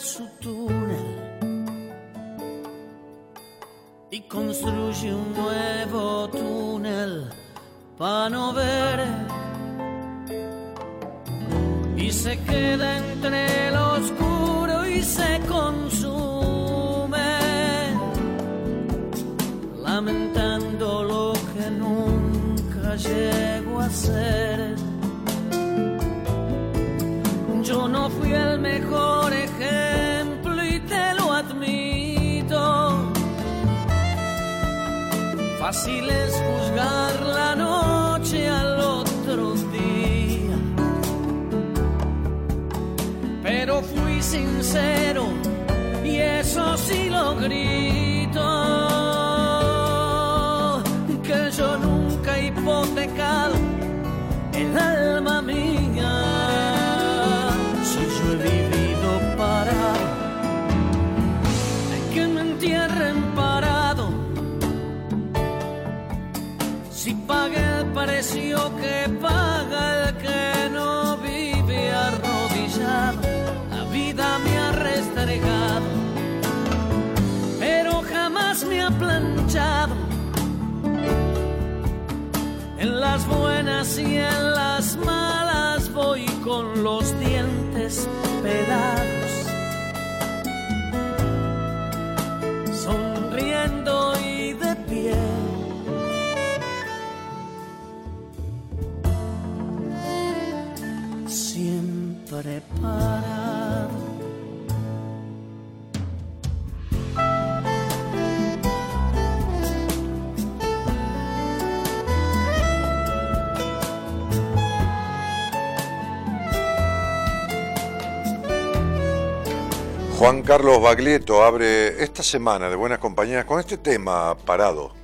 Su túnel y construye un nuevo túnel para no ver. Y se queda entre lo oscuro y se consume lamentando lo que nunca llegó a ser. Yo no fui el mejor ejemplo Fácil es juzgar la noche al otro día. Pero fui sincero y eso sí lo grito. Que yo nunca he hipotecado el alma mía. Precio que paga el que no vive arrodillado. La vida me ha restregado, pero jamás me ha planchado. En las buenas y en las malas voy con los dientes pedados. Juan Carlos Baglietto abre esta semana de Buenas Compañías con este tema parado.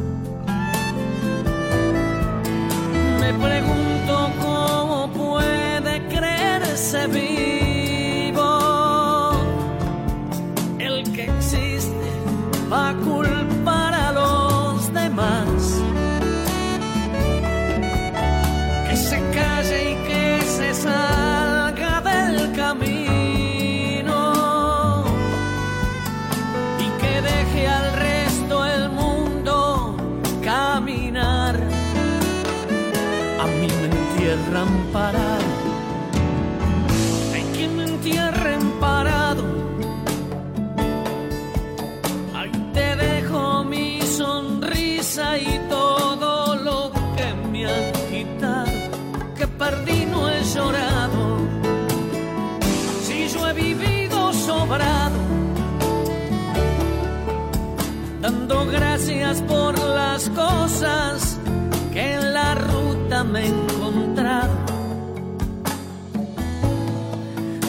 Pregunto cómo puede creerse vivo gracias por las cosas que en la ruta me he encontrado.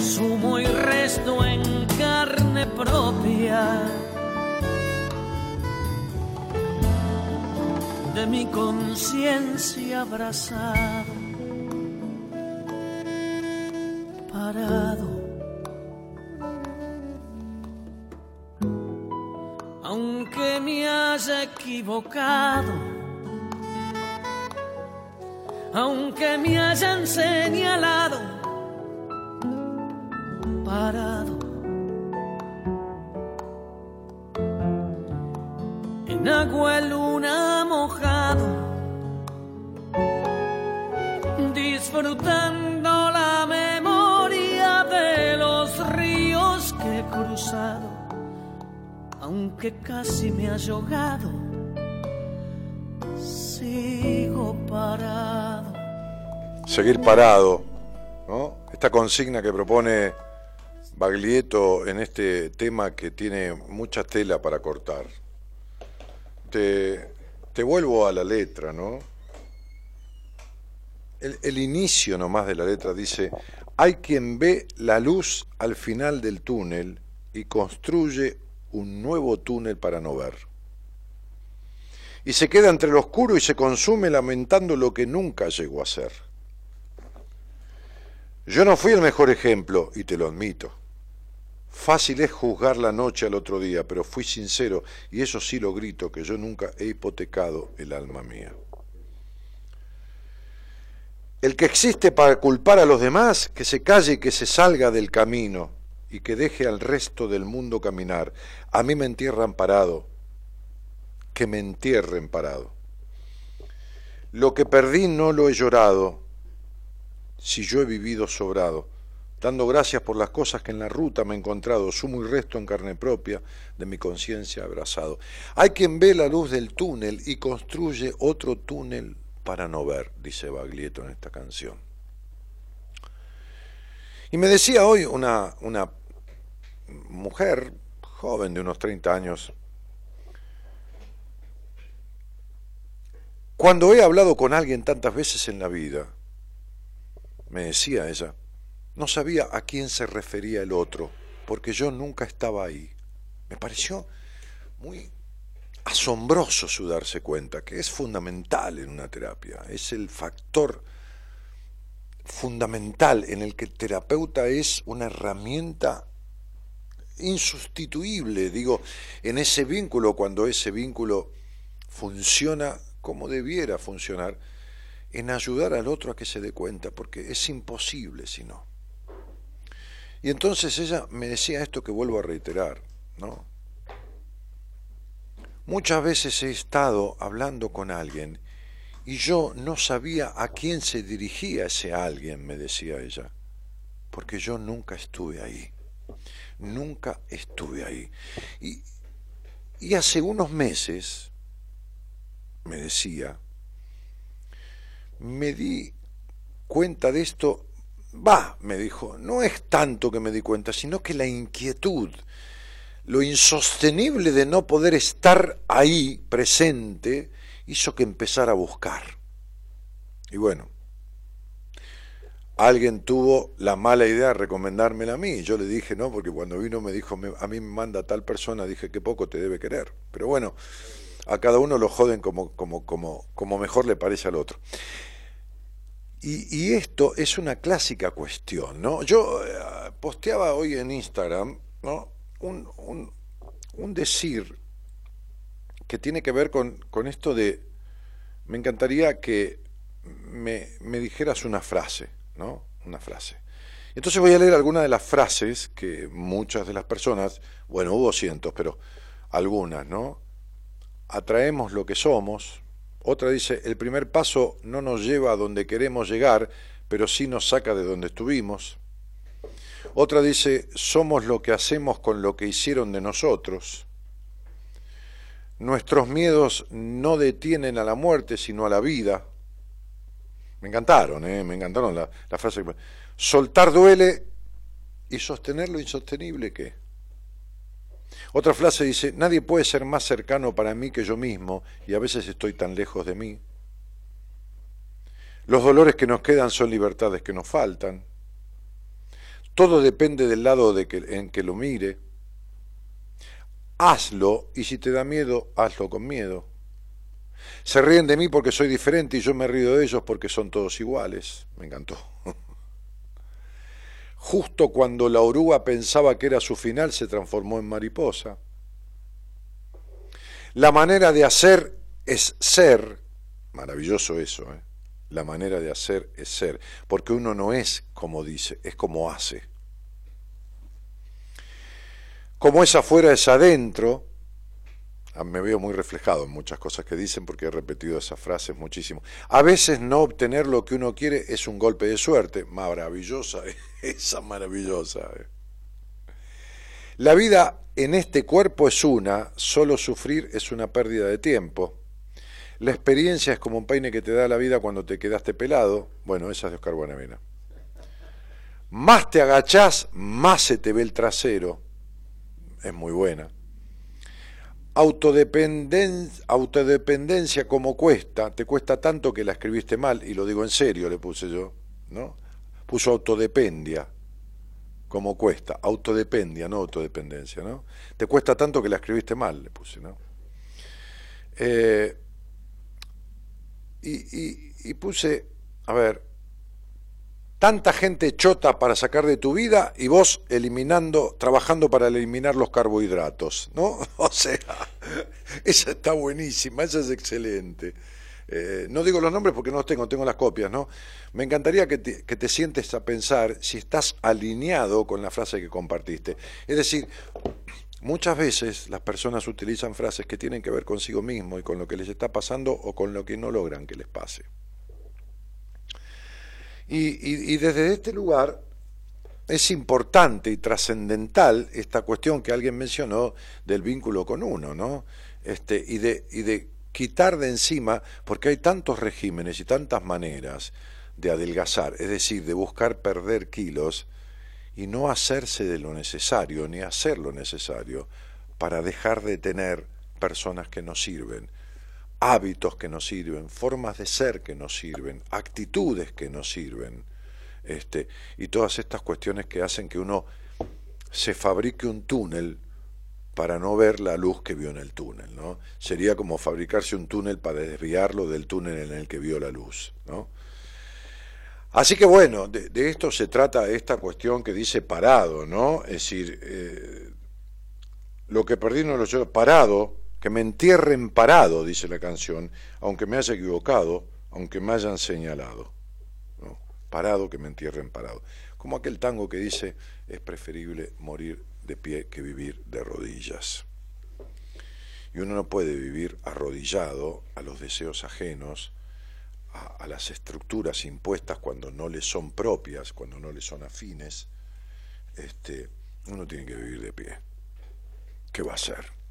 Sumo y resto en carne propia de mi conciencia abrazado, parado. Haya equivocado, aunque me hayan señalado, parado. En agua luna mojado, disfrutando aunque casi me ha ahogado, sigo parado. Seguir parado, ¿no? Esta consigna que propone Baglietto en este tema que tiene mucha tela para cortar. Te, te vuelvo a la letra, ¿no? El, el inicio nomás de la letra dice, hay quien ve la luz al final del túnel y construye un nuevo túnel para no ver. Y se queda entre lo oscuro y se consume lamentando lo que nunca llegó a ser. Yo no fui el mejor ejemplo, y te lo admito. Fácil es juzgar la noche al otro día, pero fui sincero, y eso sí lo grito, que yo nunca he hipotecado el alma mía. El que existe para culpar a los demás, que se calle y que se salga del camino y que deje al resto del mundo caminar. A mí me entierran parado, que me entierren parado. Lo que perdí no lo he llorado, si yo he vivido sobrado, dando gracias por las cosas que en la ruta me he encontrado, sumo y resto en carne propia de mi conciencia abrazado. Hay quien ve la luz del túnel y construye otro túnel para no ver, dice Baglietto en esta canción. Y me decía hoy una, una mujer joven de unos 30 años, cuando he hablado con alguien tantas veces en la vida, me decía ella, no sabía a quién se refería el otro, porque yo nunca estaba ahí. Me pareció muy asombroso su darse cuenta, que es fundamental en una terapia, es el factor fundamental en el que el terapeuta es una herramienta insustituible, digo, en ese vínculo, cuando ese vínculo funciona como debiera funcionar, en ayudar al otro a que se dé cuenta, porque es imposible si no. Y entonces ella me decía esto que vuelvo a reiterar, ¿no? Muchas veces he estado hablando con alguien y yo no sabía a quién se dirigía ese alguien, me decía ella, porque yo nunca estuve ahí, nunca estuve ahí. Y, y hace unos meses, me decía, me di cuenta de esto, va, me dijo, no es tanto que me di cuenta, sino que la inquietud, lo insostenible de no poder estar ahí presente hizo que empezara a buscar. Y bueno, alguien tuvo la mala idea de recomendármela a mí. Yo le dije, no, porque cuando vino me dijo, a mí me manda tal persona, dije, que poco te debe querer. Pero bueno, a cada uno lo joden como, como, como, como mejor le parece al otro. Y, esto es una clásica cuestión, ¿no? Yo eh, posteaba hoy en Instagram, un, un, un decir que tiene que ver con, con esto de, me encantaría que me, me, dijeras una frase, ¿no? Una frase. Entonces voy a leer algunas de las frases que muchas de las personas, bueno, hubo cientos, pero algunas, ¿no? Atraemos lo que somos. Otra dice, el primer paso no nos lleva a donde queremos llegar, pero sí nos saca de donde estuvimos. Otra dice, somos lo que hacemos con lo que hicieron de nosotros. Nuestros miedos no detienen a la muerte, sino a la vida. Me encantaron, ¿eh? me encantaron la, la frase. Soltar duele y sostener lo insostenible qué. Otra frase dice, nadie puede ser más cercano para mí que yo mismo y a veces estoy tan lejos de mí. Los dolores que nos quedan son libertades que nos faltan. Todo depende del lado de que, en que lo mire. Hazlo y si te da miedo, hazlo con miedo. Se ríen de mí porque soy diferente y yo me río de ellos porque son todos iguales. Me encantó. Justo cuando la oruga pensaba que era su final, se transformó en mariposa. La manera de hacer es ser. Maravilloso eso, ¿eh? La manera de hacer es ser. Porque uno no es como dice, es como hace. Como es afuera es adentro, me veo muy reflejado en muchas cosas que dicen porque he repetido esas frases muchísimo. A veces no obtener lo que uno quiere es un golpe de suerte. Maravillosa, esa maravillosa. Eh. La vida en este cuerpo es una, solo sufrir es una pérdida de tiempo. La experiencia es como un peine que te da la vida cuando te quedaste pelado. Bueno, esa es de Oscar Buenavena. Más te agachás, más se te ve el trasero. Es muy buena. Autodependencia, autodependencia como cuesta, te cuesta tanto que la escribiste mal, y lo digo en serio, le puse yo, ¿no? Puso autodependia, como cuesta, autodependia, no autodependencia, ¿no? Te cuesta tanto que la escribiste mal, le puse, ¿no? Eh, y, y puse, a ver, tanta gente chota para sacar de tu vida y vos eliminando, trabajando para eliminar los carbohidratos, ¿no? O sea, esa está buenísima, esa es excelente. Eh, no digo los nombres porque no los tengo, tengo las copias, ¿no? Me encantaría que te, que te sientes a pensar si estás alineado con la frase que compartiste. Es decir, muchas veces las personas utilizan frases que tienen que ver consigo mismo y con lo que les está pasando o con lo que no logran que les pase. Y, desde este lugar es importante y trascendental esta cuestión que alguien mencionó del vínculo con uno, ¿no? Este, y, de, y de quitar de encima, porque hay tantos regímenes y tantas maneras de adelgazar, es decir, de buscar perder kilos y no hacerse de lo necesario, ni hacer lo necesario para dejar de tener personas que nos sirven hábitos que nos sirven, formas de ser que nos sirven, actitudes que nos sirven, este, y todas estas cuestiones que hacen que uno se fabrique un túnel para no ver la luz que vio en el túnel, ¿no? Sería como fabricarse un túnel para desviarlo del túnel en el que vio la luz, ¿no? Así que bueno, de, esto se trata esta cuestión que dice parado, ¿no? Es decir, eh, lo que perdí no lo yo parado, que me entierren parado, dice la canción, aunque me haya equivocado, aunque me hayan señalado. Parado, que me entierren parado. Como aquel tango que dice, es preferible morir de pie que vivir de rodillas. Y uno no puede vivir arrodillado a los deseos ajenos, a, a las estructuras impuestas cuando no le son propias, cuando no le son afines. Este, uno tiene que vivir de pie. ¿Qué va a hacer?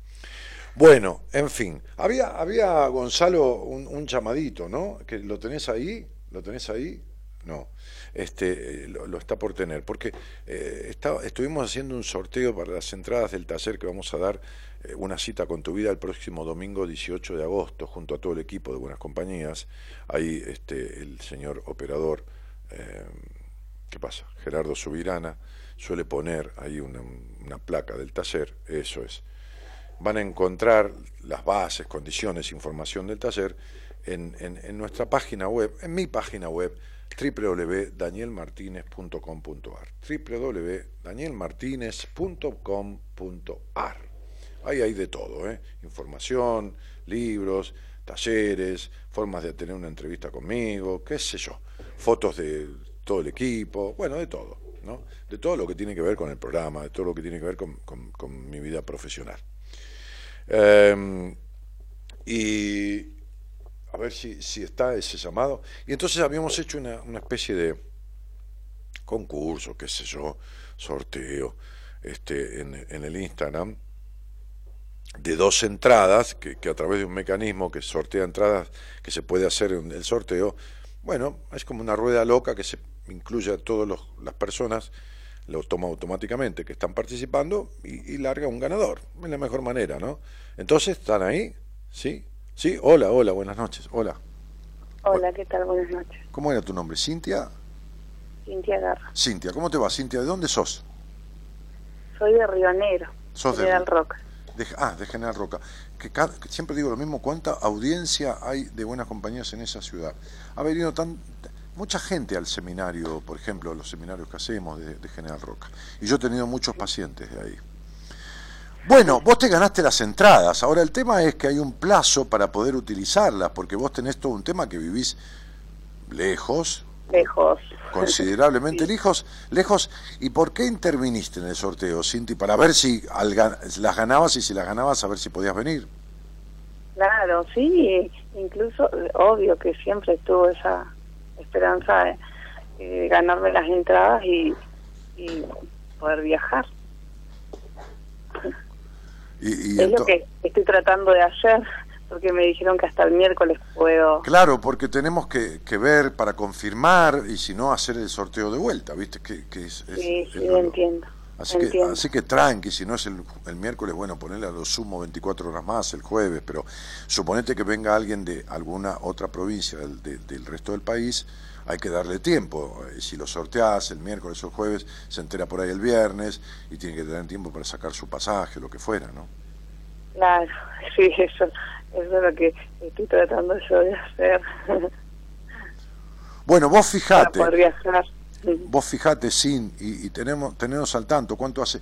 Bueno, en fin, había, había Gonzalo un, llamadito, ¿no? Que lo tenés ahí, lo tenés ahí, no, este, lo, está por tener, porque eh, estuvimos haciendo un sorteo para las entradas del taller que vamos a dar eh, una cita con tu vida el próximo domingo 18 de agosto, junto a todo el equipo de Buenas Compañías, ahí este, el señor operador, eh, ¿qué pasa? Gerardo Subirana, suele poner ahí una, una placa del taller, eso es van a encontrar las bases, condiciones, información del taller en, nuestra página web, en mi página web www.danielmartinez.com.ar www.danielmartinez.com.ar Ahí hay de todo, ¿eh? información, libros, talleres, formas de tener una entrevista conmigo, qué sé yo, fotos de todo el equipo, bueno, de todo, ¿no? De todo lo que tiene que ver con el programa, de todo lo que tiene que ver con mi vida profesional. Em, y a ver si, si, está ese llamado. Y entonces habíamos hecho una, una, especie de concurso, qué sé yo, sorteo, este, en, en el Instagram, de dos entradas, que, que, a través de un mecanismo que sortea entradas que se puede hacer en el sorteo, bueno, es como una rueda loca que se incluye a todas las personas lo toma automáticamente que están participando y, larga un ganador. Es la mejor manera, ¿no? Entonces, ¿están ahí? ¿Sí? ¿Sí? Hola, hola, buenas noches. Hola. Hola, ¿qué tal? Buenas noches. ¿Cómo era tu nombre? ¿Cintia? Cintia Garra. Cintia, ¿cómo te va, Cintia? ¿De dónde sos? Soy de Río Negro. ¿Sos de General Roca? ah, de General Roca. que, cada- que siempre digo lo mismo, cuánta audiencia hay de buenas compañías en esa ciudad. Ha venido tan, mucha gente al seminario, por ejemplo, los seminarios que hacemos de, de General Roca. Y yo he tenido muchos pacientes de ahí. Bueno, vos te ganaste las entradas. Ahora el tema es que hay un plazo para poder utilizarlas, porque vos tenés todo un tema que vivís lejos, Lejos. considerablemente lejos, lejos. ¿Y por qué interviniste en el sorteo, Cinti? Para ver si al las ganabas y si las ganabas, a ver si podías venir. Claro, sí, incluso, obvio que siempre tuve esa esperanza de, eh, ganarme las entradas y, y poder viajar. Y, y es lo que estoy tratando de hacer, porque me dijeron que hasta el miércoles puedo. Claro, porque tenemos que, que ver para confirmar y si no, hacer el sorteo de vuelta, ¿viste? Que, que es, es- Sí, es sí, lo- entiendo. Así que, así que tranqui, si no es el, el miércoles, bueno, ponerle a lo sumo 24 horas más el jueves, pero suponete que venga alguien de alguna otra provincia del, de- del resto del país, hay que darle tiempo. Eh, Si lo sorteás el miércoles o el jueves, se entera por ahí el viernes y tiene que tener tiempo para sacar su pasaje, lo que fuera, ¿no? Claro, sí, eso, eso es lo que estoy tratando yo de hacer Bueno, vos para fijate. poder viajar. Vos fijate, Sin, y, y tenemos, tenernos al tanto, ¿cuánto hace?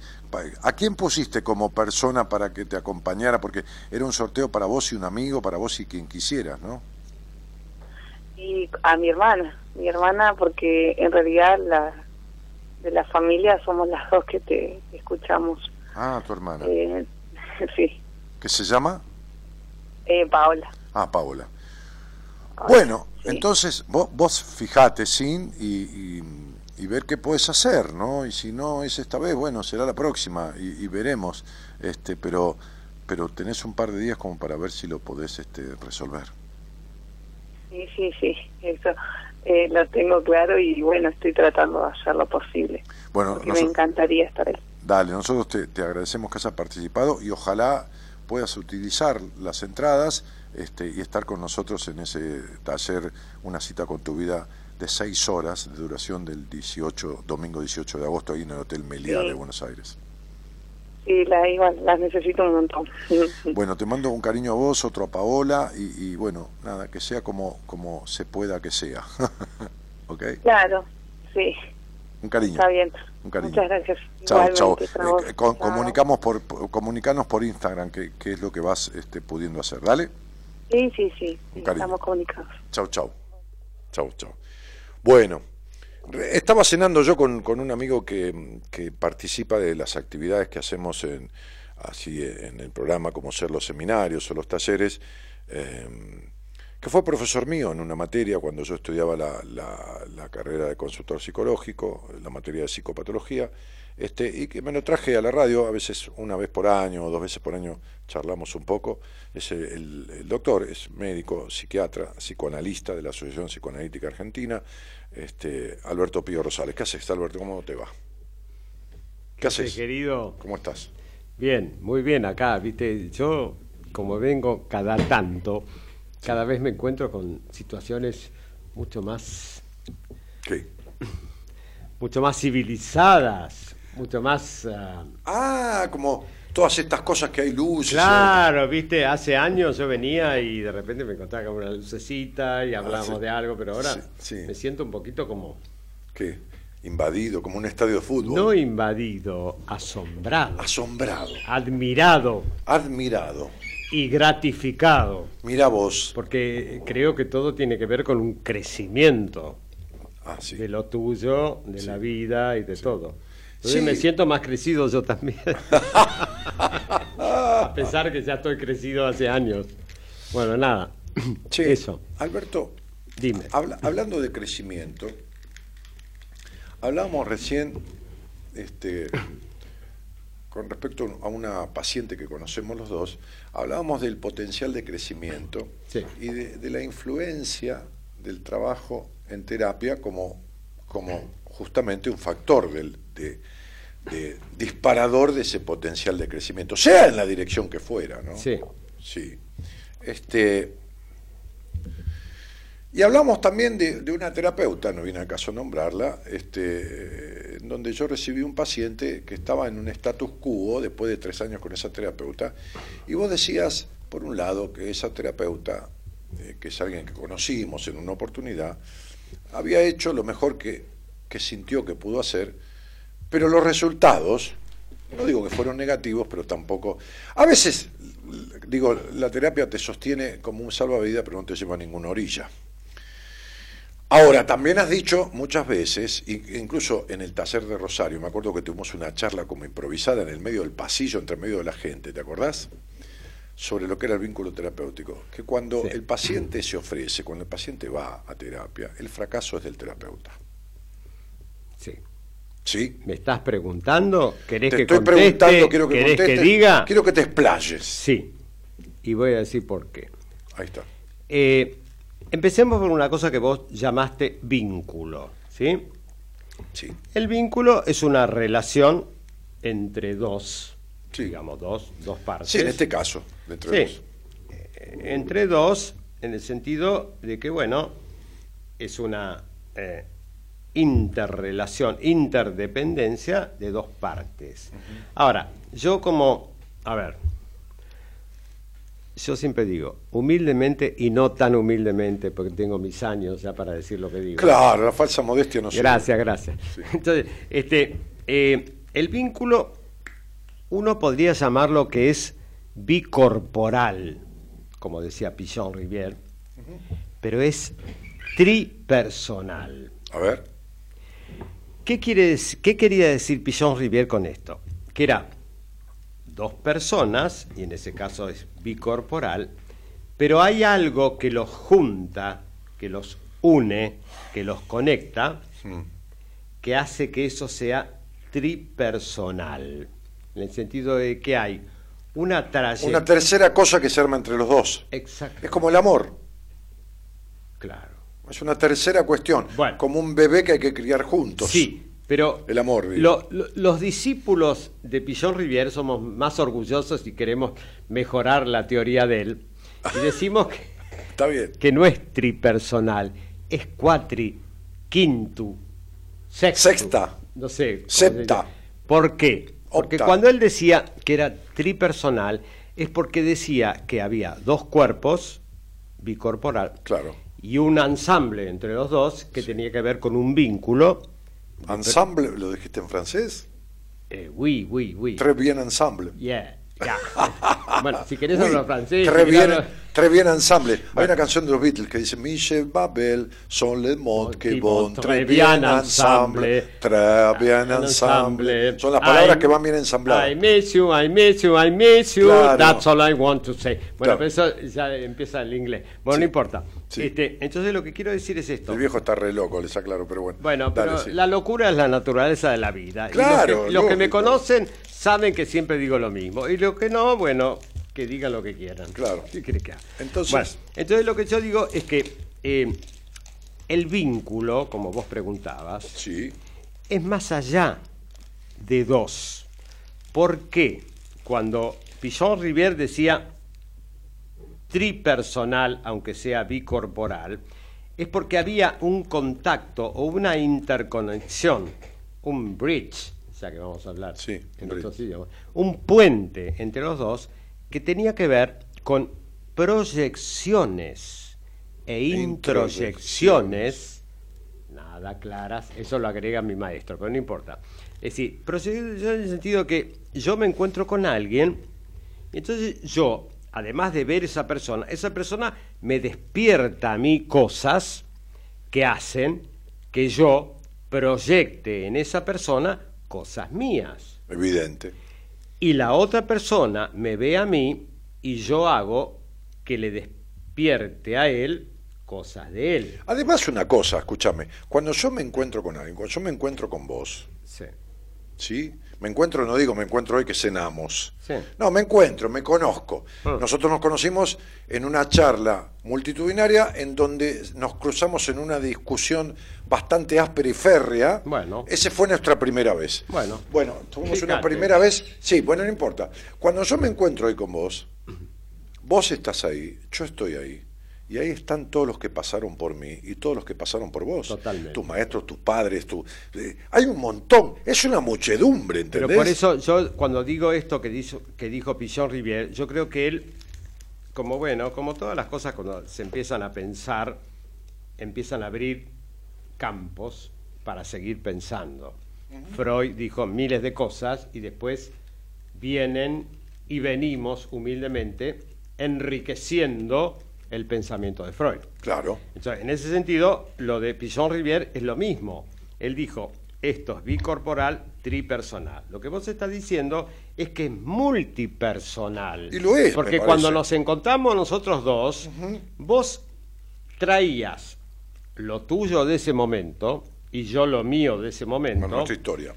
¿A quién pusiste como persona para que te acompañara? Porque era un sorteo para vos y un amigo, para vos y quien quisieras, ¿no? Y a mi hermana, mi hermana, porque en realidad la de la familia somos las dos que te escuchamos. Ah, tu hermana. Eh, sí, ¿Qué se llama? eh, Paola. Ah, Paola. Paola, Bueno, sí. entonces vos, vos fijate, Sin, y, y, y ver qué puedes hacer, ¿no? Y si no es esta vez, bueno, será la próxima y, y veremos. Este, pero, pero tenés un par de días como para ver si lo podés este, resolver. Sí, sí, sí, eso eh, lo tengo claro y bueno, estoy tratando de hacer lo posible. Bueno, porque me encantaría estar ahí. Dale, nosotros te, te agradecemos que hayas participado y ojalá puedas utilizar las entradas este, y estar con nosotros en ese taller, una cita con tu vida de seis horas de duración del 18, domingo 18 de agosto, ahí en el Hotel Meliá Sí. de Buenos Aires. Sí, la, igual, las necesito un montón. Bueno, te mando un cariño a vos, otro a Paola y, y bueno, nada, que sea como, como se pueda que sea. ¿Ok? claro, sí, Un cariño. está bien. Un cariño. Muchas gracias. Chao, chao. Eh, con- Chao. comunicamos por, por- comunicanos por Instagram qué qué es lo que vas este, pudiendo hacer. Dale. Sí, sí, sí, Un cariño. estamos comunicados. Chau, chau. Chau, chau. Bueno, estaba cenando yo con, con un amigo que, que participa de las actividades que hacemos en, así en el programa, como ser los seminarios o los talleres, eh, que fue profesor mío en una materia cuando yo estudiaba la- la carrera de consultor psicológico, la materia de psicopatología, este, y que me lo traje a la radio, a veces una vez por año o dos veces por año charlamos un poco. Es el, doctor, es médico, psiquiatra, psicoanalista de la Asociación Psicoanalítica Argentina, este, Alberto Pío Rosales. ¿Qué haces, Alberto? ¿Cómo te va? ¿Qué haces? querido? ¿Cómo estás? Bien, muy bien acá, viste, yo como vengo cada tanto, cada vez me encuentro con situaciones mucho más, ¿Qué? mucho más civilizadas, mucho más... ah, Ah, como todas estas cosas que hay luces. Claro, viste, hace años yo venía y de repente me encontraba con una lucecita y hablábamos Ah, sí. de algo, pero ahora Sí, sí. me siento un poquito como, ¿Qué? Invadido, como un estadio de fútbol. no invadido, asombrado, Asombrado, admirado admirado. y gratificado. Mira vos. Porque creo que todo tiene que ver con un crecimiento Ah, sí. de lo tuyo, de la vida y de todo. Entonces Sí. me siento más crecido yo también. A pesar que ya estoy crecido hace años. Bueno, nada. Eso, Alberto, dime. habla- hablando de crecimiento, hablábamos recién este, con respecto a una paciente que conocemos los dos, hablábamos del potencial de crecimiento Sí. y de, de la influencia del trabajo en terapia como, como justamente un factor del, de, de disparador de ese potencial de crecimiento, sea en la dirección que fuera, ¿no? Sí. Sí. Este, y hablamos también de, de una terapeuta, no viene al caso nombrarla, este, en donde yo recibí un paciente que estaba en un status quo después de tres años con esa terapeuta, y vos decías, por un lado, que esa terapeuta, eh, que es alguien que conocimos en una oportunidad, había hecho lo mejor que, que sintió que pudo hacer, pero los resultados, no digo que fueron negativos, pero tampoco... A veces, digo, la terapia te sostiene como un salvavidas, pero no te lleva a ninguna orilla. Ahora, también has dicho muchas veces, incluso en el taller de Rosario, me acuerdo que tuvimos una charla como improvisada en el medio del pasillo, entre medio de la gente, ¿te acordás? Sobre lo que era el vínculo terapéutico. Que cuando Sí. el paciente se ofrece, cuando el paciente va a terapia, el fracaso es del terapeuta. Sí. ¿Sí? ¿Me estás preguntando? ¿Querés Te que estoy conteste? preguntando, quiero que ¿Querés contestes, que diga? Quiero que te explayes. Sí. Y voy a decir por qué. Ahí está. Eh, empecemos por una cosa que vos llamaste vínculo, ¿sí? Sí. El vínculo es una relación entre dos, Sí. digamos, dos, dos partes. Sí, en este caso, Sí. los- Eh, entre dos, en el sentido de que, bueno, es una eh, interrelación, interdependencia de dos partes. Ahora, yo como, a ver, yo siempre digo, humildemente y no tan humildemente, porque tengo mis años ya para decir lo que digo. Claro, la falsa modestia no sirve. Gracias, gracias. Entonces, este, eh, el vínculo, uno podría llamarlo que es bicorporal, como decía Pichon Rivière, pero es tripersonal. A ver. ¿Qué, quiere, ¿Qué quería decir Pichon Rivière con esto? Que era dos personas, y en ese caso es bicorporal, pero hay algo que los junta, que los une, que los conecta, que hace que eso sea tripersonal. En el sentido de que hay una trayectoria. Una tercera cosa que se arma entre los dos. Exacto. Es como el amor. Claro. Es una tercera cuestión. Bueno. Como un bebé que hay que criar juntos. Sí, pero El amor, lo- lo- los discípulos de Pichon Rivière somos más orgullosos y queremos mejorar la teoría de él. Y decimos que, Está bien. que no es tripersonal, es cuatri, quintu, sextu. Sexta. No sé. Septa. ¿Por qué? Porque cuando él decía que era tripersonal, es porque decía que había dos cuerpos, bicorporal, Claro. Y un ensamble entre los dos que tenía que ver con un vínculo. Ensemble, ¿lo dijiste en francés? Eh, oui, oui, oui. Très bien ensemble. Yeah, yeah. bueno, si querés Oui, hablar francés. Très bien, très ensemble. Hay una canción de los Beatles que dice Michel Babel, son les mots que vont très bien ensemble. Très bien ensemble. Son las palabras I- que van bien I ensambladas. miss you, I miss you, I miss you. Claro. That's all I want to say. Bueno, Claro. pero eso ya empieza el inglés. Bueno, Sí. no importa. Sí. Este, entonces lo que quiero decir es esto. El viejo está re loco, les aclaro, pero bueno. Bueno, Dale, pero sí. la locura es la naturaleza de la vida. Y Claro, los que, los que me conocen saben que siempre digo lo mismo. Y los que no, bueno, que digan lo que quieran. Claro. ¿Qué que? Entonces- Bueno, entonces lo que yo digo es que eh, el vínculo, como vos preguntabas, Sí, es más allá de dos. ¿Por qué? Cuando Pichon Rivière decía tripersonal, aunque sea bicorporal, es porque había un contacto o una interconexión, un bridge, ya que vamos a hablar Sí, en bridge. idiomas, un puente entre los dos que tenía que ver con proyecciones e introyecciones nada claras, eso lo agrega mi maestro, pero no importa. Es decir, proyecciones en el sentido que yo me encuentro con alguien, y entonces yo, además de ver esa persona, esa persona me despierta a mí cosas que hacen que yo proyecte en esa persona cosas mías. evidente. Y la otra persona me ve a mí y yo hago que le despierte a él cosas de él. Además, una cosa, escúchame, cuando yo me encuentro con alguien, cuando yo me encuentro con vos, Sí. ¿sí? Me encuentro, no digo me encuentro hoy que cenamos. Sí. No, me encuentro, me conozco. Ah. Nosotros nos conocimos en una charla multitudinaria en donde nos cruzamos en una discusión bastante áspera y férrea. Bueno. Esa fue nuestra primera vez. Bueno. Bueno, tuvimos una primera vez. Sí, bueno, no importa. Cuando yo me encuentro hoy con vos, vos estás ahí, yo estoy ahí. Y ahí están todos los que pasaron por mí y todos los que pasaron por vos. Totalmente. Tus maestros, tus padres, tu... eh, hay un montón. Es una muchedumbre, ¿entendés? Pero por eso yo cuando digo esto que dijo, que dijo Pichon Rivière, yo creo que él como bueno, como todas las cosas cuando se empiezan a pensar, empiezan a abrir campos para seguir pensando. Freud dijo miles de cosas y después vienen y venimos humildemente enriqueciendo el pensamiento de Freud. Claro. Entonces, en ese sentido, lo de Pichon Rivière es lo mismo. Él dijo, esto es bicorporal, tripersonal. Lo que vos estás diciendo es que es multipersonal. Y lo es, Porque cuando nos encontramos nosotros dos, vos traías lo tuyo de ese momento y yo lo mío de ese momento. Bueno, nuestra historia.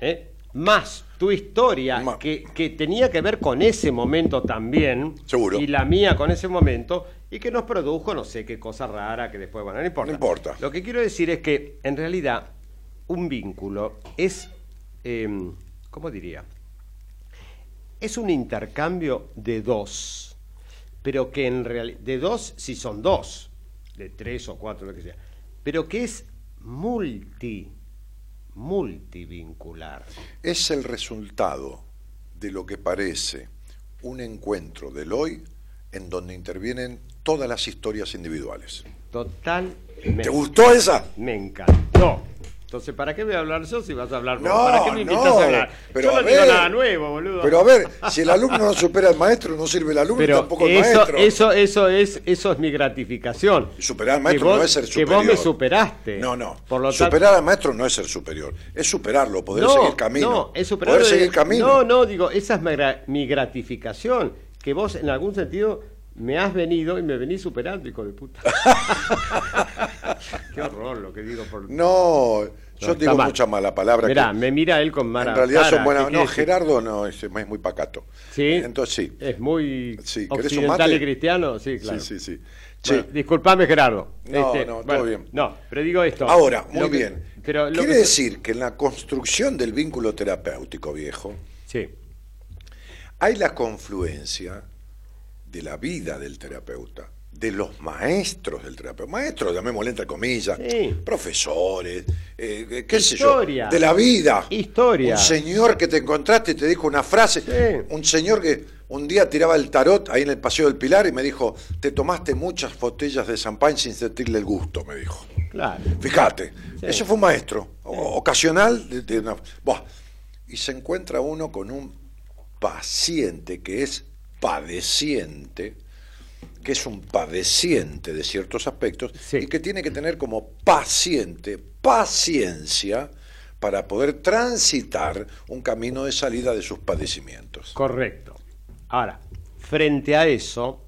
¿eh? más tu historia que, que tenía que ver con ese momento también Seguro. y la mía con ese momento y que nos produjo no sé qué cosa rara que después bueno no importa. No importa. lo que quiero decir es que en realidad un vínculo es eh, cómo diría es un intercambio de dos pero que en realidad de dos si son dos de tres o cuatro lo que sea pero que es multi multivincular. Es el resultado de lo que parece un encuentro del hoy en donde intervienen todas las historias individuales. Totalmente. ¿Te gustó esa? Me encantó. Entonces, ¿para qué voy a hablar yo si vas a hablar vos? No, ¿Para qué me invitas no, a hablar? pero yo no digo nada nuevo, boludo. Pero a ver, si el alumno no supera al maestro, no sirve el alumno Pero tampoco el eso, maestro. eso, eso es, eso es mi gratificación. Superar al Que maestro vos- no es ser Que superior. vos me superaste. No, no. Por lo tanto- Superar al maestro no es ser superior, es superarlo, poder no, seguir camino. No, es superar poder de- seguir camino. No, no, digo, esa es mi gratificación. Que vos, en algún sentido, me has venido y me venís superando, hijo de puta. Qué horror lo que digo por. No, yo está digo mal. mucha mala palabra. Mirá, que me mira él con mala en realidad cara, son buenas. ¿qué No, decir? Gerardo no, es, es muy pacato. Sí. Entonces sí. Es muy Sí, ¿querés un occidental y cristiano, sí, claro. Sí, sí, sí. Bueno, disculpame, Gerardo. Este, No, no, todo bueno, bien. No, pero digo esto. Ahora, muy que- bien. Pero Quiere que- decir que en la construcción del vínculo terapéutico, viejo, Sí, hay la confluencia de la vida del terapeuta, de los maestros del terapeuta. Maestros, llamémosle entre comillas, Sí. profesores, eh, qué sé Historia. yo, de la vida. Historia. Un señor que te encontraste y te dijo una frase. Sí. Un señor que un día tiraba el tarot ahí en el Paseo del Pilar y me dijo, te tomaste muchas botellas de champán sin sentirle el gusto, me dijo. claro. Fíjate, Sí. fue un maestro, ocasional. de- de una- Buah. y se encuentra uno con un paciente que es padeciente, que es un padeciente de ciertos aspectos, Sí. y que tiene que tener como paciente paciencia para poder transitar un camino de salida de sus padecimientos. Correcto. Ahora, frente a eso,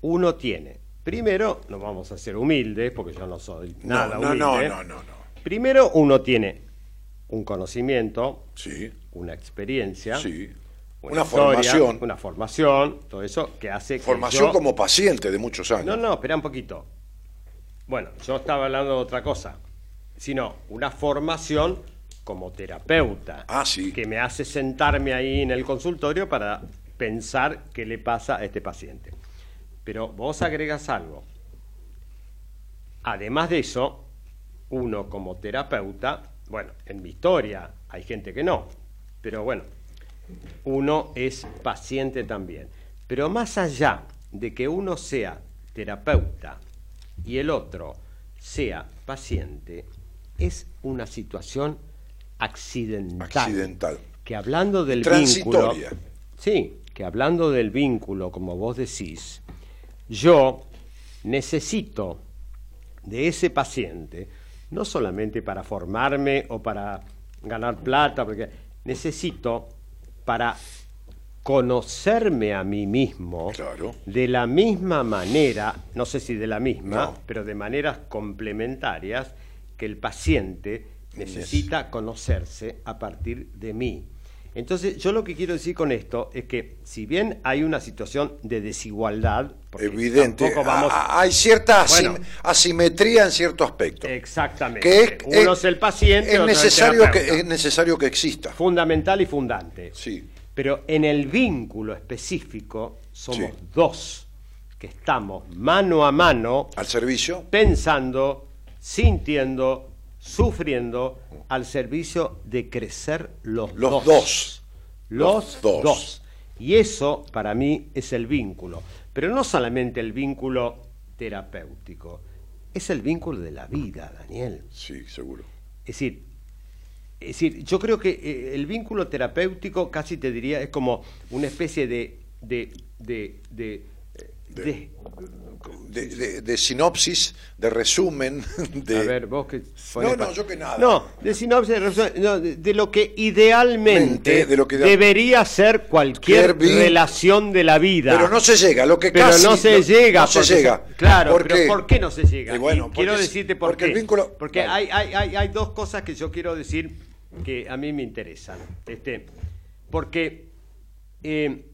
uno tiene. Primero, no vamos a ser humildes, porque yo no soy nada no, no, humilde. no, no, no. Primero, uno tiene un conocimiento, Sí, una experiencia, sí. Una, Una historia, formación. una formación, todo eso que hace que Formación yo- como paciente de muchos años. No, no, espera un poquito. Bueno, yo estaba hablando de otra cosa, sino una formación como terapeuta. Ah, sí. Que me hace sentarme ahí en el consultorio para pensar qué le pasa a este paciente. Pero vos agregas algo. Además de eso, uno como terapeuta, bueno, en mi historia hay gente que no, pero bueno, uno es paciente también. Pero más allá de que uno sea terapeuta y el otro sea paciente, es una situación accidental. Accidental. Que hablando del vínculo. Sí, que hablando del vínculo, como vos decís, yo necesito de ese paciente, no solamente para formarme o para ganar plata, porque necesito para conocerme a mí mismo Claro. de la misma manera, no sé si de la misma, No. pero de maneras complementarias que el paciente necesita conocerse a partir de mí. Entonces, yo lo que quiero decir con esto es que si bien hay una situación de desigualdad, porque Evidente. tampoco vamos a- a- hay cierta Bueno. asimetría en cierto aspecto. exactamente, que es, uno es, el paciente, es otro es el necesario que es necesario que exista. fundamental y fundante. Sí. Pero en el vínculo específico somos Sí. dos que estamos mano a mano Al servicio. pensando, sintiendo, sufriendo al servicio de crecer los, Los dos. dos. Los, Los dos. dos. Y eso para mí es el vínculo. Pero no solamente el vínculo terapéutico, es el vínculo de la vida, Daniel. Sí, seguro. Es decir, es decir, yo creo que eh, el vínculo terapéutico casi te diría es como una especie de, de, de, de, de- De, de- de sinopsis, de resumen, de... a ver, vos que No, no, yo que nada. No, de sinopsis, de, resumen, no, de, de lo que idealmente Mente, de lo que ideal- debería ser cualquier relación de la vida. Pero no se llega, lo que Pero casi... no se lo- llega. No se porque- llega. Claro, ¿Por pero qué? ¿por qué no se llega? Y bueno, Y quiero porque- decirte por porque qué. el vínculo- Porque Vale. hay, hay, hay, hay dos cosas que yo quiero decir que a mí me interesan. Este, porque eh,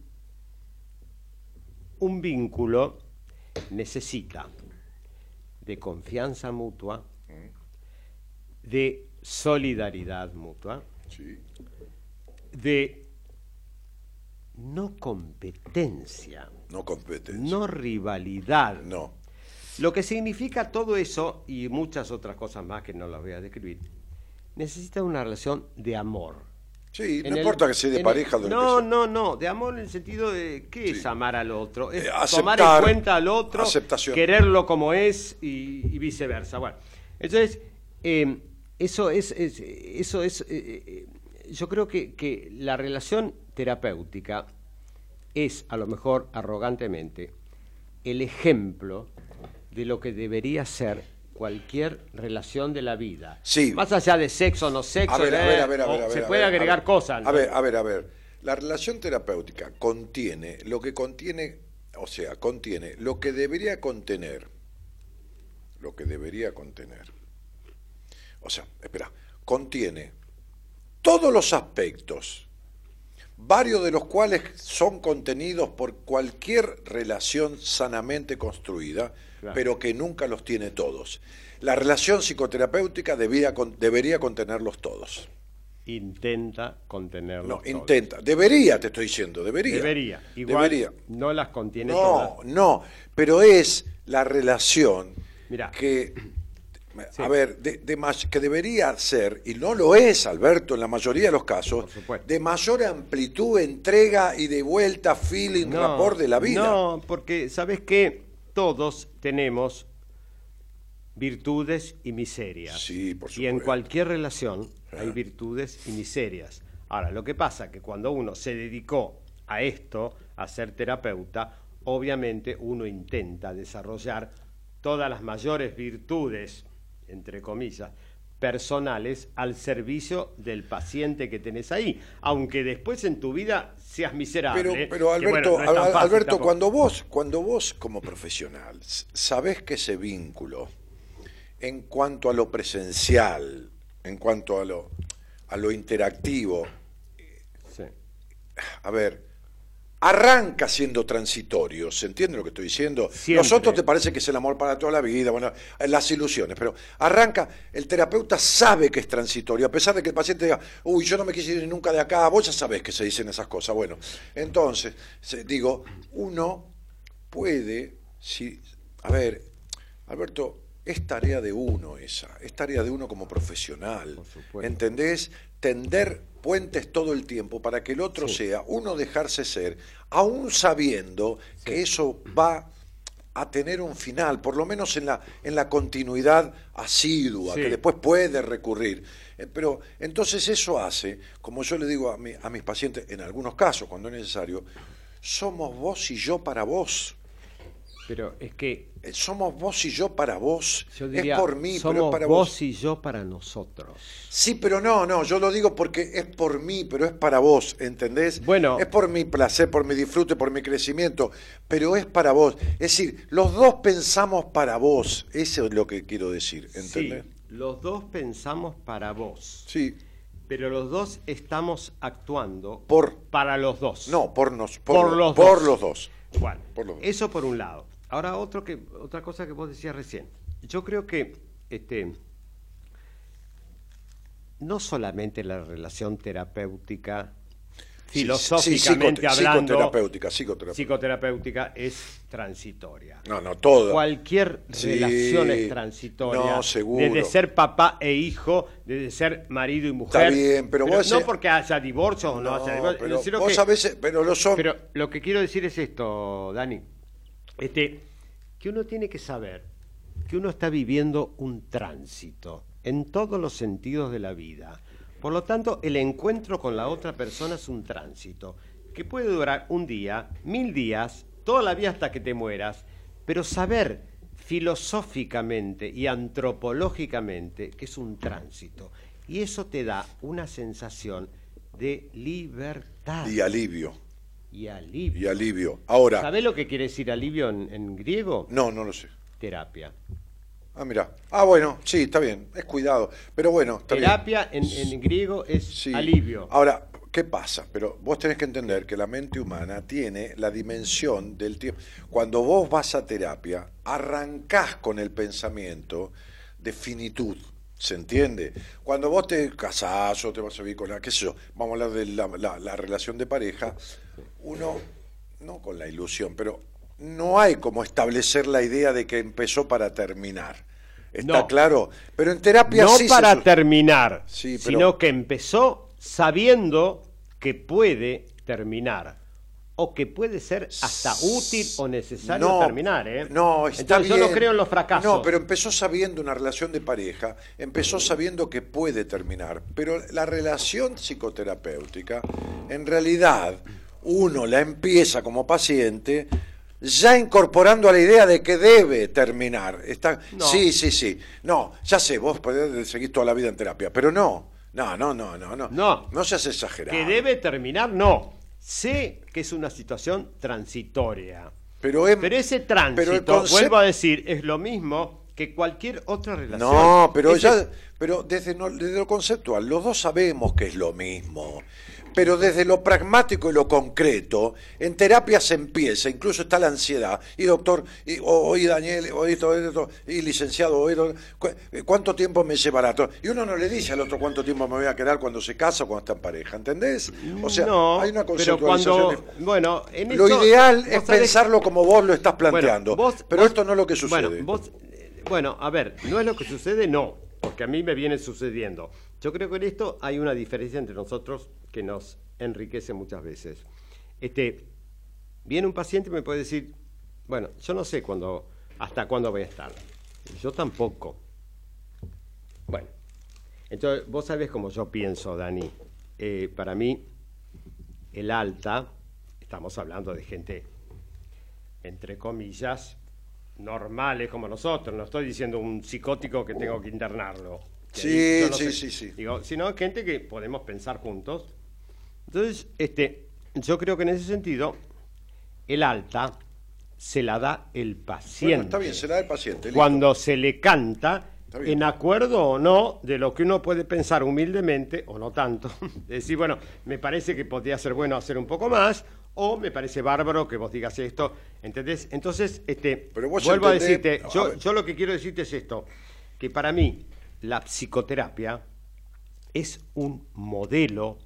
un vínculo necesita de confianza mutua, de solidaridad mutua, Sí. de no competencia, No competencia. no rivalidad. No. Lo que significa todo eso y muchas otras cosas más que no las voy a describir, necesita una relación de amor. Sí, no el- importa que sea de pareja el- o de lo No, no, no, de amor en el sentido de qué es amar al otro, es Eh, tomar aceptar, en cuenta al otro, aceptación. quererlo como es y, y viceversa. Bueno, entonces eh, eso es, es- eso es, eh, eh, yo creo que, que la relación terapéutica es, a lo mejor arrogantemente, el ejemplo de lo que debería ser cualquier relación de la vida. Sí. Más allá de sexo o no sexo, A ver, a ver, a ver, a o ver. a se ver, puede ver, agregar ver. cosas. A ver, a ver, a ver. La relación terapéutica contiene lo que contiene, o sea, contiene lo que debería contener. Lo que debería contener. O sea, espera, contiene todos los aspectos, varios de los cuales son contenidos por cualquier relación sanamente construida, Claro. pero que nunca los tiene todos. La relación psicoterapéutica debía, con- debería contenerlos todos. Intenta contenerlo. No, intenta. Debería, te estoy diciendo, debería. Debería. Igual Debería. no las contiene No, todas. no, pero es la relación Mirá. que, Sí. a ver, de, de más- que debería ser, y no lo es, Alberto, en la mayoría de los casos, de mayor amplitud, entrega y de vuelta, feeling, rapport de la vida. No, porque sabes que todos tenemos virtudes y miserias. Sí, por Y en supuesto. cualquier relación hay Ah. virtudes y miserias. Ahora, lo que pasa es que cuando uno se dedicó a esto, a ser terapeuta, obviamente uno intenta desarrollar todas las mayores virtudes, entre comillas, personales al servicio del paciente que tenés ahí, aunque después en tu vida seas miserable. Pero, pero bueno, Alberto, no fácil Alberto tampoco. cuando vos, cuando vos como profesional sabés que ese vínculo, en cuanto a lo presencial, en cuanto a lo, a lo interactivo, Sí. a ver, arranca siendo transitorio, ¿se entiende lo que estoy diciendo? Siempre. Los otros te parece que es el amor para toda la vida, bueno, eh, las ilusiones, pero arranca, el terapeuta sabe que es transitorio, a pesar de que el paciente diga, uy, yo no me quise ir nunca de acá, vos ya sabés que se dicen esas cosas. Bueno, entonces, digo, uno puede, si, a ver, Alberto, es tarea de uno esa, es tarea de uno como profesional. ¿entendés? Tender puentes todo el tiempo para que el otro sea, uno dejarse ser, aún sabiendo que eso va a tener un final, por lo menos en la, en la continuidad asidua, Sí. que después puede recurrir. Eh, Pero entonces eso hace, como yo le digo a, mi- a mis pacientes, en algunos casos, cuando es necesario, somos vos y yo para vos. Pero es que Somos vos y yo para vos. yo diría, es por mí, somos pero es para vos vos. y yo para nosotros. Sí, pero no, no, yo lo digo porque es por mí, pero es para vos, ¿entendés? Bueno. Es por mi placer, por mi disfrute, por mi crecimiento, pero es para vos. Es decir, los dos pensamos para vos, eso es lo que quiero decir, ¿entendés? Sí, los dos pensamos para vos, Sí, pero los dos estamos actuando Por- para los dos. no, por, nos, Por los por dos. los dos. Bueno, Por los dos. eso por un lado. Ahora otro que, otra cosa que vos decías recién. Yo creo que este, no solamente la relación terapéutica, Sí, filosóficamente sí, psicote- hablando, psicoterapéutica, psicoterapéutica. psicoterapéutica es transitoria. No, no, todo. Cualquier Sí. relación es transitoria. No, seguro. Desde ser papá e hijo, desde ser marido y mujer. Está bien, pero vos No porque haya divorcio o no, No, haya divorcio. pero sino vos que- a veces, pero lo son. pero lo que quiero decir es esto, Dani. Este, que uno tiene que saber que uno está viviendo un tránsito en todos los sentidos de la vida. Por lo tanto, el encuentro con la otra persona es un tránsito que puede durar un día, mil días, toda la vida hasta que te mueras, pero saber filosóficamente y antropológicamente que es un tránsito. Y eso te da una sensación de libertad. Y alivio. Y alivio. Y alivio. Ahora. ¿Sabés lo que quiere decir alivio en, griego? No, no lo sé. Terapia. Ah, mira. Ah, bueno, sí, está bien. Es cuidado. Pero bueno, está Terapia En, en, griego es alivio. Ahora, ¿qué pasa? Pero vos tenés que entender que la mente humana tiene la dimensión del tiempo. Cuando vos vas a terapia, arrancás con el pensamiento de finitud. ¿Se entiende? Cuando vos te casás o te vas a vivir con la, qué sé yo, vamos a hablar de la, relación de pareja, uno, no con la ilusión, pero no hay como establecer la idea de que empezó para terminar. ¿Está claro? Pero en terapia no para terminar, sino que empezó sabiendo que puede terminar o que puede ser hasta útil o necesario terminar. ¿eh? No, está Yo no creo en los fracasos. No, pero empezó sabiendo una relación de pareja, empezó sabiendo que puede terminar, pero la relación psicoterapéutica, en realidad, uno la empieza como paciente ya incorporando a la idea de que debe terminar. Está, Sí, sí, sí. No, ya sé, vos podés seguir toda la vida en terapia, pero no. No, no, no, no, no. No. No seas exagerado. Que debe terminar, no. Sé que es una situación transitoria. Pero, ese tránsito, vuelvo a decir, es lo mismo que cualquier otra relación. No, pero ya, pero desde, desde lo conceptual, los dos sabemos que es lo mismo pero desde lo pragmático y lo concreto, en terapia se empieza, incluso está la ansiedad. Y doctor, y, o, Daniel, o esto, y licenciado, ¿cuánto tiempo me llevará? Y uno no le dice al otro cuánto tiempo me voy a quedar cuando se casa o cuando está en pareja, ¿entendés? O sea, hay una conceptualización. Pero bueno, lo ideal es pensarlo como vos lo estás planteando, pero esto no es lo que sucede. Bueno, bueno, a ver, no es lo que sucede, no, porque a mí me viene sucediendo. Yo creo que en esto hay una diferencia entre nosotros que nos enriquece muchas veces. Este, viene un paciente y me puede decir, bueno, yo no sé cuándo, hasta cuándo voy a estar. Yo tampoco. Bueno, entonces vos sabés cómo yo pienso, Dani. Eh, para mí, el alta, estamos hablando de gente, entre comillas, normales como nosotros. No estoy diciendo un psicótico que tengo que internarlo. Sí, sí, sí, sí. Digo, sino gente que podemos pensar juntos entonces, este, yo creo que en ese sentido, el alta se la da el paciente. está bien, se la da el paciente. Cuando se le canta, en acuerdo o no de lo que uno puede pensar humildemente, o no tanto, decir, bueno, me parece que podría ser bueno hacer un poco más, o me parece bárbaro que vos digas esto, ¿entendés? Entonces, este, vuelvo a decirte, yo, yo lo que quiero decirte es esto, que para mí la psicoterapia es un modelo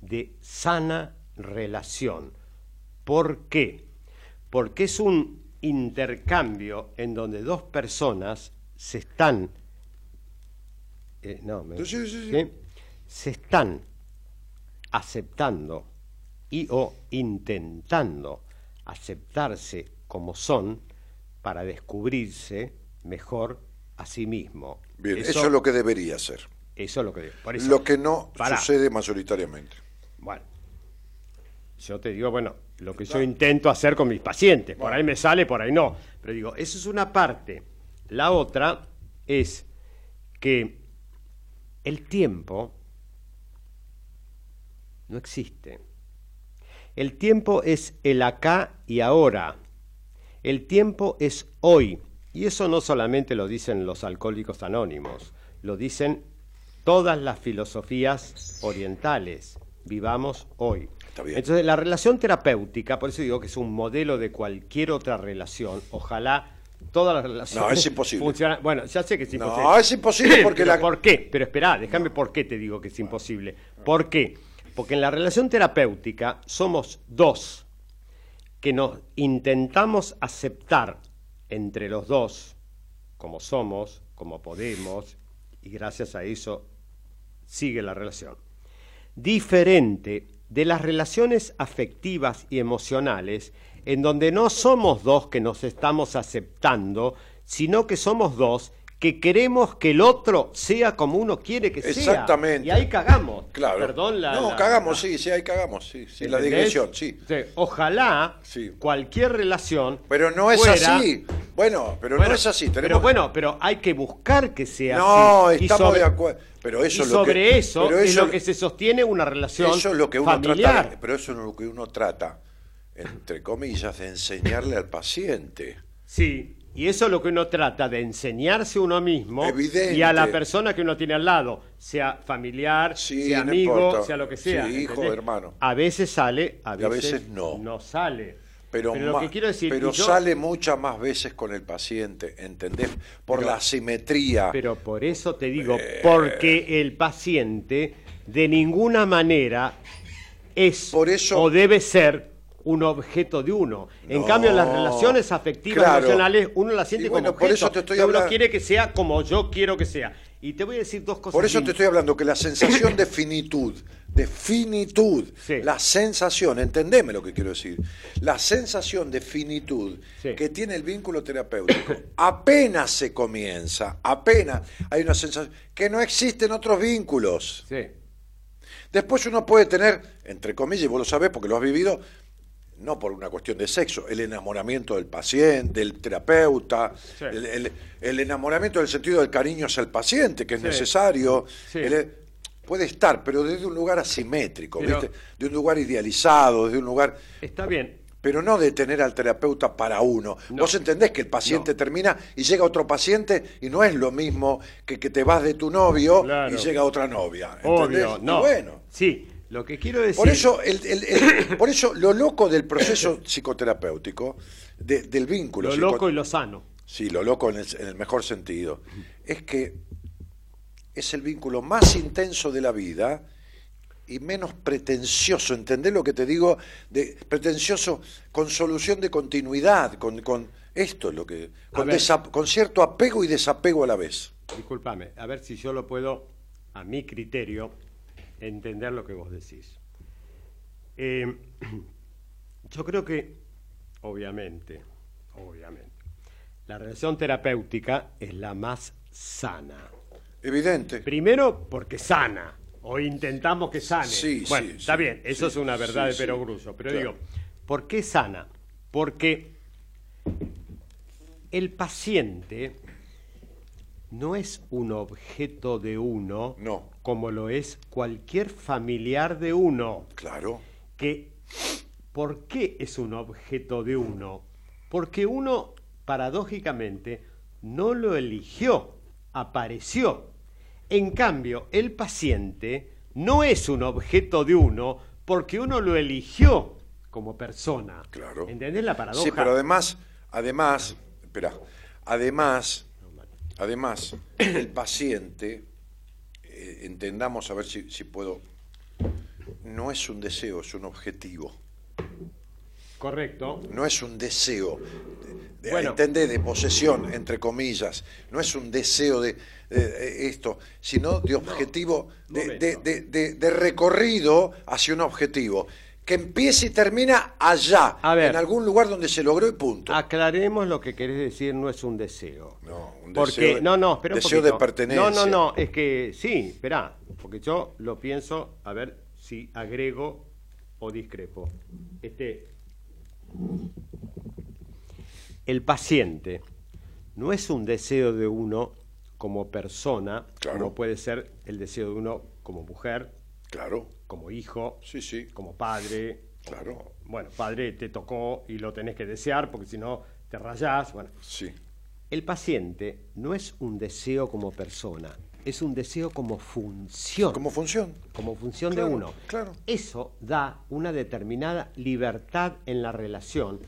de sana relación. ¿Por qué? Porque es un intercambio en donde dos personas se están eh, no, se están aceptando y o intentando aceptarse como son para descubrirse mejor a sí mismo. Bien, eso, es lo que debería ser. Eso es lo que Por lo que no sucede mayoritariamente. Bueno, yo te digo, bueno, lo que yo intento hacer con mis pacientes, por ahí me sale, por ahí no, pero digo, eso es una parte. La otra es que el tiempo no existe. El tiempo es el acá y ahora. El tiempo es hoy. Y eso no solamente lo dicen los alcohólicos anónimos, lo dicen todas las filosofías orientales vivamos hoy. Entonces, la relación terapéutica, por eso digo que es un modelo de cualquier otra relación, ojalá todas las relaciones no, es imposible. Bueno, ya sé que es imposible. No, es imposible porque la... ¿Por qué? Pero espera, déjame por qué te digo que es imposible. ¿Por qué? Porque en la relación terapéutica somos dos que nos intentamos aceptar entre los dos como somos, como podemos, y gracias a eso sigue la relación. Diferente de las relaciones afectivas y emocionales en donde no somos dos que nos estamos aceptando, sino que somos dos que queremos que el otro sea como uno quiere que sea. Exactamente. Y ahí cagamos. Claro. Perdón la. no, la- cagamos, sí, sí, ahí cagamos, sí, sí, la digresión, sí. Sí, Ojalá Sí. cualquier relación. Pero no es fuera- así. Bueno, pero Bueno, no es así. Tenemos... Pero bueno, pero hay que buscar que sea no, así. Y estamos sobre- de acuerdo. Pero eso y es lo sobre que, eso pero es eso- lo que se sostiene una relación Eso es lo que uno familiar. trata, pero eso es lo que uno trata, entre comillas, de enseñarle al paciente. Sí, y eso es lo que uno trata de enseñarse uno mismo Evidente. y a la persona que uno tiene al lado, sea familiar, Sí, sea amigo, sea lo que sea. Sí, hijo, hermano. A veces sale, a veces, no. No sale. Pero, lo que quiero decir, pero yo- sale muchas más veces con el paciente, ¿entendés? Por Pero- la simetría. Pero por eso te digo, Eh. porque el paciente de ninguna manera es Por eso- o debe ser un objeto de uno. En cambio, las relaciones afectivas claro. emocionales uno las siente Y bueno, como por objeto. eso te estoy uno hablando- quiere que sea como yo quiero que sea. Y te voy a decir dos cosas. Por eso bien- te estoy hablando que la sensación de finitud, de finitud, Sí. la sensación, entendeme lo que quiero decir, la sensación de finitud Sí. que tiene el vínculo terapéutico, apenas se comienza, apenas hay una sensación que no existen otros vínculos. Sí. Después uno puede tener, entre comillas, y vos lo sabés porque lo has vivido, no por una cuestión de sexo, el enamoramiento del paciente, del terapeuta, Sí. el, el- el enamoramiento del sentido del cariño hacia el paciente, que es Sí. necesario. Sí. el- puede estar, pero desde un lugar asimétrico, Pero- ¿viste? de un lugar idealizado, desde un lugar... Está bien. Pero no de tener al terapeuta para uno. No. Vos entendés que el paciente No. termina y llega otro paciente y no es lo mismo que que te vas de tu novio Claro. y llega otra novia. ¿entendés? Obvio, Y no. bueno. Sí, lo que quiero decir. Por eso, el, el- el- por eso lo loco del proceso psicoterapéutico, de- del vínculo. lo loco y lo sano. Sí, lo loco en el, en el mejor sentido. Es que es el vínculo más intenso de la vida y menos pretencioso. ¿Entendés lo que te digo? De, pretencioso con solución de continuidad, con, con esto es lo que. Con, ver. desa- con cierto apego y desapego a la vez. Discúlpame, a ver si yo lo puedo, a mi criterio, entender lo que vos decís. Eh, yo creo que, obviamente, obviamente, la relación terapéutica es la más sana. Evidente. Primero porque sana, o intentamos que sane. Sí, bueno, sí, está sí, bien, eso es una verdad de sí, perogrullo, pero claro. digo, ¿por qué sana? Porque el paciente no es un objeto de uno, No. Como lo es cualquier familiar de uno Claro. que ¿por qué es un objeto de uno? Porque uno, paradójicamente, no lo eligió, apareció. En cambio, el paciente no es un objeto de uno porque uno lo eligió como persona. Claro. ¿Entendés la paradoja? Sí, pero además, además, espera, además, además, el paciente, eh, entendamos a ver si, si puedo, no es un deseo, es un objetivo. Correcto. No es un deseo, de, Bueno. entendés, de posesión, entre comillas. No es un deseo de, de- de esto, sino de objetivo, de, momento. de- de- de- de recorrido hacia un objetivo. Que empiece y termina allá, A ver. en algún lugar donde se logró y punto. Aclaremos lo que querés decir, no es un deseo. No, un Porque, deseo de- no, no, espera un deseo de pertenencia. No, no, no, es que sí, espera, porque yo lo pienso, a ver si agrego o discrepo. Este, el paciente no es un deseo de uno como persona, Claro. como puede ser el deseo de uno como mujer, Claro, como hijo, sí, sí. como padre. Claro. como- bueno, padre te tocó y lo tenés que desear porque si no te rayás. Bueno, Sí, el paciente no es un deseo como persona, es un deseo como función. como función. como función Claro, de uno. claro. Eso da una determinada libertad en la relación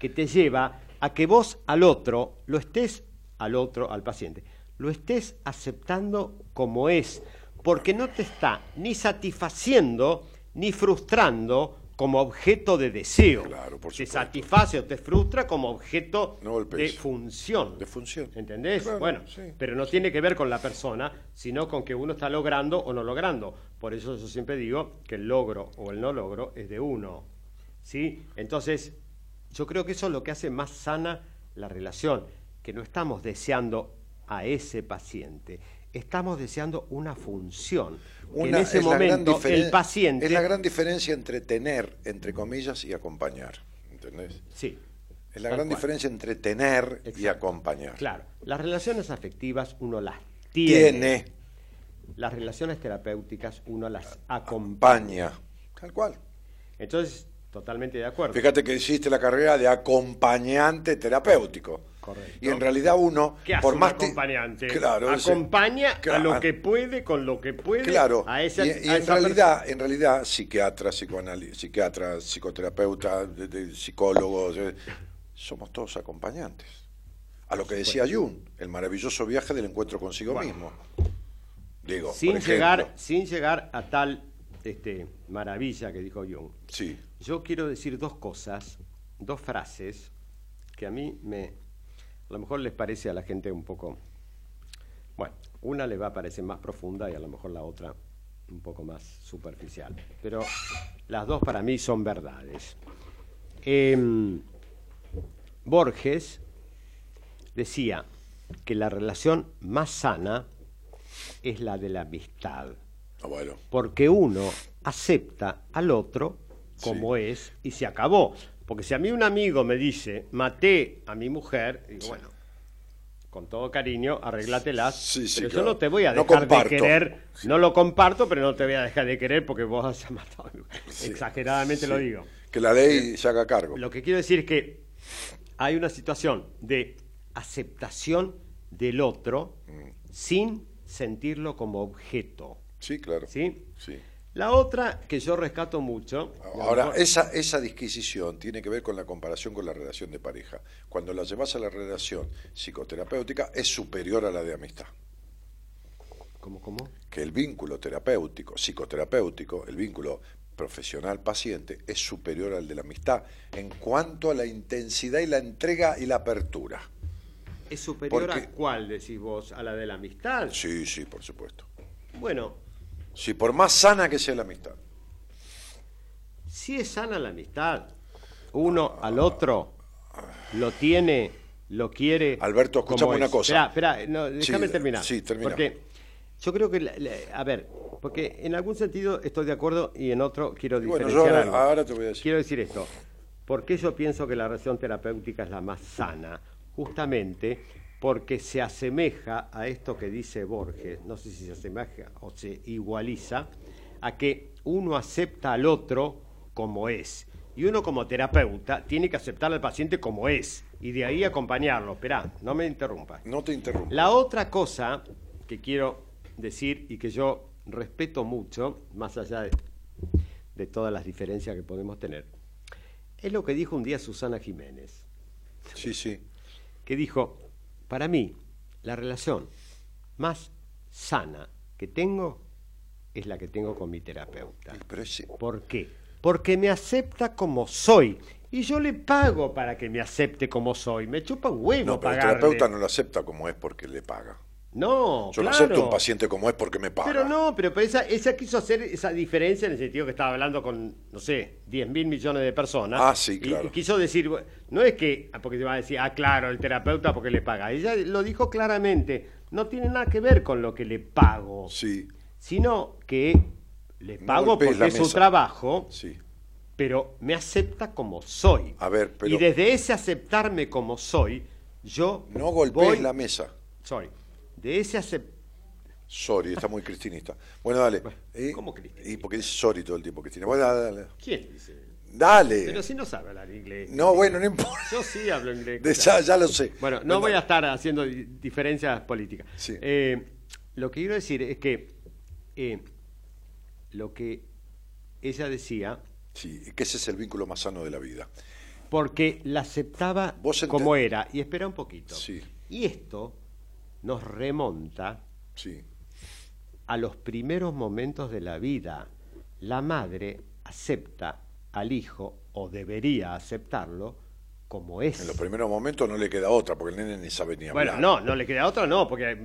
que te lleva a que vos al otro lo estés, al otro, al paciente, lo estés aceptando como es, porque no te está ni satisfaciendo ni frustrando como objeto de deseo. Claro, por te satisface o te frustra como objeto No de función. De función. ¿Entendés? Claro, bueno, sí. pero no tiene que ver con la persona, sino con que uno está logrando o no logrando. Por eso yo siempre digo que el logro o el no logro es de uno. ¿Sí? Entonces, yo creo que eso es lo que hace más sana la relación, que no estamos deseando a ese paciente, estamos deseando una función. En ese momento el paciente... Es la gran diferencia entre tener, entre comillas, y acompañar. ¿Entendés? Sí. Es la gran diferencia entre tener y acompañar. Claro. Las relaciones afectivas uno las tiene. Tiene. Las relaciones terapéuticas uno las acompaña. Acompaña. Tal cual. Entonces, totalmente de acuerdo. Fíjate que hiciste la carrera de acompañante terapéutico. Correcto. Y en realidad uno, ¿Qué hace por más acompañante? Claro, ese- Acompaña a lo que puede, con lo que puede. Claro, a esa, y, y a en esa realidad, en realidad, psiquiatra, psicoanali- psiquiatra, psicoterapeuta, de- de- psicólogos, eh, somos todos acompañantes. A lo que decía Jung, el maravilloso viaje del encuentro consigo Bueno. mismo. Digo, sin por llegar, sin llegar a tal este, maravilla que dijo Jung. Sí, Yo quiero decir dos cosas, dos frases que a mí me, a lo mejor les parece a la gente un poco, bueno, una le va a parecer más profunda y a lo mejor la otra un poco más superficial, pero las dos para mí son verdades. Em, Borges decía que la relación más sana es la de la amistad ah, bueno, porque uno acepta al otro como es y se acabó. Porque si a mí un amigo me dice, maté a mi mujer, digo, bueno, con todo cariño, arreglatelas, Sí, sí, pero claro. yo no te voy a No dejar de querer, no lo comparto, pero no te voy a dejar de querer porque vos has matado a mi mujer. Exageradamente lo digo. que la ley se haga cargo. Lo que quiero decir es que hay una situación de aceptación del otro Mm. sin sentirlo como objeto. Sí, claro. ¿Sí? Sí. La otra que yo rescato mucho. Ahora, mejor- esa, esa disquisición tiene que ver con la comparación con la relación de pareja. Cuando la llevas a la relación psicoterapéutica es superior a la de amistad. ¿Cómo, cómo? Que el vínculo terapéutico, psicoterapéutico, el vínculo profesional-paciente es superior al de la amistad en cuanto a la intensidad y la entrega y la apertura. ¿Es superior Porque- a cuál, decís vos? ¿A la de la amistad? Sí, sí, por supuesto. Bueno, Sí, por más sana que sea la amistad. si es sana la amistad, uno al otro lo tiene, lo quiere. Alberto, escuchame como una cosa. Espera, espera, no, déjame Sí, terminar. sí, termina. Porque yo creo que, la- la- a ver, porque en algún sentido estoy de acuerdo y en otro quiero Y bueno, diferenciar yo ahora- algo. ahora te voy a decir. Quiero decir esto. ¿Por qué yo pienso que la relación terapéutica es la más sana? Justamente porque se asemeja a esto que dice Borges, no sé si se asemeja o se igualiza, a que uno acepta al otro como es. Y uno como terapeuta tiene que aceptar al paciente como es y de ahí acompañarlo. Esperá, no me interrumpas. No te interrumpo. La otra cosa que quiero decir y que yo respeto mucho, más allá de, de todas las diferencias que podemos tener, es lo que dijo un día Susana Jiménez, Sí, sí. que dijo, para mí, la relación más sana que tengo es la que tengo con mi terapeuta. ¿Por qué? Porque me acepta como soy. Y yo le pago para que me acepte como soy. Me chupa un huevo No, pero el terapeuta no lo acepta como es porque le paga. No, Yo no acepto un paciente como es porque me paga. Pero no, pero esa, esa quiso hacer esa diferencia en el sentido que estaba hablando con, no sé, 10 mil millones de personas. Ah, sí, claro. Y, quiso decir, no es que, ah, porque te va a decir, ah, claro, el terapeuta porque le paga. Ella lo dijo claramente, no tiene nada que ver con lo que le pago, Sí, sino que le pago porque es su trabajo, sí. pero me acepta como soy. A ver, pero Y desde ese aceptarme como soy, yo no golpees voy- la mesa. Sorry. De ese acep- Sorry, está muy cristinista. Bueno, dale. ¿cómo cristinista? Y porque dice sorry todo el tiempo, Cristina. Bueno, dale, dale. ¿Quién dice? Dale. Pero si no sabe hablar inglés. No, bueno, no importa. Yo sí hablo inglés. De- ya, ya lo sé. Bueno, no voy a estar haciendo di- diferencias políticas. Sí. Eh, lo que quiero decir es que eh, lo que ella decía, Sí, que ese es el vínculo más sano de la vida. porque la aceptaba como era. Y espera un poquito. Sí. Y esto nos remonta Sí. a los primeros momentos de la vida. La madre acepta al hijo, o debería aceptarlo, como es. En los primeros momentos no le queda otra, porque el nene ni sabe ni hablar. Bueno, no, no le queda otra, no, porque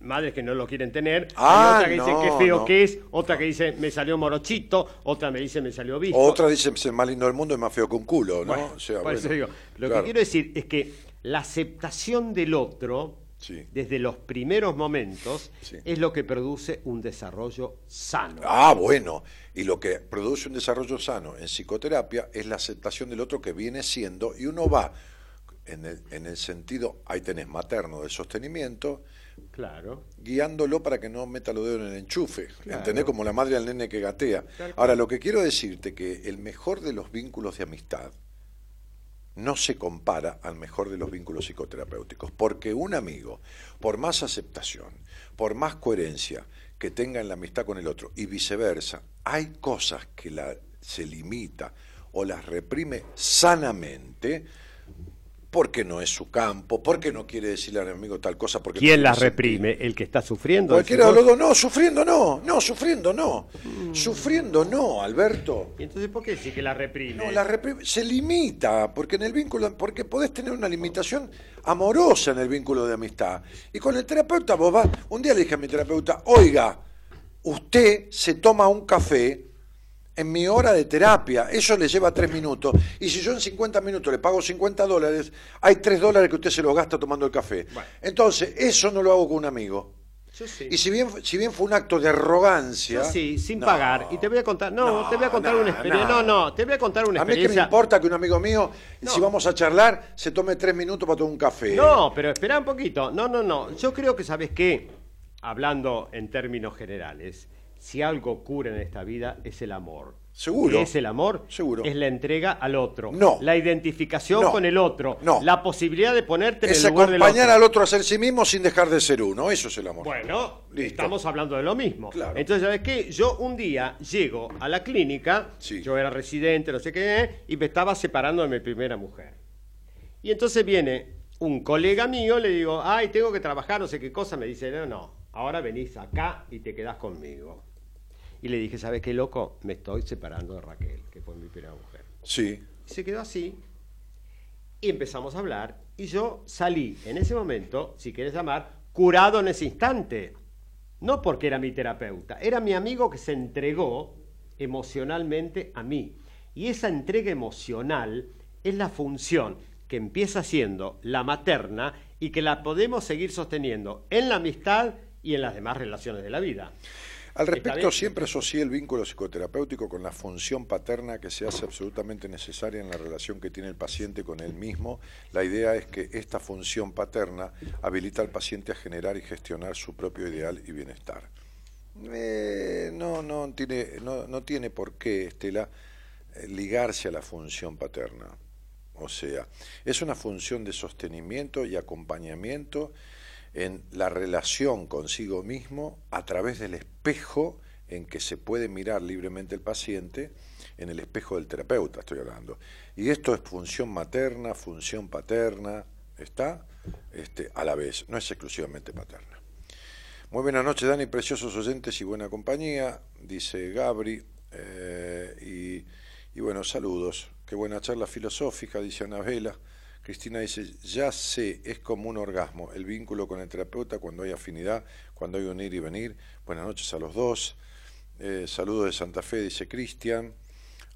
madres que no lo quieren tener, Ah, hay otra que dice no, qué feo no. que es, otra que dice me salió morochito, otra me dice me salió visco. Otra dice, es el más lindo del mundo es más feo que un culo, ¿no? Bueno, O sea, por eso digo, lo claro. que quiero decir es que la aceptación del otro, Sí. desde los primeros momentos, Sí. es lo que produce un desarrollo sano. Ah, bueno. Y lo que produce un desarrollo sano en psicoterapia es la aceptación del otro que viene siendo, y uno va en el, en el sentido, ahí tenés materno del sostenimiento, Claro. guiándolo para que no meta los dedos en el enchufe. Claro. ¿Entendés? Como la madre al nene que gatea. Ahora, lo que quiero decirte que el mejor de los vínculos de amistad no se compara al mejor de los vínculos psicoterapéuticos, porque un amigo, por más aceptación, por más coherencia que tenga en la amistad con el otro y viceversa, hay cosas que la, se limita o las reprime sanamente porque no es su campo, porque no quiere decirle al amigo tal cosa, porque no ¿Quién tiene las reprime? ¿El que está sufriendo? Cualquiera de ¿Decís los dos, no, sufriendo no, no, sufriendo no, Mm. sufriendo no, Alberto. ¿Y entonces por qué sí que la reprime? No, la repri- se limita, porque en el vínculo, porque podés tener una limitación amorosa en el vínculo de amistad. Y con el terapeuta vos vas, un día le dije a mi terapeuta, oiga, usted se toma un café en mi hora de terapia, eso le lleva tres minutos, y si yo en 50 minutos le pago 50 dólares, hay tres dólares que usted se los gasta tomando el café. Bueno. Entonces, eso no lo hago con un amigo. Yo sí. Y si bien, si bien fue un acto de arrogancia. Yo sí, sin No. pagar. Y te voy a contar, no, No, te voy a contar no, una experiencia. No, no. te voy a contar una A mí que me experiencia. importa que un amigo mío, si vamos a charlar, se tome tres minutos para tomar un café. No, pero espera un poquito. No, no, no. Yo creo que, ¿sabes qué? Hablando en términos generales, si algo cura en esta vida es el amor. Seguro. ¿Qué es el amor? Seguro. Es la entrega al otro. No. La identificación No. con el otro. No. La posibilidad de ponerte en Es el lugar del acompañar otro. al otro a ser sí mismo sin dejar de ser uno. Eso es el amor. Bueno, Listo. estamos hablando de lo mismo. Claro. Entonces, ¿sabes qué? Yo un día llego a la clínica, Sí. yo era residente, no sé qué, y me estaba separando de mi primera mujer. Y entonces viene un colega mío, le digo, ay, tengo que trabajar, no sé qué cosa, me dice, no, no, ahora venís acá y te quedás conmigo. Y le dije, ¿sabes qué, loco? Me estoy separando de Raquel, que fue mi primera mujer. Sí. Y se quedó así. Y empezamos a hablar. Y yo salí en ese momento, si quieres llamar, curado en ese instante. No porque era mi terapeuta, era mi amigo que se entregó emocionalmente a mí. Y esa entrega emocional es la función que empieza siendo la materna y que la podemos seguir sosteniendo en la amistad y en las demás relaciones de la vida. Al respecto, siempre asocié el vínculo psicoterapéutico con la función paterna que se hace absolutamente necesaria en la relación que tiene el paciente con él mismo. La idea es que esta función paterna habilita al paciente a generar y gestionar su propio ideal y bienestar. Eh, no, no, tiene, no, no tiene por qué, Estela, eh, ligarse a la función paterna. O sea, es una función de sostenimiento y acompañamiento en la relación consigo mismo a través del espejo en que se puede mirar libremente el paciente, en el espejo del terapeuta estoy hablando. Y esto es función materna, función paterna, ¿está? Este, a la vez, no es exclusivamente paterna. Muy buenas noches, Dani, preciosos oyentes y buena compañía, dice Gabri. eh, y, y bueno, saludos. Qué buena charla filosófica, dice Anabela. Cristina dice, ya sé, es como un orgasmo, el vínculo con el terapeuta cuando hay afinidad, cuando hay un ir y venir. Buenas noches a los dos. Eh, saludos de Santa Fe, dice Cristian.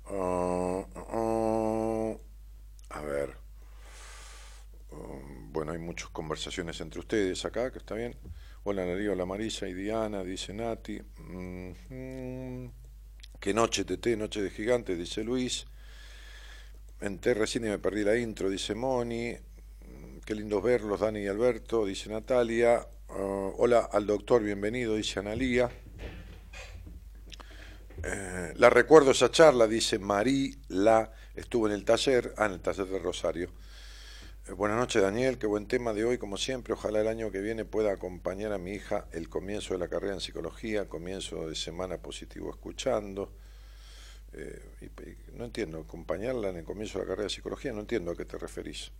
Ah, ah, a ver. Um, bueno, hay muchas conversaciones entre ustedes acá, que está bien. Hola Nari, hola Marisa y Diana, dice Nati. Mm, mm. Qué noche, Tete, noche de gigante, dice Luis. Entré recién y me perdí la intro, dice Moni. Mm, Qué lindos verlos, Dani y Alberto, dice Natalia. Ah, hola al doctor, bienvenido, dice Analía. Eh, la recuerdo esa charla, dice Marila, estuvo en el taller, ah, en el taller de Rosario. Eh, buenas noches, Daniel, qué buen tema de hoy, como siempre. Ojalá el año que viene pueda acompañar a mi hija el comienzo de la carrera en psicología, comienzo de semana positivo escuchando. Eh, y- y no entiendo, acompañarla en el comienzo de la carrera de psicología, no entiendo a qué te referís.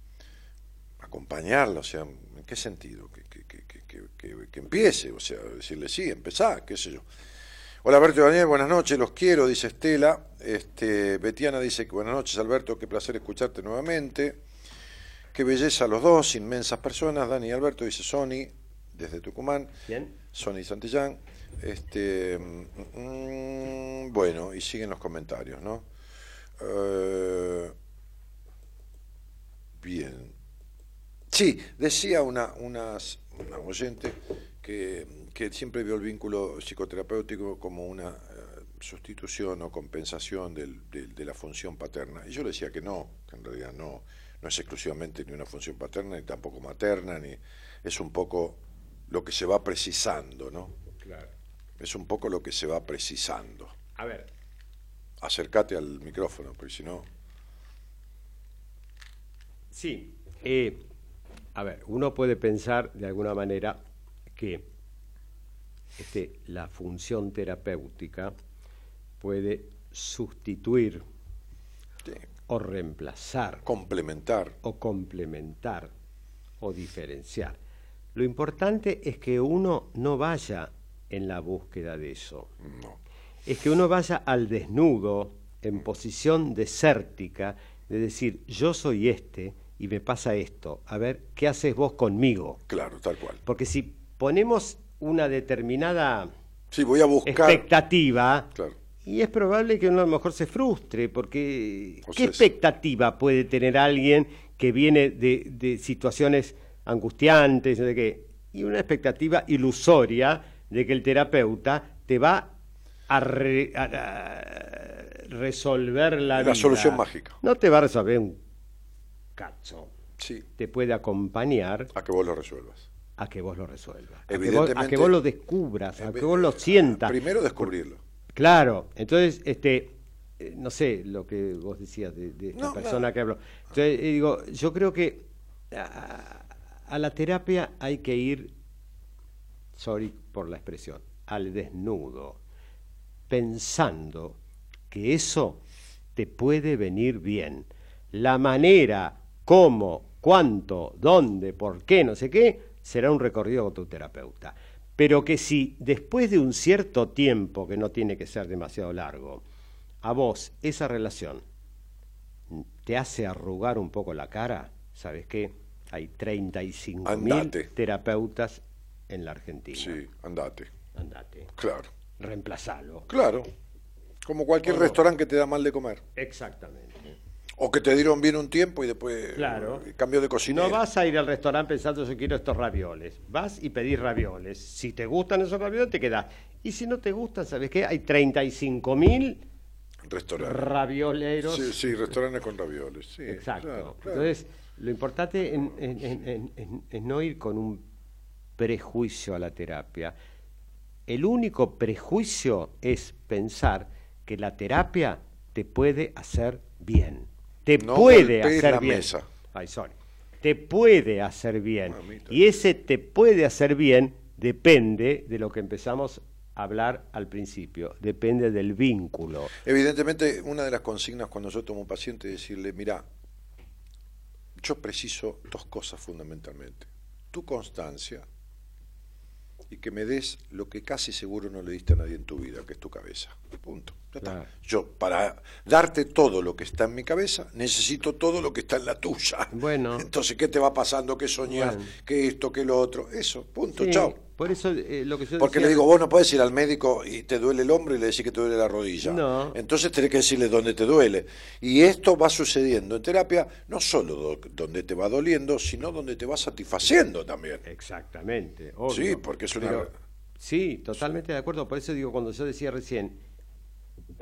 Acompañarla, o sea, ¿en qué sentido? Que, que, que, que, empiece, o sea, decirle sí, empezá, qué sé yo. Hola Alberto y Daniel, buenas noches, los quiero, dice Estela. Este, Betiana dice que buenas noches Alberto, qué placer escucharte nuevamente. Qué belleza los dos, inmensas personas. Dani y Alberto dice Sony. desde Tucumán. Bien. Sonny Santillán. Este, mm, mm, bueno, y siguen los comentarios, ¿no? Eh, bien. Sí, decía una, unas, una oyente que, que siempre vio el vínculo psicoterapéutico como una eh, sustitución o compensación del- de la función paterna. Y yo le decía que no, que en realidad no, no es exclusivamente ni una función paterna, ni tampoco materna, ni es un poco lo que se va precisando, ¿no? Es un poco lo que se va precisando. A ver, Acércate al micrófono, porque si no... Sí. eh, a ver, uno puede pensar de alguna manera que este, la función terapéutica puede sustituir sí, o reemplazar complementar. o complementar o diferenciar. Lo importante es que uno no vaya en la búsqueda de eso. No. Es que uno vaya al desnudo, en posición desértica, de decir, yo soy este y me pasa esto, a ver, ¿qué haces vos conmigo? Claro, tal cual. Porque si ponemos una determinada Sí, voy a buscar... expectativa, Claro. y es probable que uno a lo mejor se frustre, porque O ¿qué expectativa puede tener alguien que viene de, de situaciones angustiantes, de qué? Y una expectativa ilusoria de que el terapeuta te va a, re- a- a resolver la, La vida. solución mágica. No te va a resolver un cacho. Sí, Te puede acompañar a que vos lo resuelvas. a que vos lo resuelvas. A que vos, a Evidentemente- que vos lo descubras, a que vos lo sientas. Primero descubrirlo. Claro, entonces, este, eh, no sé lo que vos decías de, de esta No, persona que habló. Entonces, eh, digo, yo creo que a, a la terapia hay que ir, sorry por la expresión, al desnudo, pensando que eso te puede venir bien. La manera, cómo, cuánto, dónde, por qué, no sé qué, será un recorrido con tu terapeuta. Pero que si después de un cierto tiempo, que no tiene que ser demasiado largo, a vos esa relación te hace arrugar un poco la cara, ¿sabes qué? Hay 35 mil terapeutas en la Argentina. Sí, andate. Andate. Claro, Reemplazalo. claro. Como cualquier restaurante que te da mal de comer. Exactamente. O que te dieron bien un tiempo y después Claro. eh, cambió de cocinero. No vas a ir al restaurante pensando yo quiero estos ravioles. Vas y pedís ravioles. Si te gustan esos ravioles, te quedás. Y si no te gustan, ¿sabes qué? Hay 35 mil ravioleros. Sí, sí, restaurantes con ravioles. Sí, Exacto. claro, claro. Entonces, lo importante es no ir con un prejuicio a la terapia. El único prejuicio es pensar que la terapia te puede hacer bien. Te No puede hacer la bien. mesa. Ay, sorry. Te puede hacer bien. Mamita. Y ese te puede hacer bien depende de lo que empezamos a hablar al principio. Depende del vínculo. Evidentemente, una de las consignas cuando yo tomo un paciente es decirle, mira, yo preciso dos cosas fundamentalmente. Tu constancia y que me des lo que casi seguro no le diste a nadie en tu vida, que es tu cabeza. Punto. Ya está. Claro. Yo, para darte todo lo que está en mi cabeza, necesito todo lo que está en la tuya. Bueno. Entonces, ¿qué te va pasando? ¿Qué soñás? Bueno. ¿Qué esto? ¿Qué lo otro? Eso, punto, Sí, chao. Por eso eh, lo que yo Porque decía- le digo, vos no puedes ir al médico y te duele el hombro y le decís que te duele la rodilla. No. Entonces tenés que decirle dónde te duele. Y esto va sucediendo en terapia, no solo do- donde te va doliendo, sino donde te va satisfaciendo también. Exactamente. obvio. Sí, porque es una- Pero- sí, totalmente de acuerdo. Por eso digo, cuando yo decía recién,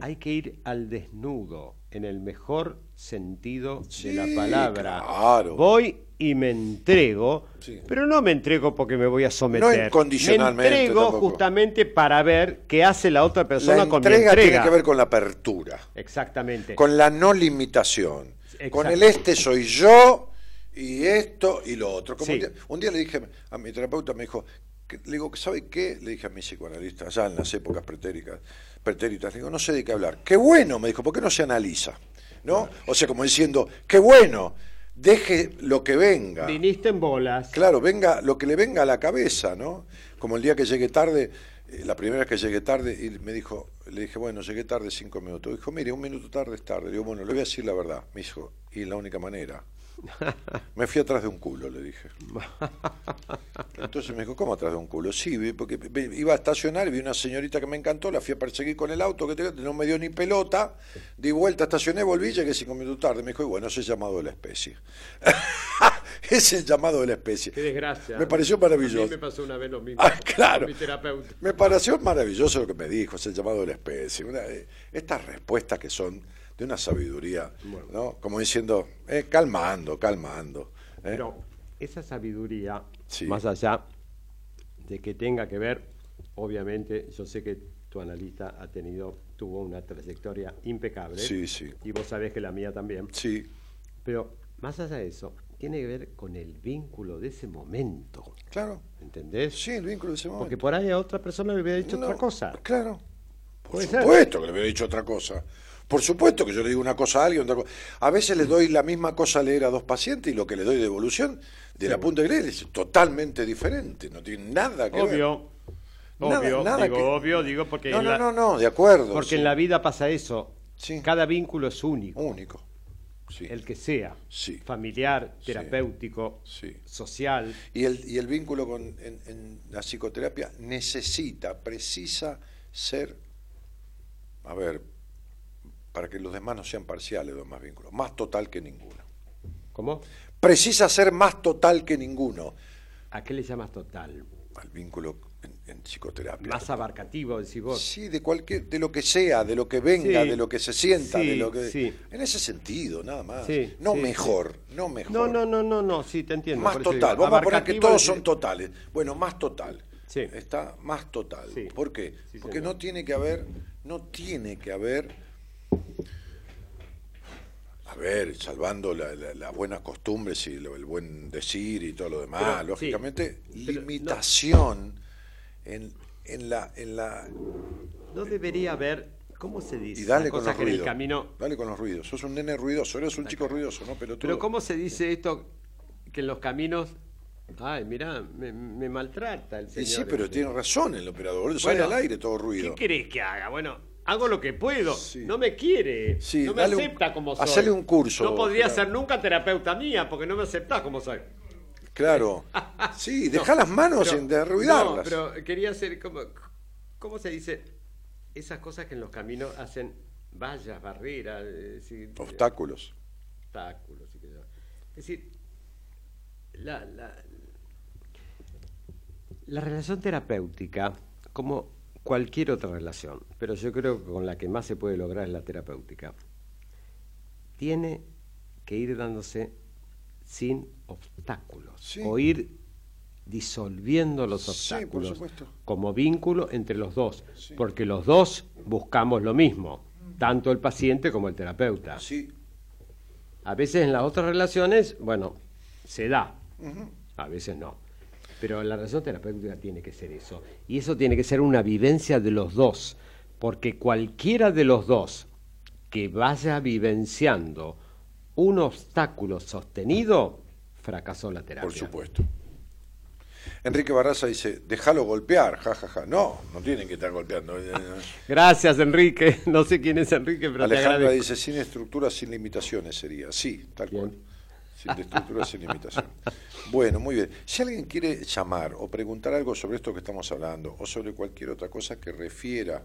hay que ir al desnudo, en el mejor sentido Sí, de la palabra. claro. Voy y me entrego, Sí. pero no me entrego porque me voy a someter. No incondicionalmente Me entrego tampoco. justamente para ver qué hace la otra persona La con mi entrega entrega. tiene que ver con la apertura, Exactamente. con la no limitación, con el este soy yo y esto y lo otro. Como Sí. un, día, un día le dije a mi terapeuta, me dijo, le digo, ¿sabe qué? Le dije a mi psicoanalista, allá en las épocas pretéricas, pretéritas, le digo, no sé de qué hablar. Qué bueno, me dijo, ¿por qué no se analiza? ¿No? O sea, como diciendo, qué bueno, deje lo que venga. Viniste en bolas. Claro, venga lo que le venga a la cabeza, ¿no? Como el día que llegué tarde, eh, la primera vez que llegué tarde, y me dijo, le dije, bueno, llegué tarde cinco minutos. Dijo, mire, un minuto tarde es tarde. Le digo, bueno, le voy a decir la verdad. Me dijo, y la única manera. Me fui atrás de un culo, le dije. Entonces me dijo, ¿cómo atrás de un culo? Sí, porque iba a estacionar vi una señorita que me encantó, la fui a perseguir con el auto, que te- no me dio ni pelota, di vuelta, estacioné, volví, llegué cinco minutos tarde. Me dijo, y bueno, ese es el llamado de la especie. es el llamado de la especie. Qué desgracia. Me pareció A maravilloso. mí me pasó una vez lo mismo. Ah, claro. Con mi terapeuta. Me pareció maravilloso lo que me dijo, es el llamado de la especie. Una, eh, estas respuestas que son de una sabiduría, ¿no? Como diciendo, eh, calmando, calmando. ¿eh? Pero esa sabiduría, Sí. más allá de que tenga que ver, obviamente, yo sé que tu analista ha tenido, tuvo una trayectoria impecable. Sí, sí. Y vos sabés que la mía también. Sí, Pero más allá de eso, tiene que ver con el vínculo de ese momento. claro. ¿Entendés? Sí, el vínculo de ese momento. Porque por ahí a otra persona le hubiera dicho No, otra cosa. Claro. Por ser. supuesto que le hubiera dicho otra cosa. Por supuesto que yo le digo una cosa a alguien, otra cosa. A veces le doy la misma cosa a leer a dos pacientes y lo que le doy de evolución de la punta de leer es totalmente diferente. No tiene nada que ver. Obvio. Nada- obvio, nada digo que- obvio, digo porque, No, no, la, no, no, de acuerdo. porque sí. en la vida pasa eso. Sí. Cada vínculo es único. Único. Sí. el que sea, Sí. familiar, terapéutico, Sí. social. Y el, y el vínculo con, en, en la psicoterapia necesita, precisa ser, a ver, para que los demás no sean parciales los más vínculos, más total que ninguno. ¿Cómo? Precisa ser más total que ninguno ¿A qué le llamas total? al vínculo en, en psicoterapia. Más abarcativo, decís vos. Sí, de cualquier, de lo que sea, de lo que venga, Sí. de lo que se sienta, Sí, de lo que, sí. en ese sentido, nada más. No mejor, no mejor. No, no, no, no, no, sí, te entiendo. Más total. Vamos a poner que todos son totales. Bueno, más total. Sí. Está más total. Sí. ¿Por qué? Porque señor. no tiene que haber, no tiene que haber, ver, salvando la- la- las buenas costumbres y lo- el buen decir y todo lo demás, Pero, sí, lógicamente, no- limitación en, en la, en la No debería haber, ¿cómo se dice? y dale con los que en el ruidos. camino. Dale con los ruidos. Sos un nene ruidoso, eres un chico ruidoso, ¿no? Pero, Pero ¿cómo se dice esto? Que en los caminos. Ay, mirá, me, me maltrata el señor. Sí, pero este. tiene razón el operador. Sale Bueno, al aire todo ¿Qué ruido. querés que haga? Bueno, hago lo que puedo. Sí. No me quiere. Sí, no me un- acepta como soy. hacele un curso, No podría Gerardo. ser nunca terapeuta mía porque no me aceptás como soy. Claro. Sí, deja las manos Pero- en derruidarlas. No, pero quería hacer como. ¿Cómo se dice? Esas cosas que en los caminos hacen vallas, barreras, eh, decir, Obstáculos. obstáculos. y yo. Es decir, la, la, la relación terapéutica, como cualquier otra relación, pero yo creo que con la que más se puede lograr es la terapéutica, tiene que ir dándose sin obstáculos Sí. o ir disolviendo los obstáculos como vínculo entre los dos, Sí. porque los dos buscamos lo mismo, tanto el paciente como el terapeuta. Sí. A veces en las otras relaciones, bueno, se da, a veces no. Pero la relación terapéutica tiene que ser eso. Y eso tiene que ser una vivencia de los dos, porque cualquiera de los dos que vaya vivenciando un obstáculo sostenido, fracasó la terapia. Por supuesto. Enrique Barraza dice, déjalo golpear, jajaja. No, no tienen que estar golpeando. Eh, Gracias, Enrique. No sé quién es Enrique, pero te Alejandra agradezco. dice, sin estructuras, sin limitaciones sería. Sí, tal Bien. Cual. Sin estructuras, sin limitaciones. Bueno, muy bien. Si alguien quiere llamar o preguntar algo sobre esto que estamos hablando o sobre cualquier otra cosa que refiera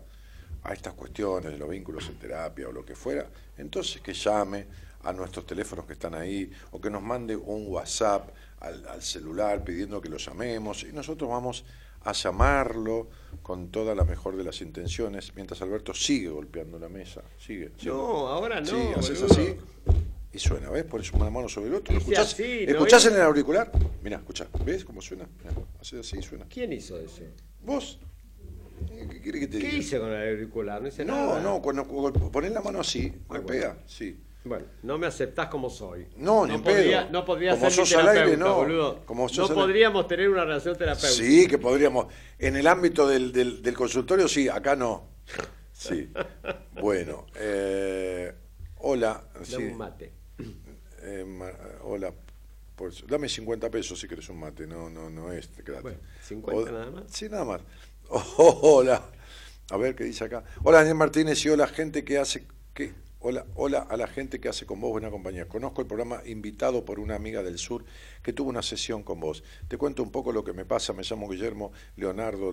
a estas cuestiones de los vínculos en terapia o lo que fuera, entonces que llame a nuestros teléfonos que están ahí o que nos mande un WhatsApp al, al celular pidiendo que lo llamemos y nosotros vamos a llamarlo con toda la mejor de las intenciones mientras Alberto sigue golpeando la mesa. Sigue. sigue. No, ahora no. Sí, haces así y suena, ¿ves? Pones una mano sobre el otro. ¿Lo escuchás, así, ¿no ¿Escuchás es? en el auricular? Mira, escuchá. ¿Ves cómo suena? Mirá, así suena. ¿Quién hizo eso? ¿Vos? ¿Qué querés que te ¿Qué diga? hice con el auricular? No hice No, nada. no, cuando cuando pones la mano así, Ah, golpea, sí. Bueno, no me aceptás como soy. No, ni en podría, pedo. No podría Como ser sos al aire, no. boludo. Como no podríamos tener una relación terapéutica. Sí, que podríamos. En el ámbito del, del, del consultorio, sí, acá no. Sí. Bueno, eh, hola. Sí. un mate. Eh, hola, por- dame 50 pesos si querés un mate, no, no, no es gratis. Bueno, 50 nada más. Sí, nada más. hola, a ver qué dice acá. Hola, Daniel Martínez y hola, gente que hace, ¿qué? Hola, hola a la gente que hace con vos buena compañía. Conozco el programa invitado por una amiga del sur que tuvo una sesión con vos. Te cuento un poco lo que me pasa. Me llamo Guillermo Leonardo.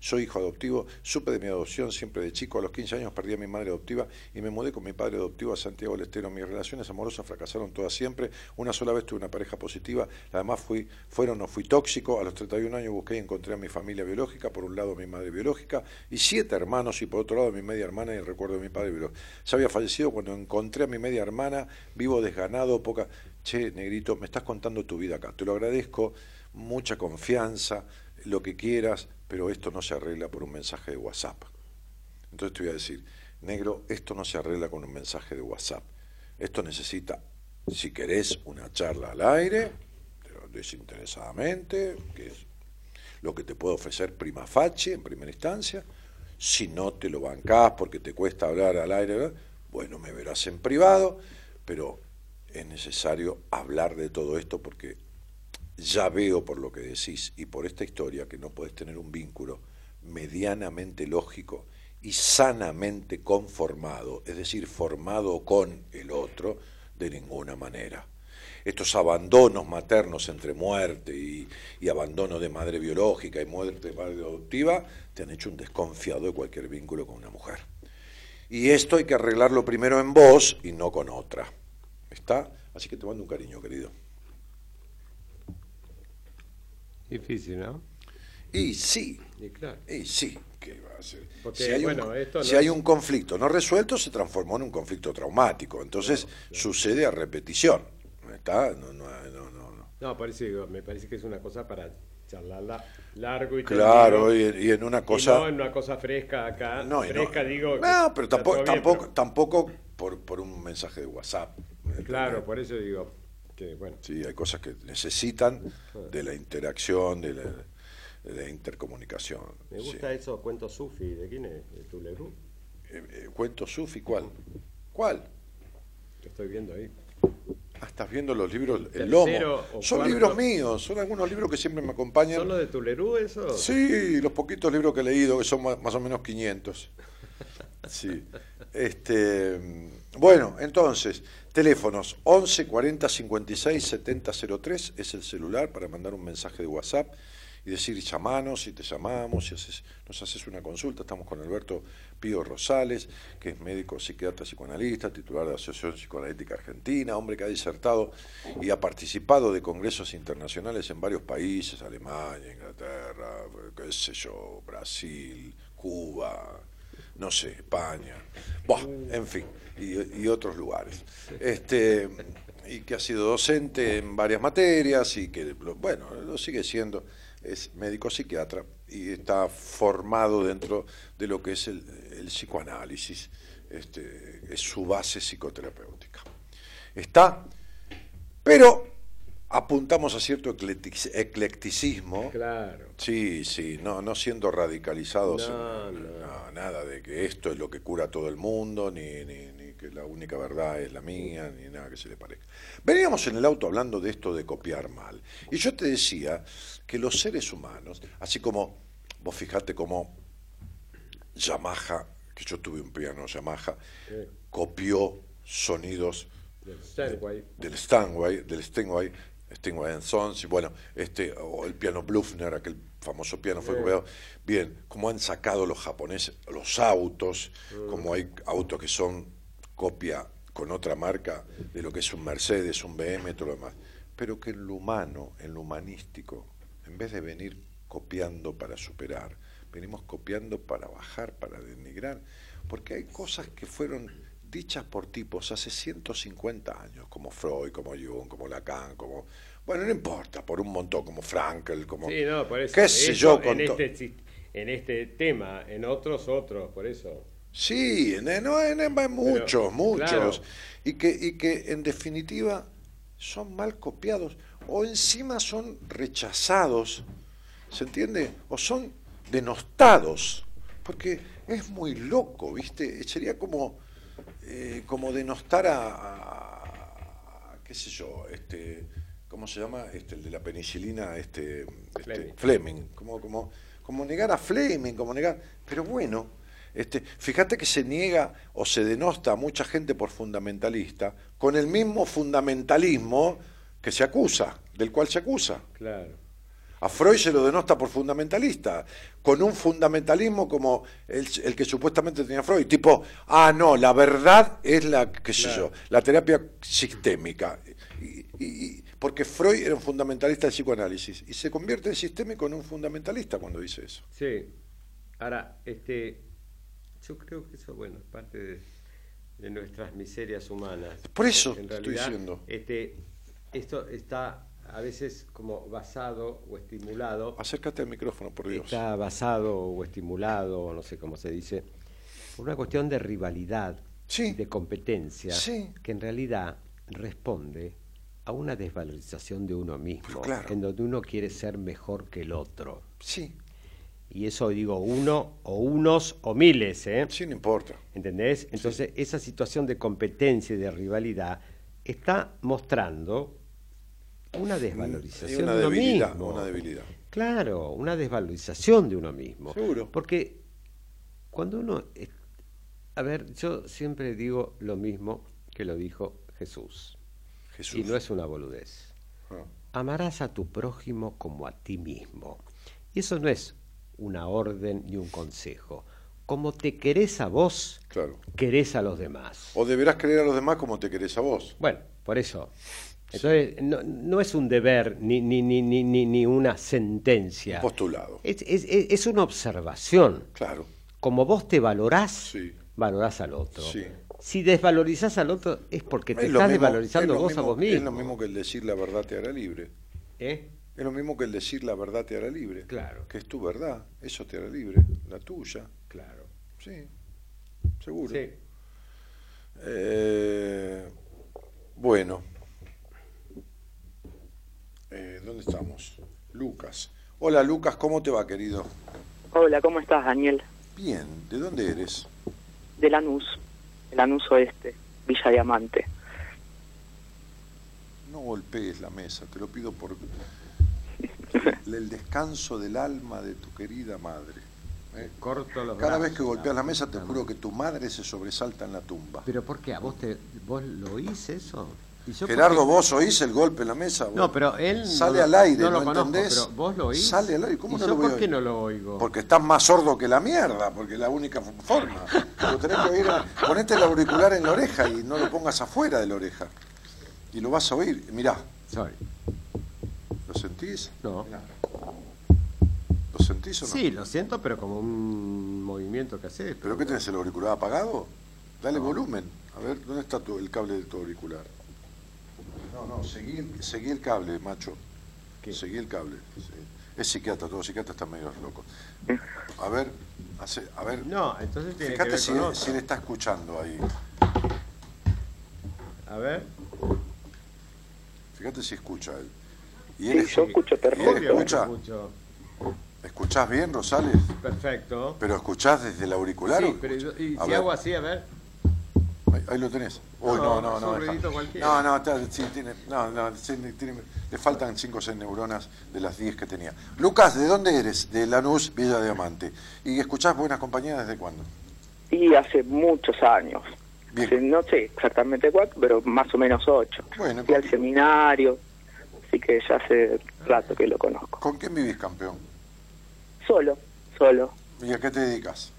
Soy hijo adoptivo. Supe de mi adopción siempre de chico. A los 15 años perdí a mi madre adoptiva y me mudé con mi padre adoptivo a Santiago del Estero. Mis relaciones amorosas fracasaron todas siempre. Una sola vez tuve una pareja positiva. Además fui, fueron no fui tóxico. A los 31 años busqué y encontré a mi familia biológica. Por un lado mi madre biológica y siete hermanos y por otro lado mi media hermana y el recuerdo de mi padre biológico. Ya había fallecido cuando encontré a mi media hermana, vivo desganado, poca... Che, negrito, me estás contando tu vida acá, te lo agradezco, mucha confianza, lo que quieras, pero esto no se arregla por un mensaje de WhatsApp. Entonces te voy a decir, negro, esto no se arregla con un mensaje de WhatsApp. Esto necesita, si querés, una charla al aire, desinteresadamente, que es lo que te puedo ofrecer prima facie en primera instancia. Si no te lo bancás porque te cuesta hablar al aire, bueno, me verás en privado, pero es necesario hablar de todo esto porque ya veo por lo que decís y por esta historia que no puedes tener un vínculo medianamente lógico y sanamente conformado, es decir, formado con el otro, de ninguna manera. Estos abandonos maternos entre muerte y, y, abandono de madre biológica y muerte de madre adoptiva te han hecho un desconfiado de cualquier vínculo con una mujer. Y esto hay que arreglarlo primero en vos y no con otra. ¿Está? Así que te mando un cariño, querido. Difícil, ¿no? Y sí. Y claro. Y sí. ¿Qué va a ser? Porque, si hay, bueno, un, esto si no hay un conflicto no resuelto, se transformó en un conflicto traumático. Entonces sucede a repetición. ¿Está? No, no, no, no, no. No, me parece que es una cosa para charlarla largo y Claro, y, y en una y cosa. no en una cosa fresca acá. No, fresca digo. No, pero tampoco, bien, tampoco, pero- tampoco por, por un mensaje de WhatsApp. Claro, por eso digo que, bueno. Sí, hay cosas que necesitan de la interacción, de la, de la intercomunicación. Me sí. gusta eso, cuento sufi. ¿De quién es? ¿De Tuleru? Eh, eh, ¿Cuento Sufi cuál? ¿Cuál? Lo estoy viendo ahí. Ah, estás viendo los libros El Lomo. Son cuarto. libros míos, son algunos libros que siempre me acompañan. ¿Son los de Tuleru eso? Sí, los poquitos libros que he leído, que son más o menos 500. Sí. Este, bueno, entonces, teléfonos 11 40 56 70 03 es el celular para mandar un mensaje de WhatsApp y decir llamanos, si te llamamos, haces, nos haces una consulta. Estamos con Alberto Pío Rosales, que es médico, psiquiatra, psicoanalista, titular de la Asociación Psicoanalítica Argentina, hombre que ha disertado y ha participado de congresos internacionales en varios países, Alemania, Inglaterra, qué sé yo, Brasil, Cuba, no sé, España, Buah, en fin, y, y otros lugares. Este, y que ha sido docente en varias materias y que, bueno, lo sigue siendo, es médico psiquiatra y está formado dentro de lo que es el, el psicoanálisis, este, es su base psicoterapéutica. Está, pero apuntamos a cierto eclectic- eclecticismo. Claro. Sí, sí, no, no siendo radicalizados, No, en- no. no, nada de que esto es lo que cura a todo el mundo, ni, ni, ni que la única verdad es la mía, ni nada que se le parezca. Veníamos en el auto hablando de esto de copiar mal. Y yo te decía que los seres humanos, así como vos fijate como Yamaha, que yo tuve un piano Yamaha, Sí. copió sonidos Del Steinway. del Steinway, del Steinway, Steinway and Sons, y bueno, este, o el piano Blufner, aquel famoso piano fue copiado. Bien, como han sacado los japoneses los autos, Mm. como hay autos que son copia con otra marca de lo que es un Mercedes, un BM, todo lo demás. Pero que en lo humano, en lo humanístico, en vez de venir copiando para superar, venimos copiando para bajar, para denigrar, porque hay cosas que fueron dichas por tipos hace 150 años, como Freud, como Jung, como Lacan, como... Bueno, no importa, por un montón, como Frankel, como... Sí, no, por eso. ¿Qué sé Eso yo con en este, en este tema, en otros, otros, por eso. Sí, en, no, en, en muchos, muchos. claro. Y, que, y que en definitiva son mal copiados o encima son rechazados, ¿se entiende? O son denostados, porque es muy loco, ¿viste? Sería como, eh, como denostar a, a- a- qué sé yo, este, ¿cómo se llama? Este, el de la penicilina, este, este, Fleming. Fleming, como, como, como negar a Fleming, como negar, pero bueno, Este, fíjate que se niega o se denosta a mucha gente por fundamentalista con el mismo fundamentalismo que se acusa, del cual se acusa. Claro. A Freud se lo denosta por fundamentalista, con un fundamentalismo como el, el que supuestamente tenía Freud, tipo, ah, no, la verdad es la, qué sé yo, la terapia sistémica. Y, y- porque Freud era un fundamentalista del psicoanálisis y se convierte en sistémico en un fundamentalista cuando dice eso. Sí. Ahora, este, yo creo que eso, bueno, es parte de, de nuestras miserias humanas. Por eso En estoy diciendo. Este, esto está a veces como basado o estimulado. Acércate al micrófono, por Dios. Está basado o estimulado, no sé cómo se dice, por una cuestión de rivalidad, Sí. de competencia, Sí. que en realidad responde a una desvalorización de uno mismo, claro. en donde uno quiere ser mejor que el otro. Sí, Y eso digo uno o unos o miles, ¿eh? sí, no importa. ¿Entendés? Entonces, esa situación de competencia y de rivalidad está mostrando una desvalorización una de uno debilidad, mismo. una debilidad. Claro, una desvalorización de uno mismo. Seguro. Porque cuando uno... A ver, yo siempre digo lo mismo que lo dijo Jesús. Jesús. Y no es una boludez. Ah. Amarás a tu prójimo como a ti mismo. Y eso no es una orden ni un consejo. Como te querés a vos, Claro. querés a los demás. O deberás querer a los demás como te querés a vos. Bueno, por eso. Entonces, no, no es un deber ni, ni, ni, ni, ni, ni una sentencia. Un postulado. Es, es- es- una observación. Claro. Como vos te valorás, Sí. valorás al otro. Sí. Si desvalorizás al otro es porque te Es estás mismo- desvalorizando es lo vos mismo- a vos mismo. Es lo mismo que el decir la verdad te hará libre. ¿Eh? Es lo mismo que el decir la verdad te hará libre. Claro. Que es tu verdad, eso te hará libre, la tuya. Claro. Sí, seguro. Sí. Eh, bueno. Eh, ¿Dónde estamos? Lucas. Hola Lucas, ¿cómo te va querido? Hola, ¿cómo estás, Daniel? Bien, ¿de dónde eres? De Lanús, de Lanús Oeste, Villa Diamante. No golpees la mesa, te lo pido por el, descanso del alma de tu querida madre. ¿eh? Corto los Cada brazos, vez que golpeas la mesa te juro que tu madre se sobresalta en la tumba. ¿Pero por qué? ¿A vos, te, vos lo oís eso? ¿Y yo por Gerardo, vos oís el golpe en la mesa. No, pero él Sale no, al aire, no ¿no, lo conozco, entendés? pero vos lo oís. Sale al aire, ¿cómo ¿Y no yo lo voy por qué no lo oigo? Porque estás más sordo que la mierda, porque es la única forma. Lo tenés que oír, ponete el auricular en la oreja y no lo pongas afuera de la oreja. Y lo vas a oír. Mirá, Sorry. ¿Lo sentís? No. ¿Lo sentís o no? Sí, lo siento, pero como un movimiento que haces. ¿Pero qué tenés el auricular apagado? Dale volumen. A ver, ¿dónde está tu- el cable de tu auricular? No, no, seguí, el- seguí el cable, macho. ¿Qué? Seguí el cable. sí. Es psiquiatra, todos los psiquiatras están medio locos. A ver, hace- a ver. No, entonces tiene que Fíjate ver si, con si otro. él está escuchando ahí. A ver. Fíjate si escucha él. Y Sí, él es- yo escucho ¿Y él perfecto. Escucha? ¿Escuchás bien, Rosales? Perfecto. ¿Pero escuchás desde el auricular? Sí, pero y, escuchás? y A si ver, hago así, a ver. Ahí, ahí lo tenés. Uy, No, no, no, es no. un deja. ruidito cualquiera. No, no, está- sí, tiene, no, no, sí, tiene- le faltan 5 o 6 neuronas de las 10 que tenía. Lucas, ¿de dónde eres? De Lanús, Villa Diamante. ¿Y escuchás Buenas Compañías desde cuándo? Y hace muchos años. Bien. Hace- no sé exactamente cuánto, pero más o menos ocho. Bueno, Fui al seminario, así que ya hace rato que lo conozco. ¿Con quién vivís, campeón? Solo, solo. ¿Y a qué te dedicas?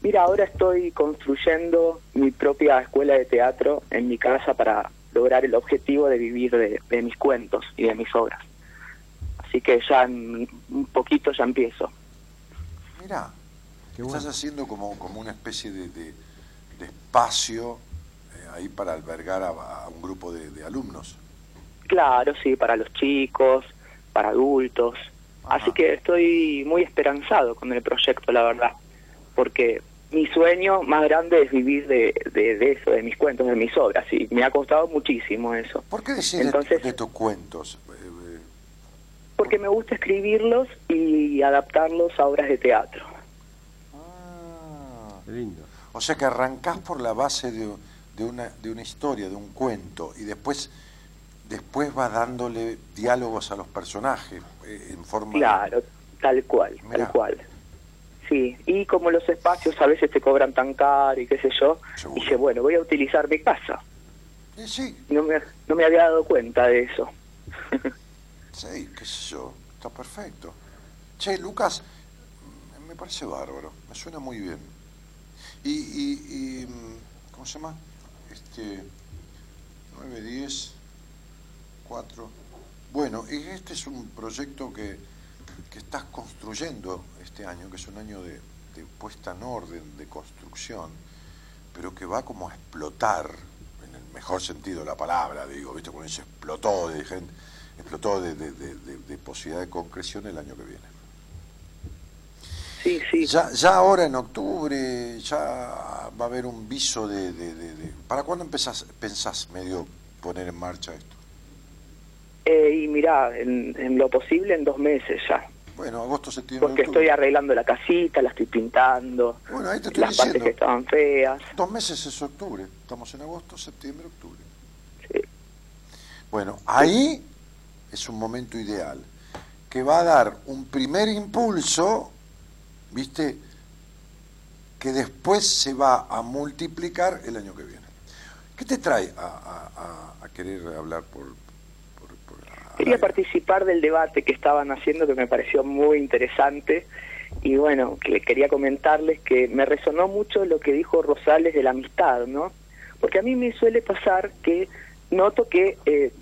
Mira, ahora estoy construyendo mi propia escuela de teatro en mi casa para lograr el objetivo de vivir de, de mis cuentos y de mis obras. Así que ya en un poquito ya empiezo. Qué estás haciendo como, como una especie de, de- de espacio eh, ahí para albergar a, a un grupo de, de alumnos. Claro, sí, para los chicos, para adultos. Ajá. Así que estoy muy esperanzado con el proyecto, la verdad. Porque mi sueño más grande es vivir de, de, de eso, de mis cuentos, de mis obras. Y me ha costado muchísimo eso. ¿Por qué decís Entonces- de, tus cuentos? Eh, eh, Porque me gusta escribirlos y adaptarlos a obras de teatro. ah, lindo. O sea que arrancás por la base de, de una, de una historia, de un cuento, y después, después vas dándole diálogos a los personajes eh, en forma de- Claro, tal cual, Mirá. tal cual. sí. Y como los espacios a veces te cobran tan caro y qué sé yo, Seguro. dije, bueno, voy a utilizar mi casa. Y sí, No me, no me había dado cuenta de eso. sí, qué sé yo, está perfecto. Che, Lucas, me parece bárbaro, me suena muy bien. Y, y, y, mm, ¿cómo se llama? Este, 9, 10, 4. Bueno, y este es un proyecto que, que estás construyendo este año, que es un año de, de puesta en orden, de construcción, pero que va como a explotar, en el mejor sentido de la palabra, digo, ¿viste? Cuando se explotó de gente, explotó de, de- de- de- de posibilidad de concreción el año que viene. Sí, sí. Ya, ya ahora en octubre ya va a haber un viso de... de- de- de- ¿Para cuándo empezás, pensás medio poner en marcha esto? Eh, y mirá, en, en lo posible en dos meses ya. Bueno, agosto, septiembre, Porque octubre. estoy arreglando la casita, la estoy pintando, Bueno, ahí te estoy las partes diciendo. que estaban feas. Dos meses es octubre. Estamos en agosto, septiembre, octubre. Sí. Bueno, ahí es un momento ideal que va a dar un primer impulso, ¿viste? Que después se va a multiplicar el año que viene. ¿Qué te trae a, a- a- a querer hablar por... Quería participar del debate que estaban haciendo que me pareció muy interesante y bueno, que quería comentarles que me resonó mucho lo que dijo Rosales de la amistad, ¿no? Porque a mí me suele pasar que noto que eh,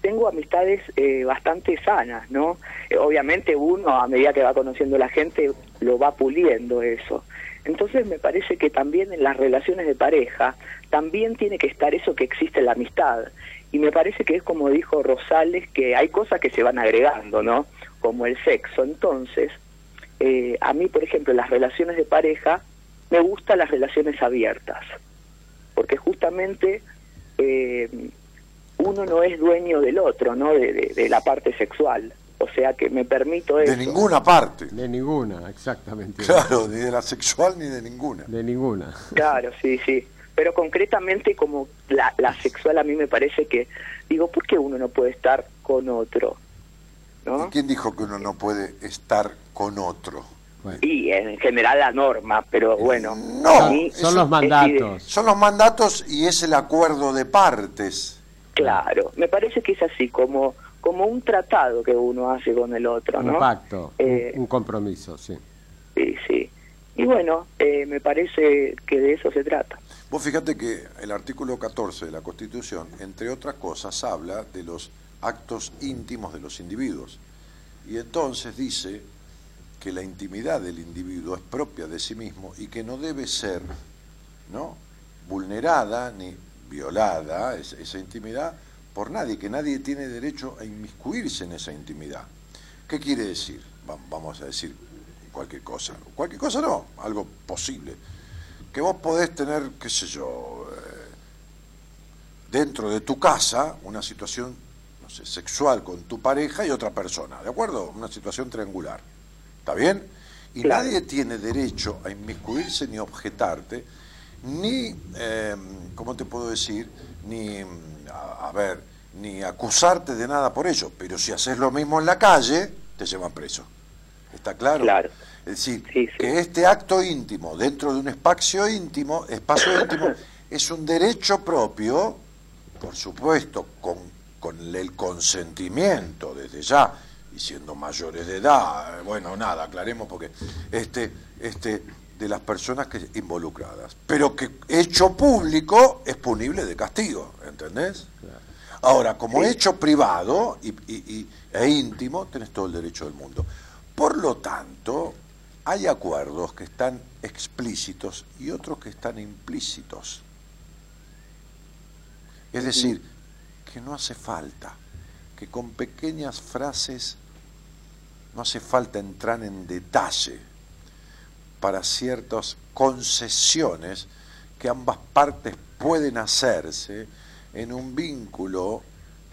tengo amistades eh, bastante sanas, ¿no? Eh, obviamente uno a medida que va conociendo a la gente lo va puliendo eso. Entonces me parece que también en las relaciones de pareja también tiene que estar eso que existe en la amistad. Y me parece que es como dijo Rosales, que hay cosas que se van agregando, ¿no? Como el sexo. Entonces, eh, a mí, por ejemplo, en las relaciones de pareja, me gustan las relaciones abiertas. Porque justamente eh, uno no es dueño del otro, ¿no? De, de- de la parte sexual. O sea que me permito eso. De ninguna parte. De ninguna, exactamente. Claro, ni de la sexual ni de ninguna. De ninguna. Claro, sí, sí. Pero concretamente como la, la sexual a mí me parece que, digo, ¿por qué uno no puede estar con otro? ¿No? ¿Y quién dijo que uno no puede estar con otro? Bueno. Y en general la norma, pero bueno. No, Son los mandatos. Son los mandatos y es el acuerdo de partes. Claro, me parece que es así, como, como un tratado que uno hace con el otro, ¿no? Un pacto, Eh, un, un compromiso, sí. Sí, sí. Y bueno, eh, me parece que de eso se trata. Vos fíjate que el artículo 14 de la Constitución, entre otras cosas, habla de los actos íntimos de los individuos. Y entonces dice que la intimidad del individuo es propia de sí mismo y que no debe ser ¿no? vulnerada ni violada es- esa intimidad por nadie, que nadie tiene derecho a inmiscuirse en esa intimidad. ¿Qué quiere decir? Va- Vamos a decir cualquier cosa. Cualquier cosa no, algo posible. Que vos podés tener, qué sé yo, eh, dentro de tu casa una situación, no sé, sexual con tu pareja y otra persona, ¿de acuerdo? Una situación triangular. ¿Está bien? Y Claro. nadie tiene derecho a inmiscuirse ni objetarte, ni, eh, ¿cómo te puedo decir? Ni, mm, a, a ver, ni acusarte de nada por ello. Pero si haces lo mismo en la calle, te llevan preso. ¿Está claro? Claro. Es decir, Sí, sí. que este acto íntimo, dentro de un espacio íntimo, espacio íntimo, es un derecho propio, por supuesto, con, con el consentimiento desde ya, y siendo mayores de edad, bueno, nada, aclaremos porque este, este, de las personas que involucradas, pero que hecho público es punible de castigo, ¿entendés? Ahora, como hecho privado y, y- y- e íntimo, tenés todo el derecho del mundo. Por lo tanto, hay acuerdos que están explícitos y otros que están implícitos. Es decir, que no hace falta, que con pequeñas frases no hace falta entrar en detalle para ciertas concesiones que ambas partes pueden hacerse en un vínculo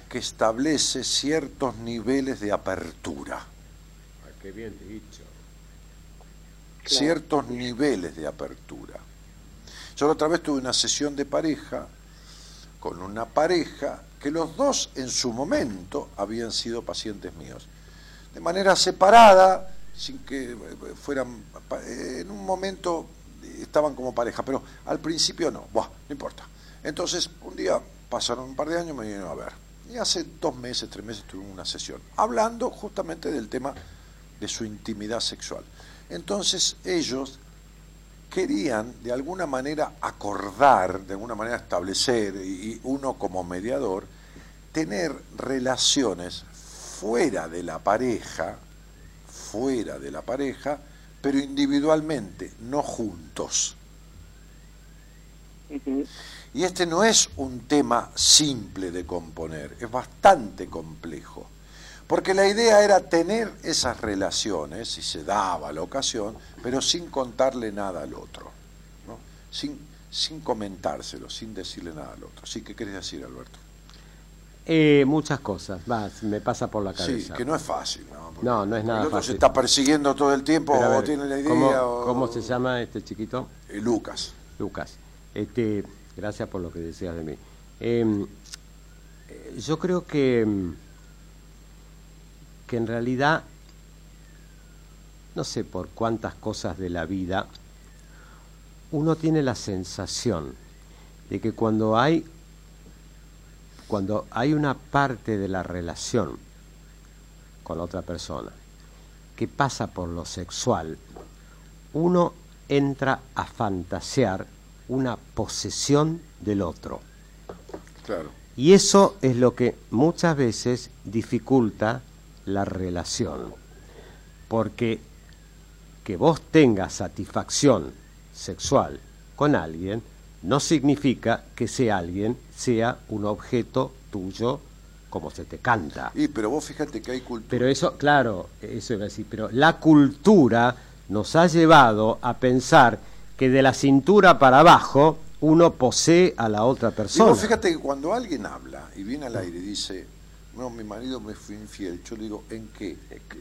que establece ciertos niveles de apertura, Ah, qué bien dicho. Ciertos niveles de apertura. Yo la otra vez tuve una sesión de pareja con una pareja que los dos en su momento habían sido pacientes míos. De manera separada, sin que eh, fueran, en un momento estaban como pareja, pero al principio no, Buah, no importa. Entonces, un día pasaron un par de años, me vinieron a ver. Y hace dos meses, tres meses tuvimos una sesión, hablando justamente del tema de su intimidad sexual. Entonces ellos querían de alguna manera acordar, de alguna manera establecer, y uno como mediador, tener relaciones fuera de la pareja, fuera de la pareja, pero individualmente, no juntos. Y este no es un tema simple de componer, es bastante complejo. Porque la idea era tener esas relaciones, si se daba la ocasión, pero sin contarle nada al otro, ¿no? sin, sin comentárselo, sin decirle nada al otro. ¿Sí qué querés decir, Alberto? Eh, muchas cosas, me pasa por la cabeza. Sí, que no es fácil. No, no, es nada el otro fácil. se está persiguiendo todo el tiempo o tiene la idea. ¿cómo, ¿Cómo se llama este chiquito? Eh, Lucas. Lucas. Este, gracias por lo que decías de mí. Em, yo creo que, em, que en realidad, no sé por cuántas cosas de la vida, uno tiene la sensación de que cuando hay cuando hay una parte de la relación con otra persona que pasa por lo sexual, uno entra a fantasear una posesión del otro. Claro. Y eso es lo que muchas veces dificulta la relación. Porque que vos tengas satisfacción sexual con alguien no significa que ese alguien sea un objeto tuyo como se te canta. Y pero vos fíjate que hay cultura. Pero eso, claro, eso iba a decir, pero la cultura nos ha llevado a pensar que de la cintura para abajo uno posee a la otra persona. Y vos fíjate que cuando alguien habla y viene al aire y dice, no, mi marido me fue infiel. Yo le digo, ¿en qué?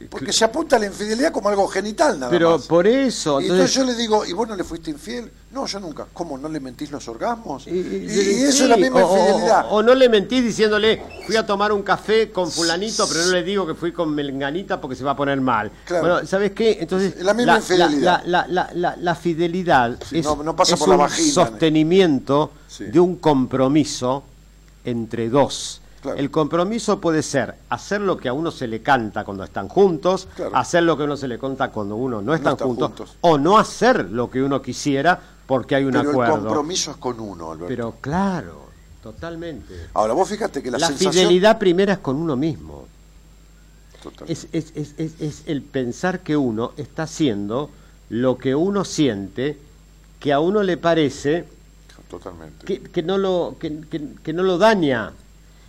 Porque se apunta a la infidelidad como algo genital, nada Pero por eso. Y entonces... yo le digo, ¿y vos no le fuiste infiel? No, yo nunca. ¿Cómo? ¿No le mentís los orgasmos? Y, eso es la misma infidelidad. O, no le mentís diciéndole, fui a tomar un café con fulanito, pero no le digo que fui con melenganita porque se va a poner mal. Bueno, ¿sabes qué? Entonces, la misma infidelidad. La, fidelidad es, no, pasa por un sostenimiento de un compromiso entre dos el compromiso puede ser hacer lo que a uno se le canta cuando están juntos, hacer lo que a uno se le canta cuando uno no está juntos, o no hacer lo que uno quisiera porque hay un Pero acuerdo. El compromiso es con uno, Alberto. Pero claro, totalmente. Ahora, vos fíjate que la, la fidelidad primera es con uno mismo. Es, es, es, es, el pensar que uno está haciendo lo que uno siente, que a uno le parece Totalmente. Que, que no lo, que, que no lo daña.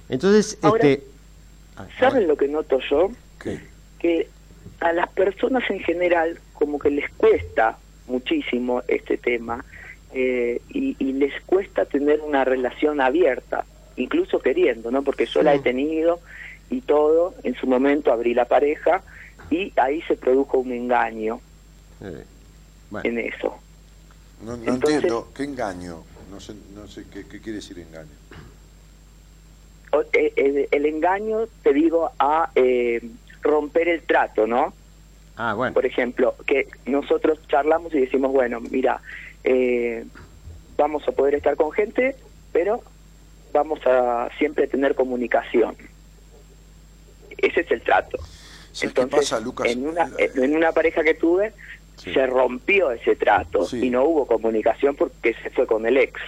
Entonces, este... ¿saben lo que noto yo? Que a las personas en general como que les cuesta muchísimo este tema eh, y, les cuesta tener una relación abierta, incluso queriendo, ¿no? Porque yo la he tenido y todo, en su momento abrí la pareja y ahí se produjo un engaño en eso. No, entiendo, ¿qué engaño? No sé, no sé qué quiere decir engaño. Eh, el, engaño, te digo, a eh, romper el trato, ¿no? Ah, bueno. Por ejemplo, que nosotros charlamos y decimos, bueno, mira, eh, vamos a poder estar con gente, pero vamos a siempre tener comunicación. Ese es el trato. Entonces, pasa, Lucas? En una, en una pareja que tuve, se rompió ese trato y no hubo comunicación porque se fue con el ex.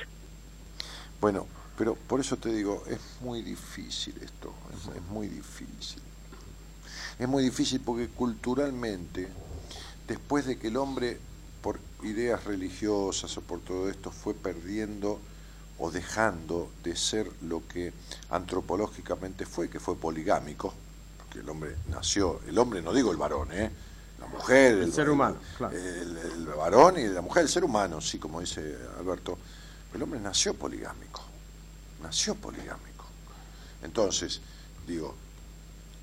Bueno, pero por eso te digo, es muy difícil esto, es, muy difícil. Es muy difícil porque culturalmente, después de que el hombre, por ideas religiosas o por todo esto, fue perdiendo o dejando de ser lo que antropológicamente fue, que fue poligámico, porque el hombre nació, el hombre no digo el varón, ¿eh? la mujer, el, ser humano, el, el varón y la mujer, el ser humano, sí, como dice Alberto, el hombre nació poligámico nació poligámico. Entonces, digo,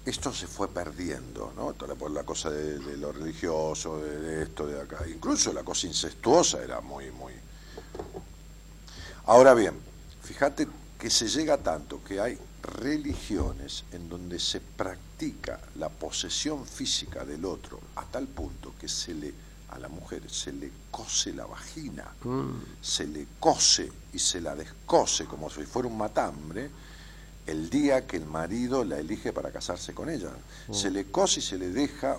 esto se fue perdiendo, ¿no? Por la cosa de, lo religioso, de, esto, de acá. Incluso la cosa incestuosa era muy, muy... Ahora bien, fíjate que se llega tanto que hay religiones en donde se practica la posesión física del otro a tal punto que se le a la mujer se le cose la vagina, se le cose y se la descose como si fuera un matambre el día que el marido la elige para casarse con ella. Se le cose y se le deja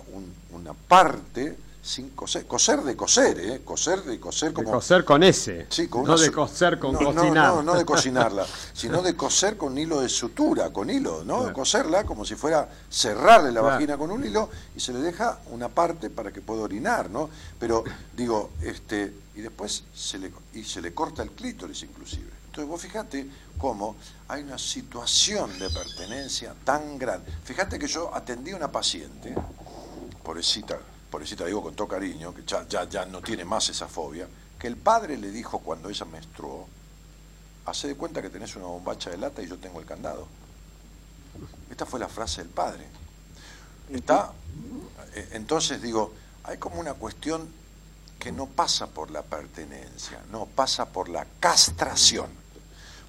una parte sin coser, coser de coser, ¿eh? Coser de coser como... De coser con ese, sí, con no de coser con cocinar. No, no, de cocinarla, sino de coser con hilo de sutura, con hilo, ¿no? Coserla como si fuera cerrarle la vagina con un hilo y se le deja una parte para que pueda orinar, ¿no? Pero digo, este, y después se le, y se le corta el clítoris inclusive. Entonces vos fíjate cómo hay una situación de pertenencia tan grande. Fíjate que yo atendí a una paciente, pobrecita, pobrecita digo con todo cariño, que ya, ya, no tiene más esa fobia, que el padre le dijo cuando ella menstruó, hace de cuenta que tenés una bombacha de lata y yo tengo el candado. Esta fue la frase del padre. Está, eh, entonces digo, hay como una cuestión que no pasa por la pertenencia, no, pasa por la castración,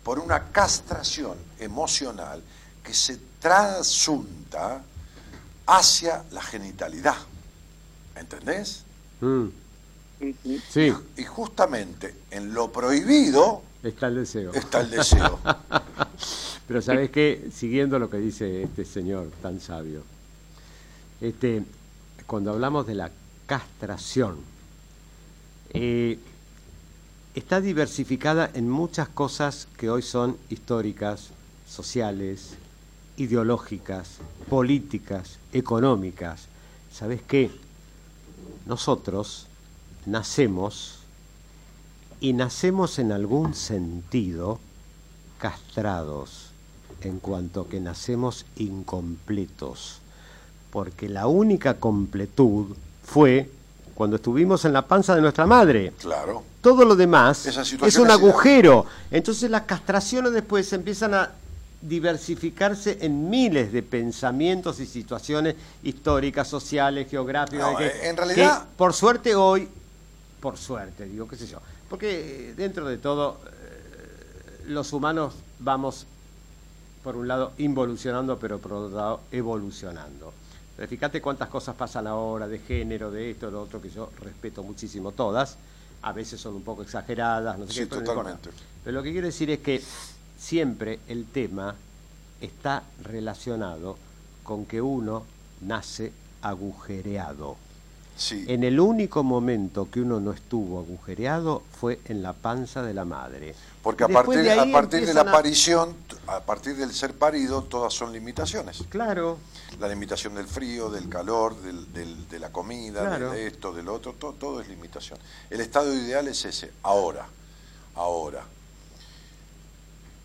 por una castración emocional que se trasunta hacia la genitalidad. ¿Entendés? Mm. Sí. Y, justamente en lo prohibido está el deseo. Está el deseo. Pero sabes qué, siguiendo lo que dice este señor tan sabio, este, cuando hablamos de la castración, eh, está diversificada en muchas cosas que hoy son históricas, sociales, ideológicas, políticas, económicas. ¿Sabes qué? Nosotros nacemos y nacemos en algún sentido castrados, en cuanto que nacemos incompletos, porque la única completud fue cuando estuvimos en la panza de nuestra madre. Claro. Todo lo demás es un agujero. Entonces las castraciones después empiezan a diversificarse en miles de pensamientos y situaciones históricas, sociales, geográficas. que, en realidad. por suerte hoy, por suerte, digo, qué sé yo, porque dentro de todo eh, los humanos vamos, por un lado, involucionando, pero por otro lado, evolucionando. Pero fíjate cuántas cosas pasan ahora de género, de esto, de lo otro, que yo respeto muchísimo todas. A veces son un poco exageradas, no sé qué. Totalmente. Pero lo que quiero decir es que siempre el tema está relacionado con que uno nace agujereado. En el único momento que uno no estuvo agujereado fue en la panza de la madre. Porque a partir, de, a partir de la aparición, a... partir del ser parido, todas son limitaciones. Claro. La limitación del frío, del calor, del, de la comida, de esto, del otro, todo, todo es limitación. El estado ideal es ese, ahora, ahora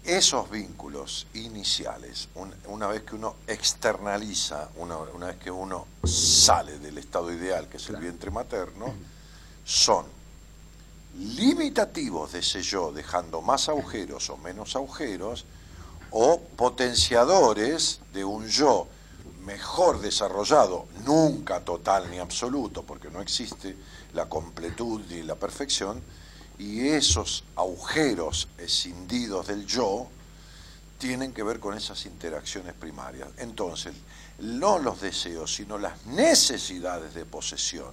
esos vínculos iniciales, una vez que uno externaliza, una, vez que uno sale del estado ideal, que es el vientre materno, son limitativos de ese yo, dejando más agujeros o menos agujeros, o potenciadores de un yo mejor desarrollado, nunca total ni absoluto, porque no existe la completud ni la perfección, y esos agujeros escindidos del yo tienen que ver con esas interacciones primarias. Entonces, no los deseos, sino las necesidades de posesión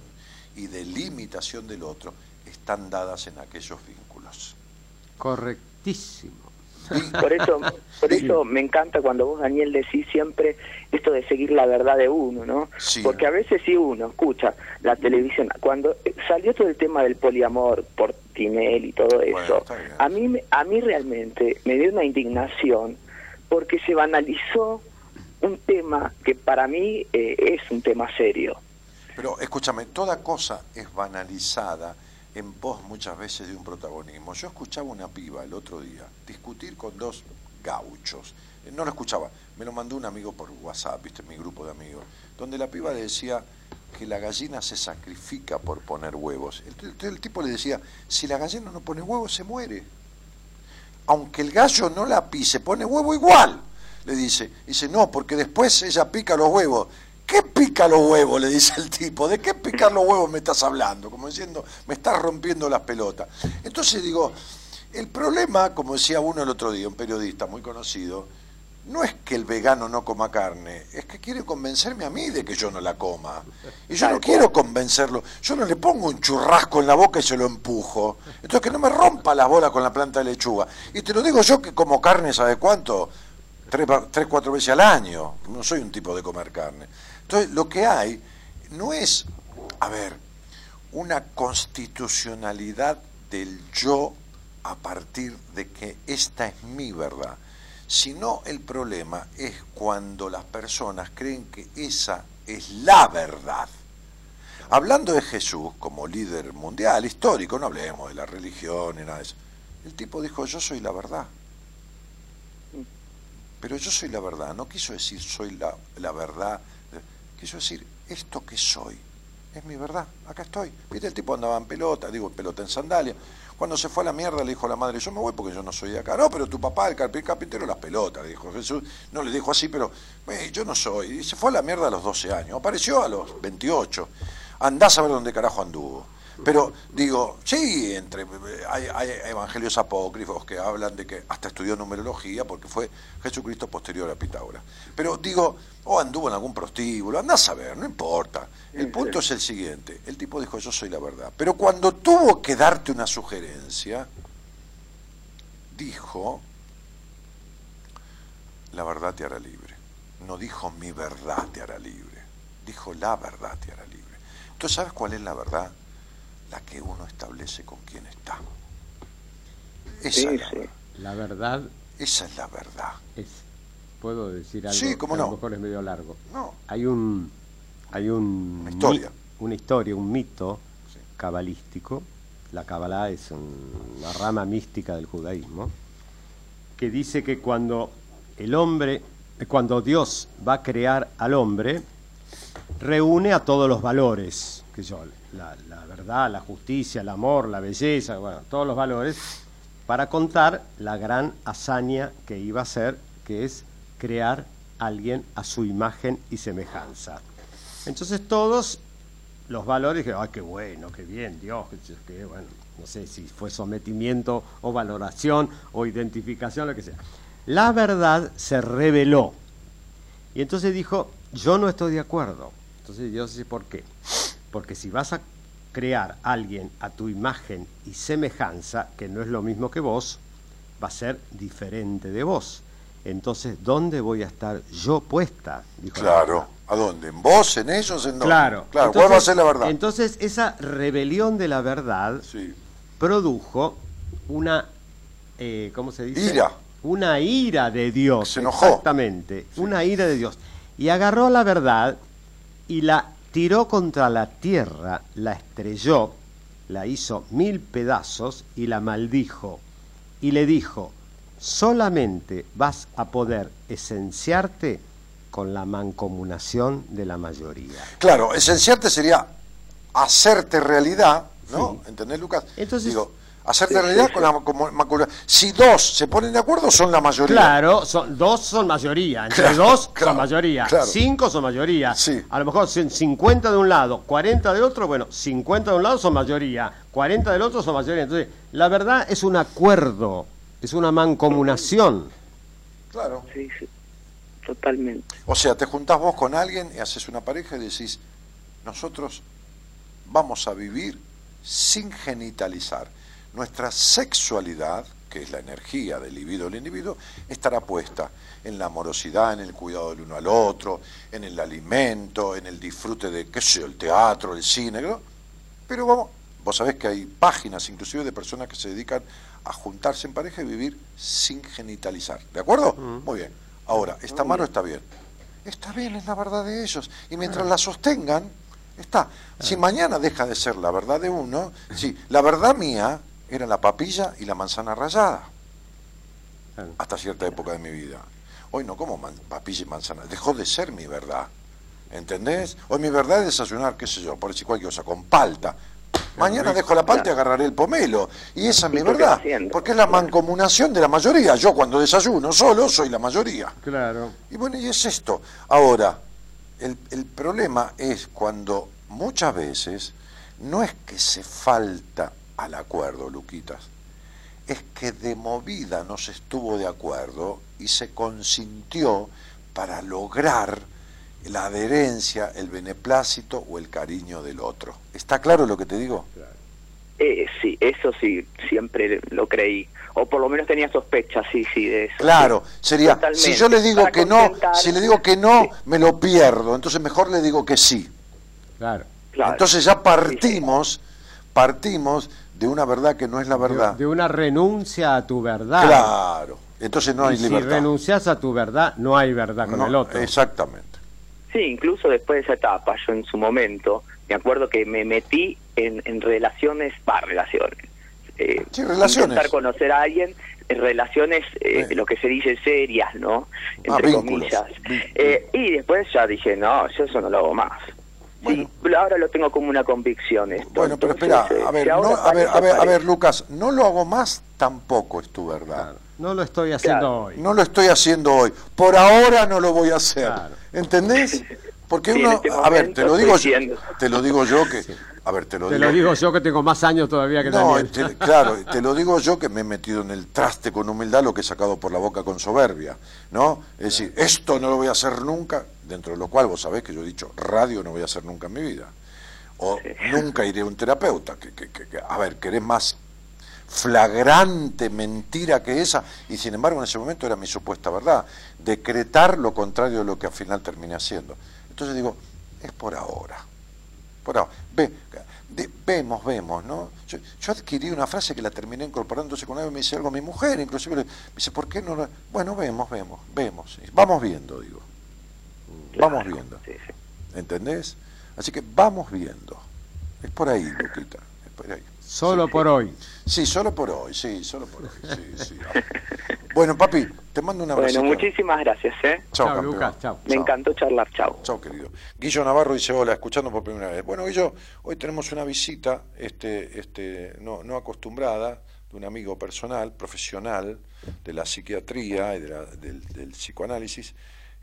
y de limitación del otro están dadas en aquellos vínculos. Correctísimo. Por eso, por eso me encanta cuando vos, Daniel, decís siempre esto de seguir la verdad de uno, ¿no? Porque a veces si uno escucha la televisión, cuando salió todo el tema del poliamor por Y todo eso, a mí a mí realmente me dio una indignación porque se banalizó un tema que para mí eh, es un tema serio. Pero escúchame, toda cosa es banalizada en pos muchas veces de un protagonismo. Yo escuchaba una piba el otro día discutir con dos gauchos. Eh, no lo escuchaba, me lo mandó un amigo por WhatsApp, viste, mi grupo de amigos, donde la piba decía que la gallina se sacrifica por poner huevos. El, tipo le decía, si la gallina no pone huevos, se muere. Aunque el gallo no la pise, pone huevo igual, le dice. Dice, no, porque después ella pica los huevos. ¿Qué pica los huevos? Le dice el tipo. ¿De qué picar los huevos me estás hablando? Como diciendo, me estás rompiendo las pelotas. Entonces digo, el problema, como decía uno el otro día, un periodista muy conocido, no es que el vegano no coma carne, es que quiere convencerme a mí de que yo no la coma. Y yo no quiero convencerlo. Yo no le pongo un churrasco en la boca y se lo empujo. Entonces que no me rompa la bola con la planta de lechuga. Y te lo digo yo que como carne, ¿sabe cuánto? Tres, tres, cuatro veces al año. No soy un tipo de comer carne. Entonces lo que hay no es, a ver, una constitucionalidad del yo a partir de que esta es mi verdad sino el problema es cuando las personas creen que esa es la verdad. Hablando de Jesús como líder mundial, histórico, no hablemos de la religión ni nada de eso. El tipo dijo, yo soy la verdad. Pero yo soy la verdad, no quiso decir soy la, la verdad, quiso decir esto que soy, es mi verdad, acá estoy. Viste, el tipo andaba en pelota, digo, pelota en sandalia, cuando se fue a la mierda le dijo a la madre, yo me voy porque yo no soy de acá. No, pero tu papá, el carpintero, las pelotas, le dijo Jesús. No le dijo así, pero yo no soy. Y se fue a la mierda a los 12 años. Apareció a los 28. Andás a ver dónde carajo anduvo. Pero digo, sí, entre hay, evangelios apócrifos que hablan de que hasta estudió numerología porque fue Jesucristo posterior a Pitágoras. Pero digo, o anduvo en algún prostíbulo, andás a ver, no importa. El punto es el siguiente, el tipo dijo, yo soy la verdad. Pero cuando tuvo que darte una sugerencia, dijo, la verdad te hará libre. No dijo mi verdad te hará libre, dijo la verdad te hará libre. ¿Tú sabes cuál es la verdad? La que uno establece con quien está. Esa es la, verdad. Esa es la verdad. Es, Puedo decir algo sí, ¿cómo no? a lo mejor es medio largo. No. Hay un hay un una historia, una historia, un mito cabalístico. La Kabbalah es una rama mística del judaísmo que dice que cuando el hombre, cuando Dios va a crear al hombre, reúne a todos los valores, que yo, la, verdad, la justicia, el amor, la belleza, bueno, todos los valores, para contar la gran hazaña que iba a ser, que es crear a alguien a su imagen y semejanza. Entonces todos los valores, que, ay, qué bueno, qué bien, Dios, que, bueno, no sé si fue sometimiento o valoración o identificación, lo que sea. La verdad se reveló. Y entonces dijo, yo no estoy de acuerdo. Entonces Dios dice, ¿por qué? Porque si vas a crear a alguien a tu imagen y semejanza, que no es lo mismo que vos, va a ser diferente de vos. Entonces, ¿dónde voy a estar yo puesta? claro, ¿a dónde? ¿En vos, en ellos, en dónde? Claro, claro ¿cuál va a ser la verdad? Entonces, esa rebelión de la verdad produjo una, eh, ¿cómo se dice? Ira. Una ira de Dios. Se enojó. Exactamente, una ira de Dios. Y agarró la verdad y la tiró contra la tierra, la estrelló, la hizo mil pedazos y la maldijo. Y le dijo, solamente vas a poder esenciarte con la mancomunación de la mayoría. Claro, esenciarte sería hacerte realidad, ¿no? ¿Entendés, Lucas? Entonces, Digo, hacerte realidad con la Si dos se ponen de acuerdo, son la mayoría. Claro, son, dos son mayoría. Entre dos son mayoría. Cinco son mayoría. A lo mejor 50 de un lado, 40 del otro, bueno, 50 de un lado son mayoría, 40 del otro son mayoría. Entonces, la verdad es un acuerdo, es una mancomunación. Claro. Sí, sí, totalmente. O sea, te juntás vos con alguien y haces una pareja y decís, nosotros vamos a vivir sin genitalizar nuestra sexualidad, que es la energía del libido del individuo, estará puesta en la amorosidad, en el cuidado del uno al otro, en el alimento, en el disfrute de, qué sé el teatro, el cine, ¿no? Pero vamos, vos sabés que hay páginas inclusive de personas que se dedican a juntarse en pareja y vivir sin genitalizar, ¿de acuerdo? Muy bien. Ahora, ¿está mal o está bien? Está bien, es la verdad de ellos. Y mientras la sostengan, está. Si mañana deja de ser la verdad de uno, si la verdad mía era la papilla y la manzana rallada. Hasta cierta época de mi vida. Hoy no como papilla y manzana, dejó de ser mi verdad. ¿Entendés? Hoy mi verdad es desayunar, qué sé yo, por decir cualquier cosa, con palta. Mañana dejo la palta y agarraré el pomelo. Y esa es mi verdad. Porque es la mancomunación de la mayoría. Yo cuando desayuno solo soy la mayoría. Claro. Y bueno, y es esto. Ahora, el, el problema es cuando muchas veces no es que se falta al acuerdo, Luquitas, es que de movida no se estuvo de acuerdo y se consintió para lograr la adherencia, el beneplácito o el cariño del otro. ¿Está claro lo que te digo? Eh, sí, eso sí, siempre lo creí. O por lo menos tenía sospechas, sí, sí, de eso. Claro, sería, Totalmente. si yo le digo Para que no, si le digo que no, me lo pierdo, entonces mejor le digo que sí. Claro. Claro. Entonces ya partimos, partimos de una verdad que no es la verdad. De, de una renuncia a tu verdad. Claro, entonces no hay y si libertad. renuncias a tu verdad, no hay verdad con No, el otro. Exactamente. Sí, incluso después de esa etapa, yo en su momento, me acuerdo que me metí en, en relaciones, va, relaciones. Eh, Sí, relaciones. Intentar conocer a alguien, en relaciones, eh, Sí. lo que se dice serias, ¿no? Ah, Entre vínculos. comillas. Eh, y después ya dije, no, yo eso no lo hago más. Bueno. Sí, ahora lo tengo como una convicción esto. Bueno, pero espera, eh, a ver, si ahora no, a ver, a ver, a ver, parece. Lucas, no lo hago más, tampoco es tu verdad. Claro. No lo estoy haciendo Claro. hoy. No lo estoy haciendo hoy. Por ahora no lo voy a hacer. Claro. ¿Entendés? Porque Sí, uno, este a ver, te lo digo, yo, te lo digo yo que, a ver, te lo Te digo. lo digo yo que tengo más años todavía que No, Daniel. te- claro, te lo digo yo que me he metido en el traste con humildad lo que he sacado por la boca con soberbia, ¿no? Es decir, esto no lo voy a hacer nunca, dentro de lo cual vos sabés que yo he dicho, radio no voy a hacer nunca en mi vida. O nunca iré a un terapeuta. Que, que- que- que- a ver, querés más flagrante mentira que esa, y sin embargo en ese momento era mi supuesta verdad, decretar lo contrario de lo que al final terminé haciendo. Entonces digo, es por ahora. Por ahora. Ve, de- vemos, vemos, ¿no? Yo, yo adquirí una frase que la terminé incorporando, entonces cuando me dice algo mi mujer, inclusive le- me dice, ¿por qué no? la-?" Bueno, vemos, vemos, vemos. Vamos viendo, digo. Vamos viendo. Sí, sí. ¿Entendés? Así que vamos viendo. Es por ahí, Luquita. Es por ahí. Solo por hoy. Sí, solo por hoy, sí, solo por hoy. Sí, sí. Bueno, papi, te mando un abrazo. Bueno, muchísimas gracias, ¿eh? Chao. Lucas, chao. Me encantó charlar, chao. Chao, querido. Guillo Navarro dice, hola, escuchando por primera vez. Bueno, Guillo, hoy tenemos una visita este, este, no, no acostumbrada de un amigo personal, profesional de la psiquiatría y de la- del, del psicoanálisis,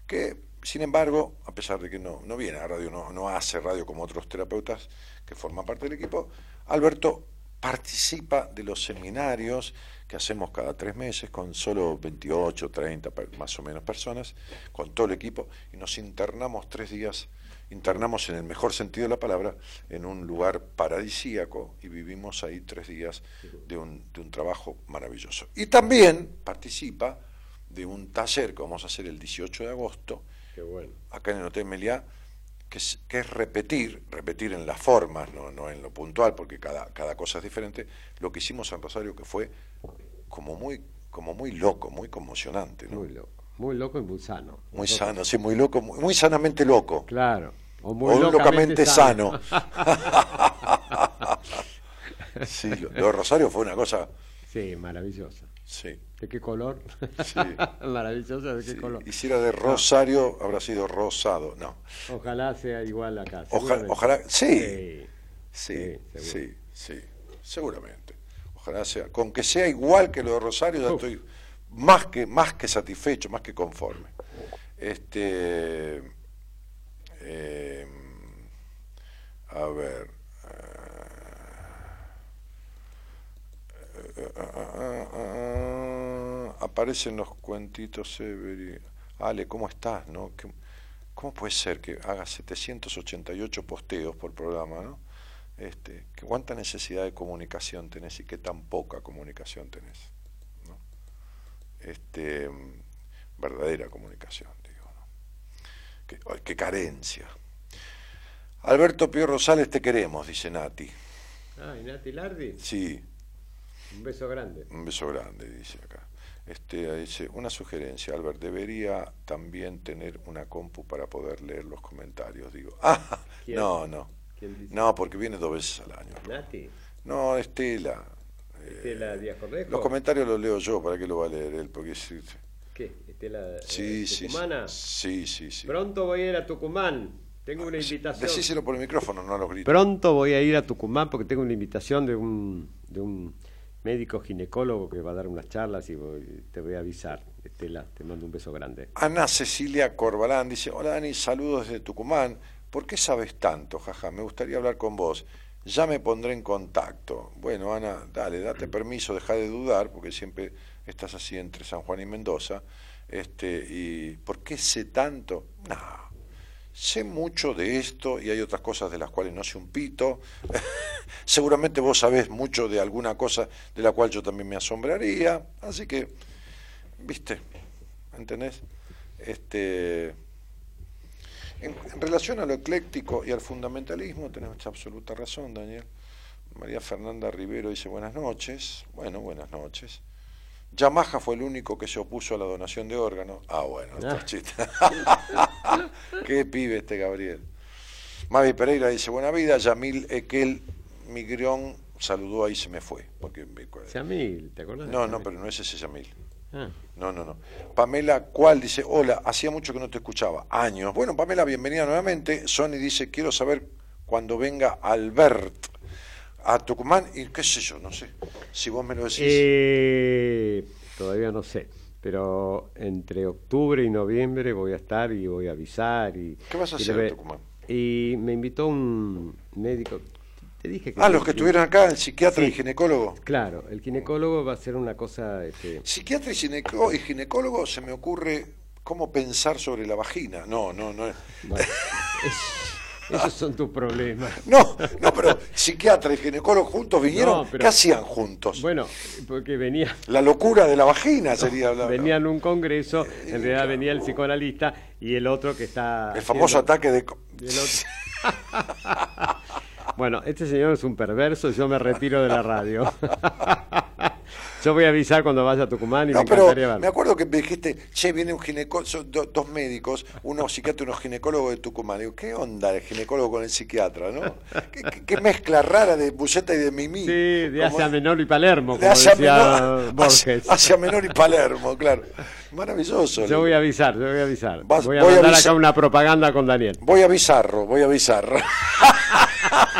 que, sin embargo, a pesar de que no, no viene a radio, no, no hace radio como otros terapeutas que forman parte del equipo, Alberto participa de los seminarios que hacemos cada tres meses con solo 28, 30 per- más o menos personas, con todo el equipo, y nos internamos tres días, internamos en el mejor sentido de la palabra, en un lugar paradisíaco y vivimos ahí tres días de un, de un trabajo maravilloso. Y también participa de un taller que vamos a hacer el 18 de agosto, Qué bueno. acá en el Hotel Meliá, que es, que es repetir, repetir en las formas, no, no en lo puntual, porque cada, cada cosa es diferente, lo que hicimos en Rosario, que fue como muy, como muy loco, muy conmocionante, ¿no? Muy loco. Muy loco y muy sano. Muy sano, sí, muy loco, muy, muy sanamente loco. Claro. O O muy locamente sano. sí, lo, lo de Rosario fue una cosa, sí, maravillosa. sí. ¿De qué color? Sí. maravillosa, ¿de qué sí. color? Y si era de Rosario, habrá sido rosado, no. Ojalá sea igual acá. Oja- ojalá, sí. Sí. Sí, Sí, seguramente. Ojalá sea, con que sea igual que lo de Rosario, ya Uf. estoy más que, más que satisfecho, más que conforme. Este, eh, a ver. eh, ah, ah, ah, aparecen los cuentitos Severi. Ale, ¿cómo estás? No? ¿Qué- ¿Cómo puede ser que haga 788 posteos por programa, no? Este, cuánta necesidad de comunicación tenés y qué tan poca comunicación tenés, ¿no? Este, verdadera comunicación, digo, ¿no? Qué, qué carencia. Alberto Pío Rosales, te queremos, dice Nati. Ay, Nati Lardi, Sí, un beso grande. un beso grande, dice acá. Este, dice, una sugerencia, Albert, debería también tener una compu para poder leer los comentarios, digo. Ah, ¿Quién? no, no. ¿Quién dice? No, porque viene dos veces al año. Nati, No, Estela. Estela Díaz Cornejo. Los comentarios los leo yo, ¿para qué lo va a leer él? Porque ¿Qué? Estela sí, eh, sí, Tucumana. sí, sí, sí. Pronto voy a ir a Tucumán. Tengo una invitación. Decíselo por el micrófono, no los gritos. Pronto voy a ir a Tucumán porque tengo una invitación de un, de un médico ginecólogo que va a dar unas charlas y te voy a avisar. Estela, te mando un beso grande. Ana Cecilia Corbalán dice, hola Dani, saludos desde Tucumán. ¿Por qué sabes tanto? Jaja, me gustaría hablar con vos. Ya me pondré en contacto. Bueno, Ana, dale, date permiso, deja de dudar, porque siempre estás así entre San Juan y Mendoza. Este, ¿Y por qué sé tanto? No, sé mucho de esto y hay otras cosas de las cuales no sé un pito. Seguramente vos sabés mucho de alguna cosa de la cual yo también me asombraría. Así que, viste, ¿entendés? Este, en, relación a lo ecléctico y al fundamentalismo, tenés absoluta razón, Daniel. María Fernanda Rivero dice buenas noches. Bueno, buenas noches. Yamaha fue el único que se opuso a la donación de órganos. Ah, bueno, chiste. Qué pibe este Gabriel. Mavi Pereira dice buena vida. Yamil Ekel Migrón saludó ahí se me fue. Porque me- Yamil, ¿te acuerdas? de no, no, pero no es ese Yamil. Ah, No, no, no. Pamela ¿cuál? dice, hola, hacía mucho que no te escuchaba. Años. Bueno, Pamela, bienvenida nuevamente. Sony dice, quiero saber cuando venga Albert a Tucumán y qué sé yo, no sé. Si vos me lo decís. eh, todavía no sé, pero entre octubre y noviembre voy a estar y voy a avisar. Y, ¿Qué vas a hacer en Tucumán? Y me invitó un médico. Te dije que. ah, los que estuvieron acá, el psiquiatra Sí. y ginecólogo. Claro, el ginecólogo va a hacer una cosa. Este, Psiquiatra y, gineco- y ginecólogo se me ocurre cómo pensar sobre la vagina. No, no, no. bueno, es- esos son tus problemas. No, no, pero psiquiatra y ginecólogo juntos vinieron. No, pero- ¿Qué hacían juntos? Bueno, porque venía. La locura de la vagina sería la- Venía en un congreso, en realidad venía el psicoanalista y el otro que está. el famoso haciendo- ataque de. el otro- Bueno, este señor es un perverso, yo me retiro de la radio. Yo voy a avisar cuando vaya a Tucumán y No, me pero verlo. me acuerdo que me dijiste, che, viene un ginecólogo, dos médicos, uno psiquiatra y uno ginecólogo de Tucumán. Digo, ¿qué onda el ginecólogo con el psiquiatra, no? ¿Qué, qué- qué mezcla rara de buceta y de mimí? Sí, de Asia Menor y Palermo, de como Asia decía Menor, Borges. Asia Menor y Palermo, claro. Maravilloso. Yo voy a avisar, yo voy a avisar. Vas- voy a voy mandar avisar. acá una propaganda con Daniel. Voy a Bizarro, voy a Bizarro.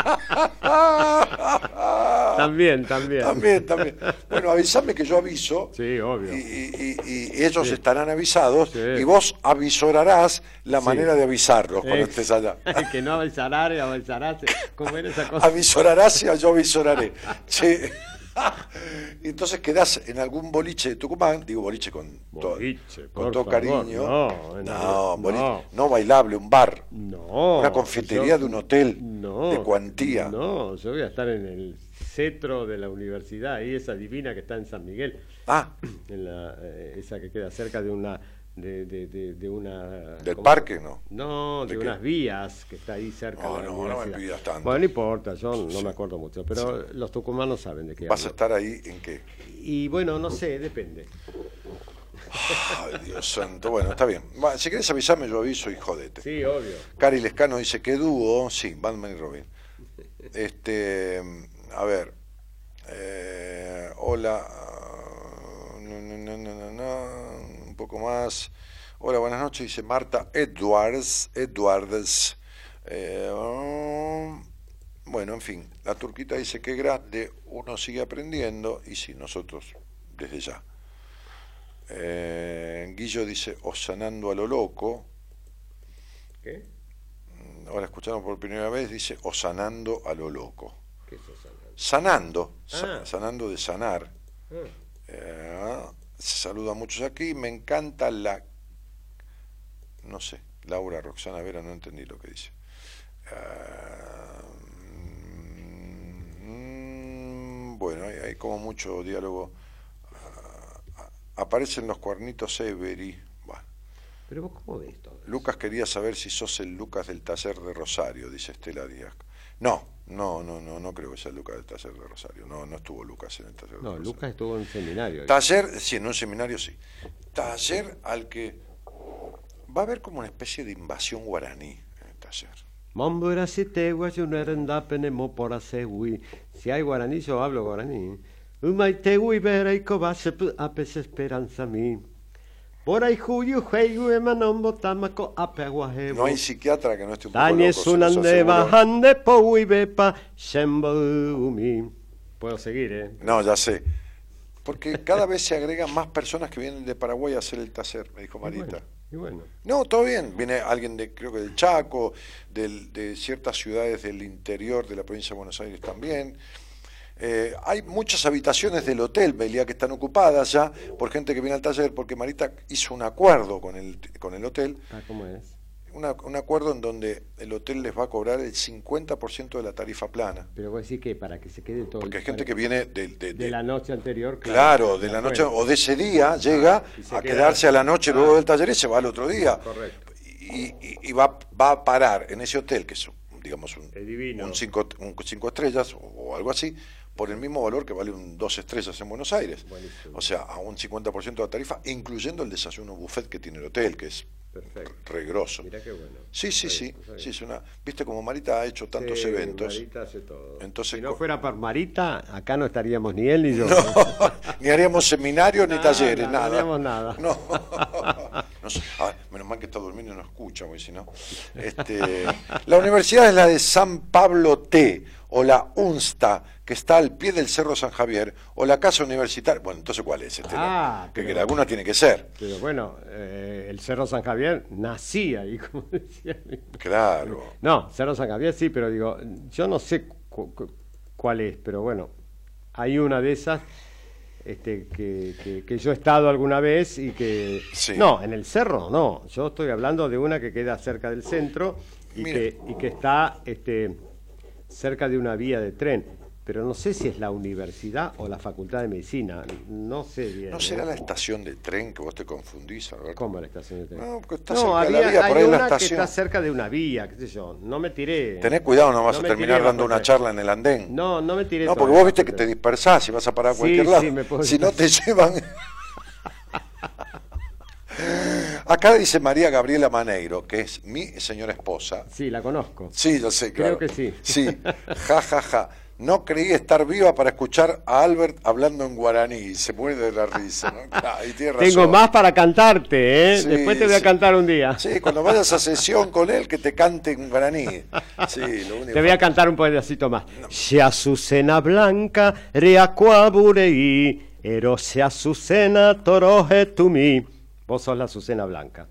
También, también. También, también. Bueno, avísame que yo aviso. Sí, obvio. Y, y- y- y ellos estarán avisados Sí. y vos avisorarás la Sí. manera de avisarlos cuando Eh, estés allá. Que no avisará, avisará. ¿Cómo era esa cosa? Avisorarás y yo avisoraré. Che. Entonces quedás en algún boliche de Tucumán, digo boliche con todo, Boliche, con por todo favor, cariño. no, no, no. boliche- no bailable, un bar. No. Una confitería yo- de un hotel no, de cuantía. No, yo voy a estar en el cetro de la universidad, ahí esa divina que está en San Miguel, Ah, en la, eh, esa que queda cerca de una... De, de, de, de una del ¿cómo? parque, ¿no? No, ¿De qué? unas vías que está ahí cerca No, de la no, no me pidas tanto. Bueno, no importa, yo no me acuerdo mucho, pero los tucumanos saben de qué ¿Vas a estar ahí en qué? Y bueno, no sé, depende. Ay, Dios santo. Bueno, está bien. Si querés avisarme, yo aviso y jodete. Sí, obvio. Cari Lescano dice, ¿qué dúo? Sí, Batman y Robin. Este, a ver. eh, hola. ah, no, no, no, no, no, un poco más. Hola, buenas noches, dice Marta Edwards. Edwards. Eh, um, bueno, en fin, la turquita dice que grande, uno sigue aprendiendo y sí, nosotros desde ya. Eh, Guillo dice, osanando a lo loco. ¿Qué? Ahora escucharon por primera vez, dice o sanando a lo loco. ¿Qué es eso? Sanando, sa- Ah. sanando de sanar. Ah. Eh, se saluda a muchos aquí. Me encanta la. No sé, Laura Roxana Vera, no entendí lo que dice. Ah, mm, bueno, hay, hay como mucho diálogo. Ah, aparecen los cuernitos Every. Bueno. Pero vos, ¿cómo ves todo? Lucas quería saber si sos el Lucas del taller de Rosario, dice Estela Díaz. No, no, no, no, no creo que sea el Lucas del taller de Rosario. No, no estuvo Lucas en el taller de No, Rosario. Lucas estuvo en seminario. ahí. Taller, sí, en un seminario sí. Taller al que va a haber como una especie de invasión guaraní en el taller. No. Si hay guaraní, yo hablo guaraní. Esperanza mi. Juyu emanombo. No hay psiquiatra que no esté un poco los sunande bajande bepa shemboumi. Puedo seguir, ¿eh? No, ya sé. Porque cada vez se agregan más personas que vienen de Paraguay a hacer el taller, me dijo Marita. Y bueno. No, todo bien. Viene alguien de, creo que del Chaco, del- de ciertas ciudades del interior de la provincia de Buenos Aires también. Eh, hay muchas habitaciones del hotel, Belia, que están ocupadas ya por gente que viene al taller, porque Marita hizo un acuerdo con el, con el hotel. Ah, ¿cómo es? Una- un acuerdo en donde el hotel les va a cobrar el 50% de la tarifa plana. Pero vos decís que para que se quede todo. Porque hay gente que viene de, de- de de- la noche anterior. Claro, de la noche o de ese día llega y se a queda- quedarse a la noche luego Ah. del taller y se va al otro día. Correcto. Y, y- y va, va a parar en ese hotel, que es digamos un, un cinco, un cinco estrellas o, o algo así, por el mismo valor que vale un dos estrellas en Buenos Aires. Buenísimo. O sea, a un 50% de la tarifa, incluyendo el desayuno buffet que tiene el hotel, que es regroso. Mirá qué bueno. Sí, sí, sí. es una, Viste como Marita ha hecho tantos Sí, eventos. Marita hace todo. Entonces, si no fuera por Marita, acá no estaríamos ni él ni yo. No, ni haríamos seminarios ni Nada, talleres, no nada. haríamos nada. No. No sé. Ah, menos mal que está durmiendo y no escucha, porque si no. Este, la universidad es la de San Pablo T, o la UNSTA, que está al pie del Cerro San Javier, o la Casa Universitaria. Bueno, entonces, ¿cuál es? Este, Ah, que, que pero- alguna tiene que ser. Pero bueno, eh, el Cerro San Javier nacía ahí, como decía. Claro. No, Cerro San Javier sí, pero digo, yo no sé cu- cu- cuál es, pero bueno, hay una de esas este, que, que- que yo he estado alguna vez y que... Sí. No, en el cerro no, yo estoy hablando de una que queda cerca del centro y, Mira. que, y que está este, cerca de una vía de tren. Pero no sé si es la universidad o la facultad de medicina, no sé bien. ¿No ¿eh? será la estación de tren que vos te confundís, Alberto? ¿Cómo la estación de tren? No, porque está No, cerca de había, la vía, por hay ahí la una que estación. está cerca de una vía, qué sé yo. No me tiré. Tenés cuidado, no vas No a terminar tiré dando una charla en el andén. No, no me tiré. No, porque vos viste que te dispersás y vas a parar a Sí, cualquier sí, lado. me puedo- Si no te llevan. Acá dice María Gabriela Maneiro, que es mi señora esposa. Sí, la conozco. Sí, yo sé, Creo claro. que sí. Sí, ja, ja, ja. No creí estar viva para escuchar a Albert hablando en guaraní. Se muere de la risa, ¿no? Claro, y tiene Tengo más para cantarte, ¿eh? Sí, Después te voy a sí. cantar un día. Sí, cuando vayas a sesión con él, que te cante en guaraní. Sí, lo único Te voy a cantar un pedacito más. Se azucena blanca, reacuaburei, ero se azucena toroje tu mi. Vos sos la azucena blanca.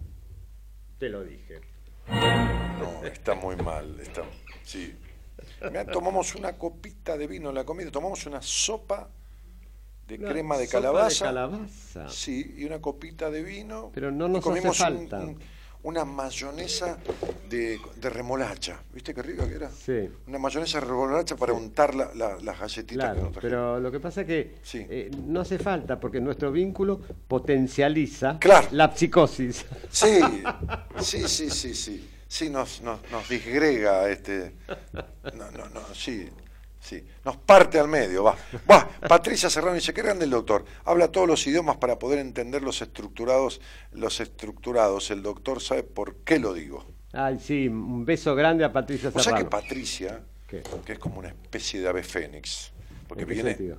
Te lo dije. No, está muy mal. Está, sí. Mirá, tomamos una copita de vino en la comida, tomamos una sopa de crema de sopa calabaza. De calabaza. Sí, y una copita de vino. Pero no y nos hace comimos un- falta. un- una mayonesa de, de remolacha. ¿Viste qué rica que era? Sí. Una mayonesa de remolacha para untar la- la- las galletitas que nos pero lo que pasa es que Sí. eh, no hace falta porque nuestro vínculo potencializa Claro. la psicosis. Sí, sí, sí, sí, sí. Sí, nos, nos, nos disgrega, este. No, no, no, sí, sí. Nos parte al medio, va. Va, Patricia Serrano dice, qué grande el doctor. Habla todos los idiomas para poder entender los estructurados, los estructurados. El doctor sabe por qué lo digo. Ay, sí, un beso grande a Patricia O sea que Serrano. Patricia, ¿Qué? que es como una especie de ave fénix, porque ¿En qué viene sentido?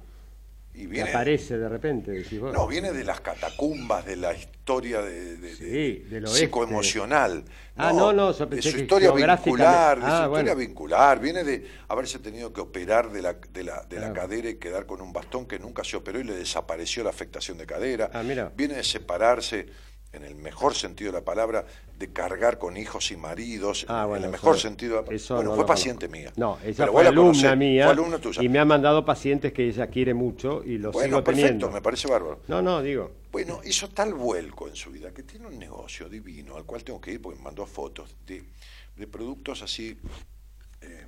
Y Que viene aparece de repente, decís vos. No, viene de las catacumbas, de la historia de, de- Sí, psicoemocional. Ah, no, no, de pensé su historia vincular, de Ah, su historia vincular. Viene de haberse tenido que operar de la, de la, de la Ah. cadera y quedar con un bastón que nunca se operó y le desapareció la afectación de cadera. Ah, mira. Viene de separarse, en el mejor sentido de la palabra, de cargar con hijos y maridos, Ah, en el mejor eso- sentido. de la- eso bueno, no fue paciente mía. No, ella Pero fue alumna conocés, mía Fue alumna tuya. y me ha mandado pacientes que ella quiere mucho y los bueno, sigo perfecto, teniendo. me parece bárbaro. No, no, digo. Bueno, hizo tal vuelco en su vida que tiene un negocio divino al cual tengo que ir porque me mandó fotos de, de productos así eh,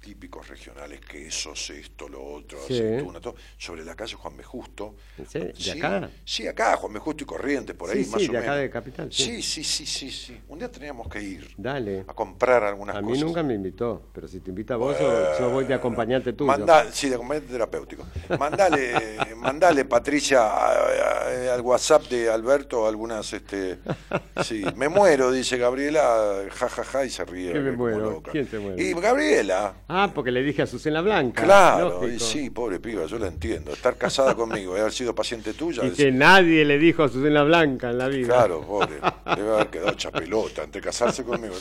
típicos regionales, quesos, esto, lo otro, Sí. aceituna, todo, sobre la calle Juan B. Justo. ¿En serio? ¿De Sí, acá? Sí, acá, Juan B. Justo y Corrientes, por ahí Sí, más sí, o de acá menos. de Capital, sí. Sí, sí, sí, sí, sí. Un día teníamos que ir Dale. a comprar algunas A mí cosas. nunca me invitó, pero si te invita vos, yo, yo voy de acompañante tuyo. Manda- sí, de acompañante terapéutico. Mandale, mandale Patricia, a- a- al WhatsApp de Alberto algunas, este, sí, me muero, dice Gabriela, jajaja, ja, ja, y se ríe. ¿Qué me muero? ¿Quién se muere? Y Gabriela, Ah, porque le dije a Susana Blanca. claro, y sí, pobre piba, yo la entiendo. Estar casada conmigo y haber sido paciente tuya. Y es- que nadie le dijo a Susana Blanca en la vida. Claro, pobre. Debe haber quedado hecha pelota entre casarse conmigo.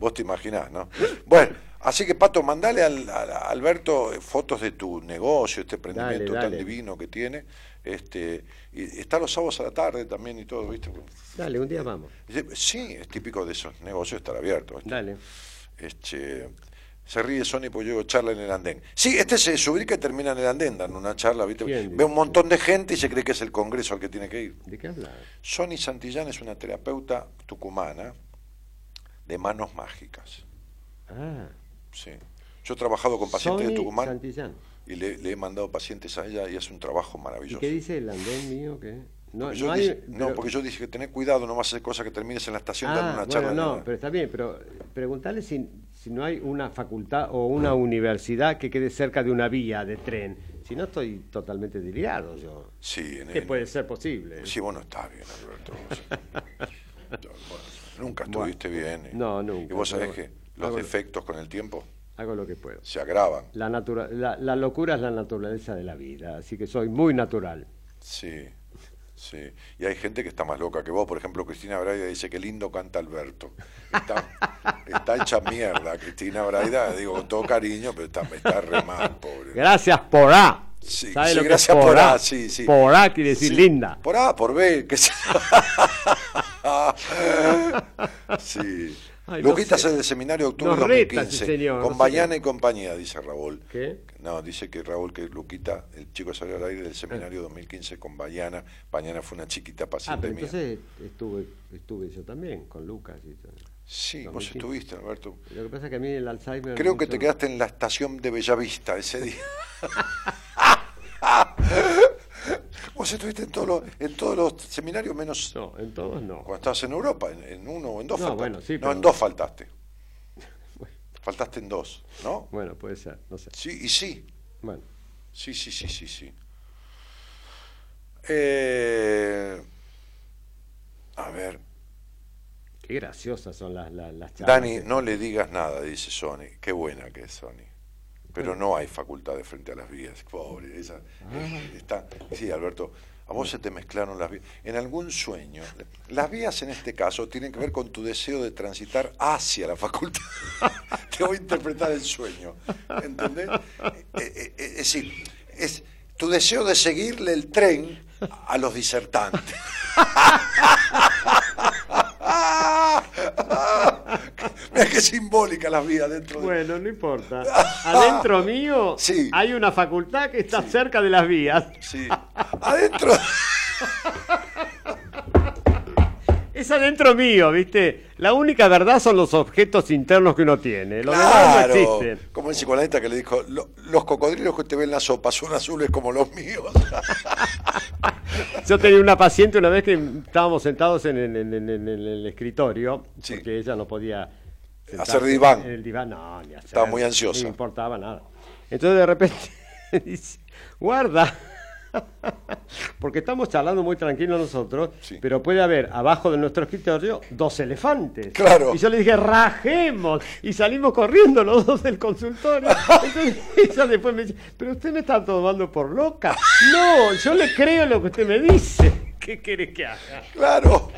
Vos te imaginás, ¿no? Bueno, así que Pato, mandale al, al- a Alberto eh, fotos de tu negocio, este emprendimiento Dale, tan divino que tiene. Este, y está los sábados a la tarde también y todo, ¿viste? Dale, un día vamos. Sí, es típico de esos negocios estar abiertos. Dale. Este, Se ríe Sony porque yo digo charla en el andén. Sí, este se subica y termina en el andén dando una charla, ¿viste? ¿Quién Ve un montón de gente y se cree que es el congreso al que tiene que ir. ¿De qué hablas? Sony Santillán es una terapeuta tucumana de manos mágicas. Ah, Sí. Yo he trabajado con pacientes Sony de Tucumán Santillán. y le, le he mandado pacientes a ella y hace un trabajo ¿Y maravilloso. qué dice el andén mío? que No, Porque yo hay- dije- no, pero- porque yo dije que tenés cuidado, no vas a hacer cosas que termines en la estación dando Ah, una bueno, charla. no, pero está bien, pero preguntarle si, si no hay una facultad o una universidad que quede cerca de una vía de tren. Si no, estoy totalmente delirado yo. Sí, en ¿Qué el- puede ser posible? Sí, vos no estás bien, Alberto. Bueno, nunca estuviste bien. y- No, nunca, Y vos sabés que los defectos con el tiempo Hago lo que puedo. se agravan. La, natura- la, la locura es la naturaleza de la vida, así que soy muy natural. Sí, sí. Y hay gente que está más loca que vos. Por ejemplo, Cristina Braida dice que lindo canta Alberto. Está, está hecha mierda Cristina Braida, digo con todo cariño, pero está, está re mal, pobre. Gracias por A. Sí, ¿Sabe sí, lo que gracias es por A, sí, sí. Por A quiere decir Sí, linda. Por A, por B, que sí. Ay, no sé. es del seminario de octubre de reta 2015. ese señor, con no qué. y compañía, dice Raúl. ¿Qué? No, dice que Raúl, que Luquita, el chico salió al aire del Ah. seminario 2015 con Bañana. Bañana fue una chiquita Ah, paciente mía. entonces estuve, estuve yo también con Lucas. Y todo. Sí, vos 2015. estuviste, Alberto. Lo que pasa es que a mí el Alzheimer... Creo que mucho- te quedaste en la estación de Bellavista ese día. vos estuviste en todos los, en todos los seminarios menos No, en todos no. cuando estabas en Europa, en, en uno o en dos No, faltaste. bueno, sí, no, pero- en dos faltaste. Bueno. Faltaste en dos, ¿no? Bueno, puede ser, no sé. Sí, y sí. Bueno, Sí, sí, sí, sí, sí. Eh, a ver, qué graciosas son las, las, las charlas. Dani, no le digas nada, dice Sony. Qué buena que es Sony. Pero no hay facultades frente a las vías. Pobre, esa. está, sí, Alberto, a vos se te mezclaron las vías. En algún sueño, las vías en este caso tienen que ver con tu deseo de transitar hacia la facultad. te voy a interpretar el sueño. ¿Entendés? Eh, eh, eh, es decir, es tu deseo de seguirle el tren a los disertantes. Mira qué simbólica la vida dentro de... Bueno, no importa. Adentro mío Sí. hay una facultad que está cerca de las vías. Sí. Adentro... Es adentro mío, ¿viste? La única verdad son los objetos internos que uno tiene. Los demás no Claro, existen. como el psicoanalista que le dijo, "Lo- los cocodrilos que te ven en la sopa son azules como los míos. Yo tenía una paciente una vez que estábamos sentados en, el- en- en- en el escritorio, Sí. porque ella no podía Hacer diván. En el diván, no, ni hacer. Estaba muy ansiosa. No importaba nada. Entonces de repente dice, guarda. Porque estamos charlando muy tranquilos nosotros, Sí. pero puede haber abajo de nuestro escritorio dos elefantes. Claro. Y yo le dije, rajemos. Y salimos corriendo los dos del consultorio. Entonces ella después me dice, pero usted me está tomando por loca. No, yo le creo lo que usted me dice. ¿Qué quiere que haga? Claro,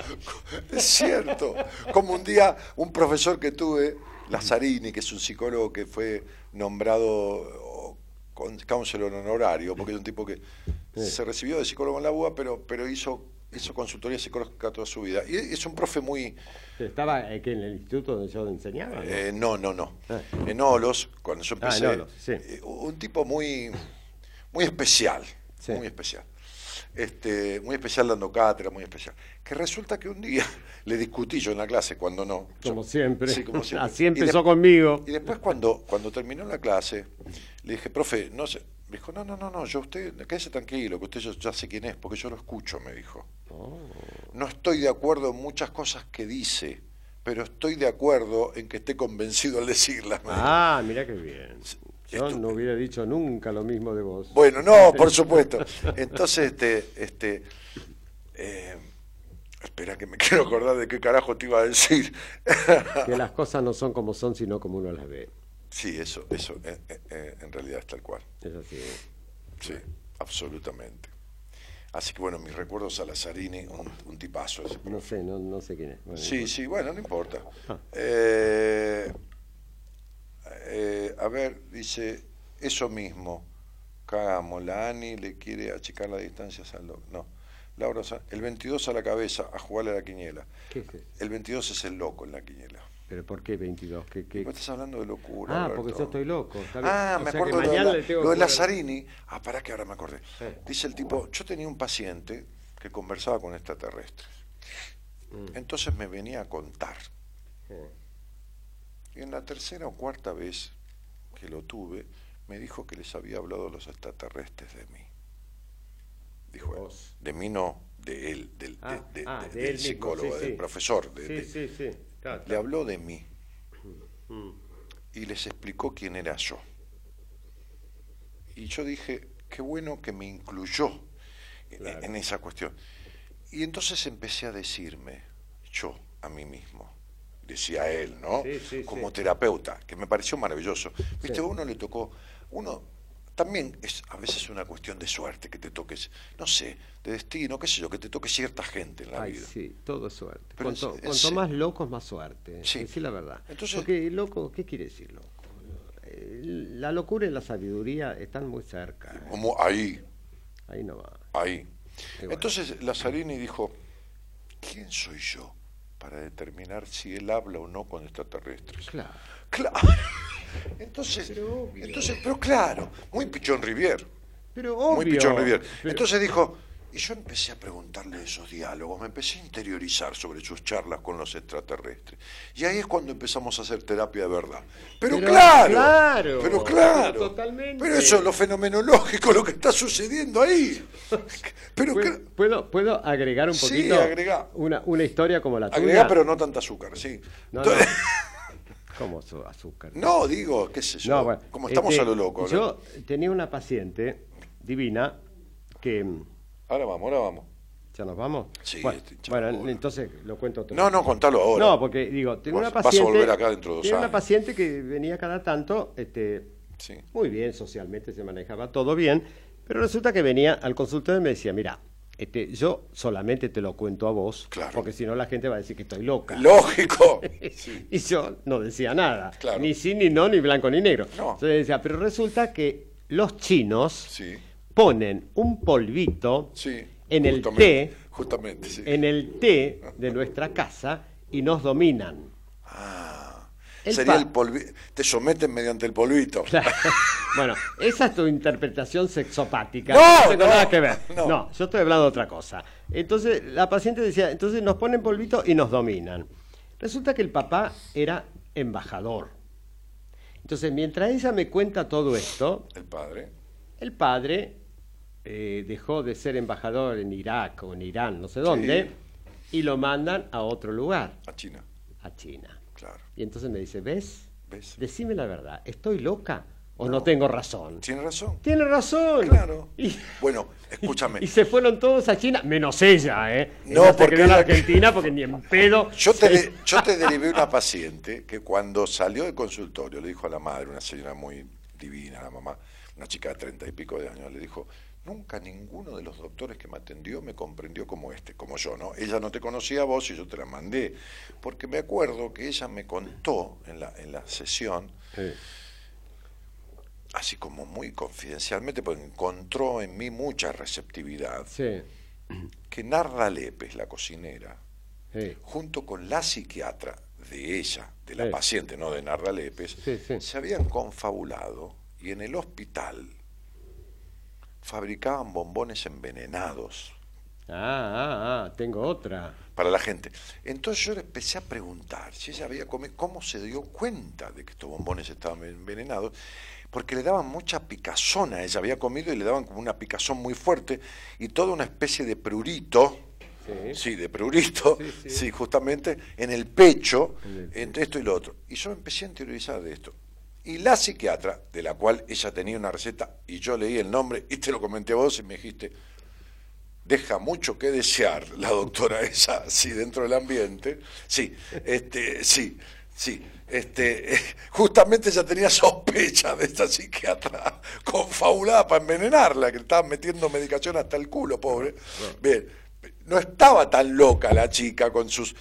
es cierto. Como un día un profesor que tuve, Lazzarini, que es un psicólogo que fue nombrado counselor honorario, porque es un tipo que se recibió de psicólogo en la UBA, pero, pero hizo, hizo consultoría psicológica toda su vida. Y es un profe muy... Estaba aquí en el instituto donde yo enseñaba. ¿no? eh, no, no, no. Ah. En Olos, cuando yo Ah, en empecé, Olos, sí. eh, un tipo muy, muy especial, Sí. muy especial. Este, muy especial dando cátedra, muy especial. Que resulta que un día le discutí yo en la clase, cuando no. Como Yo- siempre. Sí, como siempre. Así empezó conmigo. Y después cuando, cuando terminó la clase, le dije, profe, no sé. Me dijo, no, no, no, no, yo usted, quédese tranquilo, que usted ya, ya sé quién es, porque yo lo escucho, me dijo. Oh. No estoy de acuerdo en muchas cosas que dice, pero estoy de acuerdo en que esté convencido al decirlas. Ah, mira qué bien. Yo no hubiera dicho nunca lo mismo de vos. Bueno, no, por supuesto. Entonces, este, este, eh, espera que me quiero acordar de qué carajo te iba a decir. Que las cosas no son como son, sino como uno las ve. Sí, eso, eso, eh, eh, eh, en realidad es tal cual. Es así. Sí, absolutamente. Así que bueno, mis recuerdos a Lazzarini, un, un tipazo ese. No sé, no, no sé quién es. Bueno, Sí, sí, bueno, no importa. Ah. Eh, eh, a ver, dice, eso mismo, cagamos, la Ani le quiere achicar las distancias al loco. No, Laura, el 22 a la cabeza, a jugarle a la quiniela. ¿Qué es eso? El 22 es el loco en la quiniela. ¿Pero por qué 22? ¿Qué, estás hablando de locura. Ah, Alberto. porque yo estoy loco. está bien. Ah, O me sea acuerdo de lo de, mañana la- le tengo lo de Lazzarini. Ah, para que ahora me acordé. Sí. Dice el tipo, yo tenía un paciente que conversaba con extraterrestres. Mm. Entonces me venía a contar. Y en la tercera o cuarta vez que lo tuve, me dijo que les había hablado los extraterrestres de mí. Dijo él. De mí no, de él, del, de- Ah, de- ah, de- de del él mismo, psicólogo, sí, del sí. profesor. Sí, sí, sí. Le habló de mí Mm. y les explicó quién era yo. Y yo dije, qué bueno que me incluyó en- Claro. en esa cuestión. Y entonces empecé a decirme, yo, a mí mismo, decía él, ¿no? Sí, sí, Como sí. terapeuta, que me pareció maravilloso. Viste, a uno le tocó, uno también es a veces una cuestión de suerte que te toques, no sé, de destino, qué sé yo, que te toque cierta gente en la Ay, vida. sí, todo es suerte. Pero cuanto en cuanto se- más locos, más suerte. Sí. Sí. la verdad. Entonces- Porque loco, ¿qué quiere decir loco? Eh, La locura y la sabiduría están muy cerca. eh. Como ahí, Ahí no va. ahí. Bueno. Entonces Lazzarini dijo, ¿quién soy yo para determinar si él habla o no con extraterrestres? Claro. Claro. Entonces, entonces, pero claro, muy Pichón Rivier. Pero Muy obvio. Pichón Rivier. pero- Entonces dijo, y yo empecé a preguntarle esos diálogos, me empecé a interiorizar sobre sus charlas con los extraterrestres. Y ahí es cuando empezamos a hacer terapia de verdad. Pero, Pero claro, claro, pero claro, pero totalmente. pero eso es lo fenomenológico, lo que está sucediendo ahí. Pero ¿Puedo, puedo, puedo agregar un Sí, poquito? agregá. Una, una historia como la tuya. agregá, pero no tanta azúcar, sí. No, Entonces- ¿Cómo su azúcar? No, digo, qué sé yo. No, bueno, como estamos este, a lo loco. ¿no? Yo tenía una paciente divina que. Ahora vamos, ahora vamos. ¿Ya nos vamos? Sí, Bueno, este, bueno, entonces lo cuento otro No, no, contalo ahora. No, porque digo, tengo Vas- una vas a paciente. volver acá dentro de dos tenía una paciente que venía cada tanto, este, Sí. muy bien socialmente, se manejaba todo bien, pero resulta que venía al consultorio y me decía, mira, este, yo solamente te lo cuento a vos, Claro. porque si no la gente va a decir que estoy loca. Lógico. Sí. Y yo no decía nada, Claro. ni sí, ni no, ni blanco, ni negro. No. Entonces decía, pero resulta que los chinos Sí, ponen un polvito sí. en el té, Justamente, sí. en el té de nuestra casa y nos dominan. Ah, El sería el polvito. Te someten mediante el polvito. bueno, esa es tu interpretación sexopática. No, tengo no, nada que ver. no. No. yo estoy hablando de otra cosa. Entonces, la paciente decía, entonces nos ponen polvito y nos dominan. Resulta que el papá era embajador. Entonces, mientras ella me cuenta todo esto, El padre. el padre eh, dejó de ser embajador en Irak o en Irán, no sé dónde, y lo mandan a otro lugar, A China. a China. Claro. Y entonces me dice, ¿ves? ¿Ves? Decime la verdad, ¿estoy loca o no, tengo razón? Tiene razón. Tiene razón. Claro. Y, Bueno, escúchame. y se fueron todos a China, menos ella, ¿eh? No, Ella porque en Argentina porque ni en pedo. Yo te, se- de- yo te derivé una paciente que cuando salió del consultorio le dijo a la madre, una señora muy divina, la mamá, una chica de treinta y pico de años, le dijo, nunca ninguno de los doctores que me atendió me comprendió como este, como yo, ¿no? Ella no te conocía a vos y yo te la mandé, porque me acuerdo que ella me contó en la, en la sesión, Sí. así como muy confidencialmente, porque encontró en mí mucha receptividad, Sí, que Narda Lepes, la cocinera, sí. junto con la psiquiatra de ella, de la paciente, no de Narda sí. se habían confabulado y en el hospital fabricaban bombones envenenados Ah, ah, ah, tengo otra. para la gente. Entonces yo le empecé a preguntar si ella había comido, cómo se dio cuenta de que estos bombones estaban envenenados, porque le daban mucha picazón a ella, había comido y le daban como una picazón muy fuerte y toda una especie de prurito, Sí. sí, de prurito, Sí, sí, sí. justamente en el pecho, En el pecho. entre esto y lo otro. Y yo me empecé a interiorizar de esto. Y la psiquiatra, de la cual ella tenía una receta, y yo leí el nombre y te lo comenté a vos y me dijiste, deja mucho que desear la doctora esa, sí, dentro del ambiente. Sí, este, sí, sí. Este, justamente ella tenía sospecha de esta psiquiatra confabulada para envenenarla, que le estaban metiendo medicación hasta el culo, pobre. Bien, no estaba tan loca la chica con sus...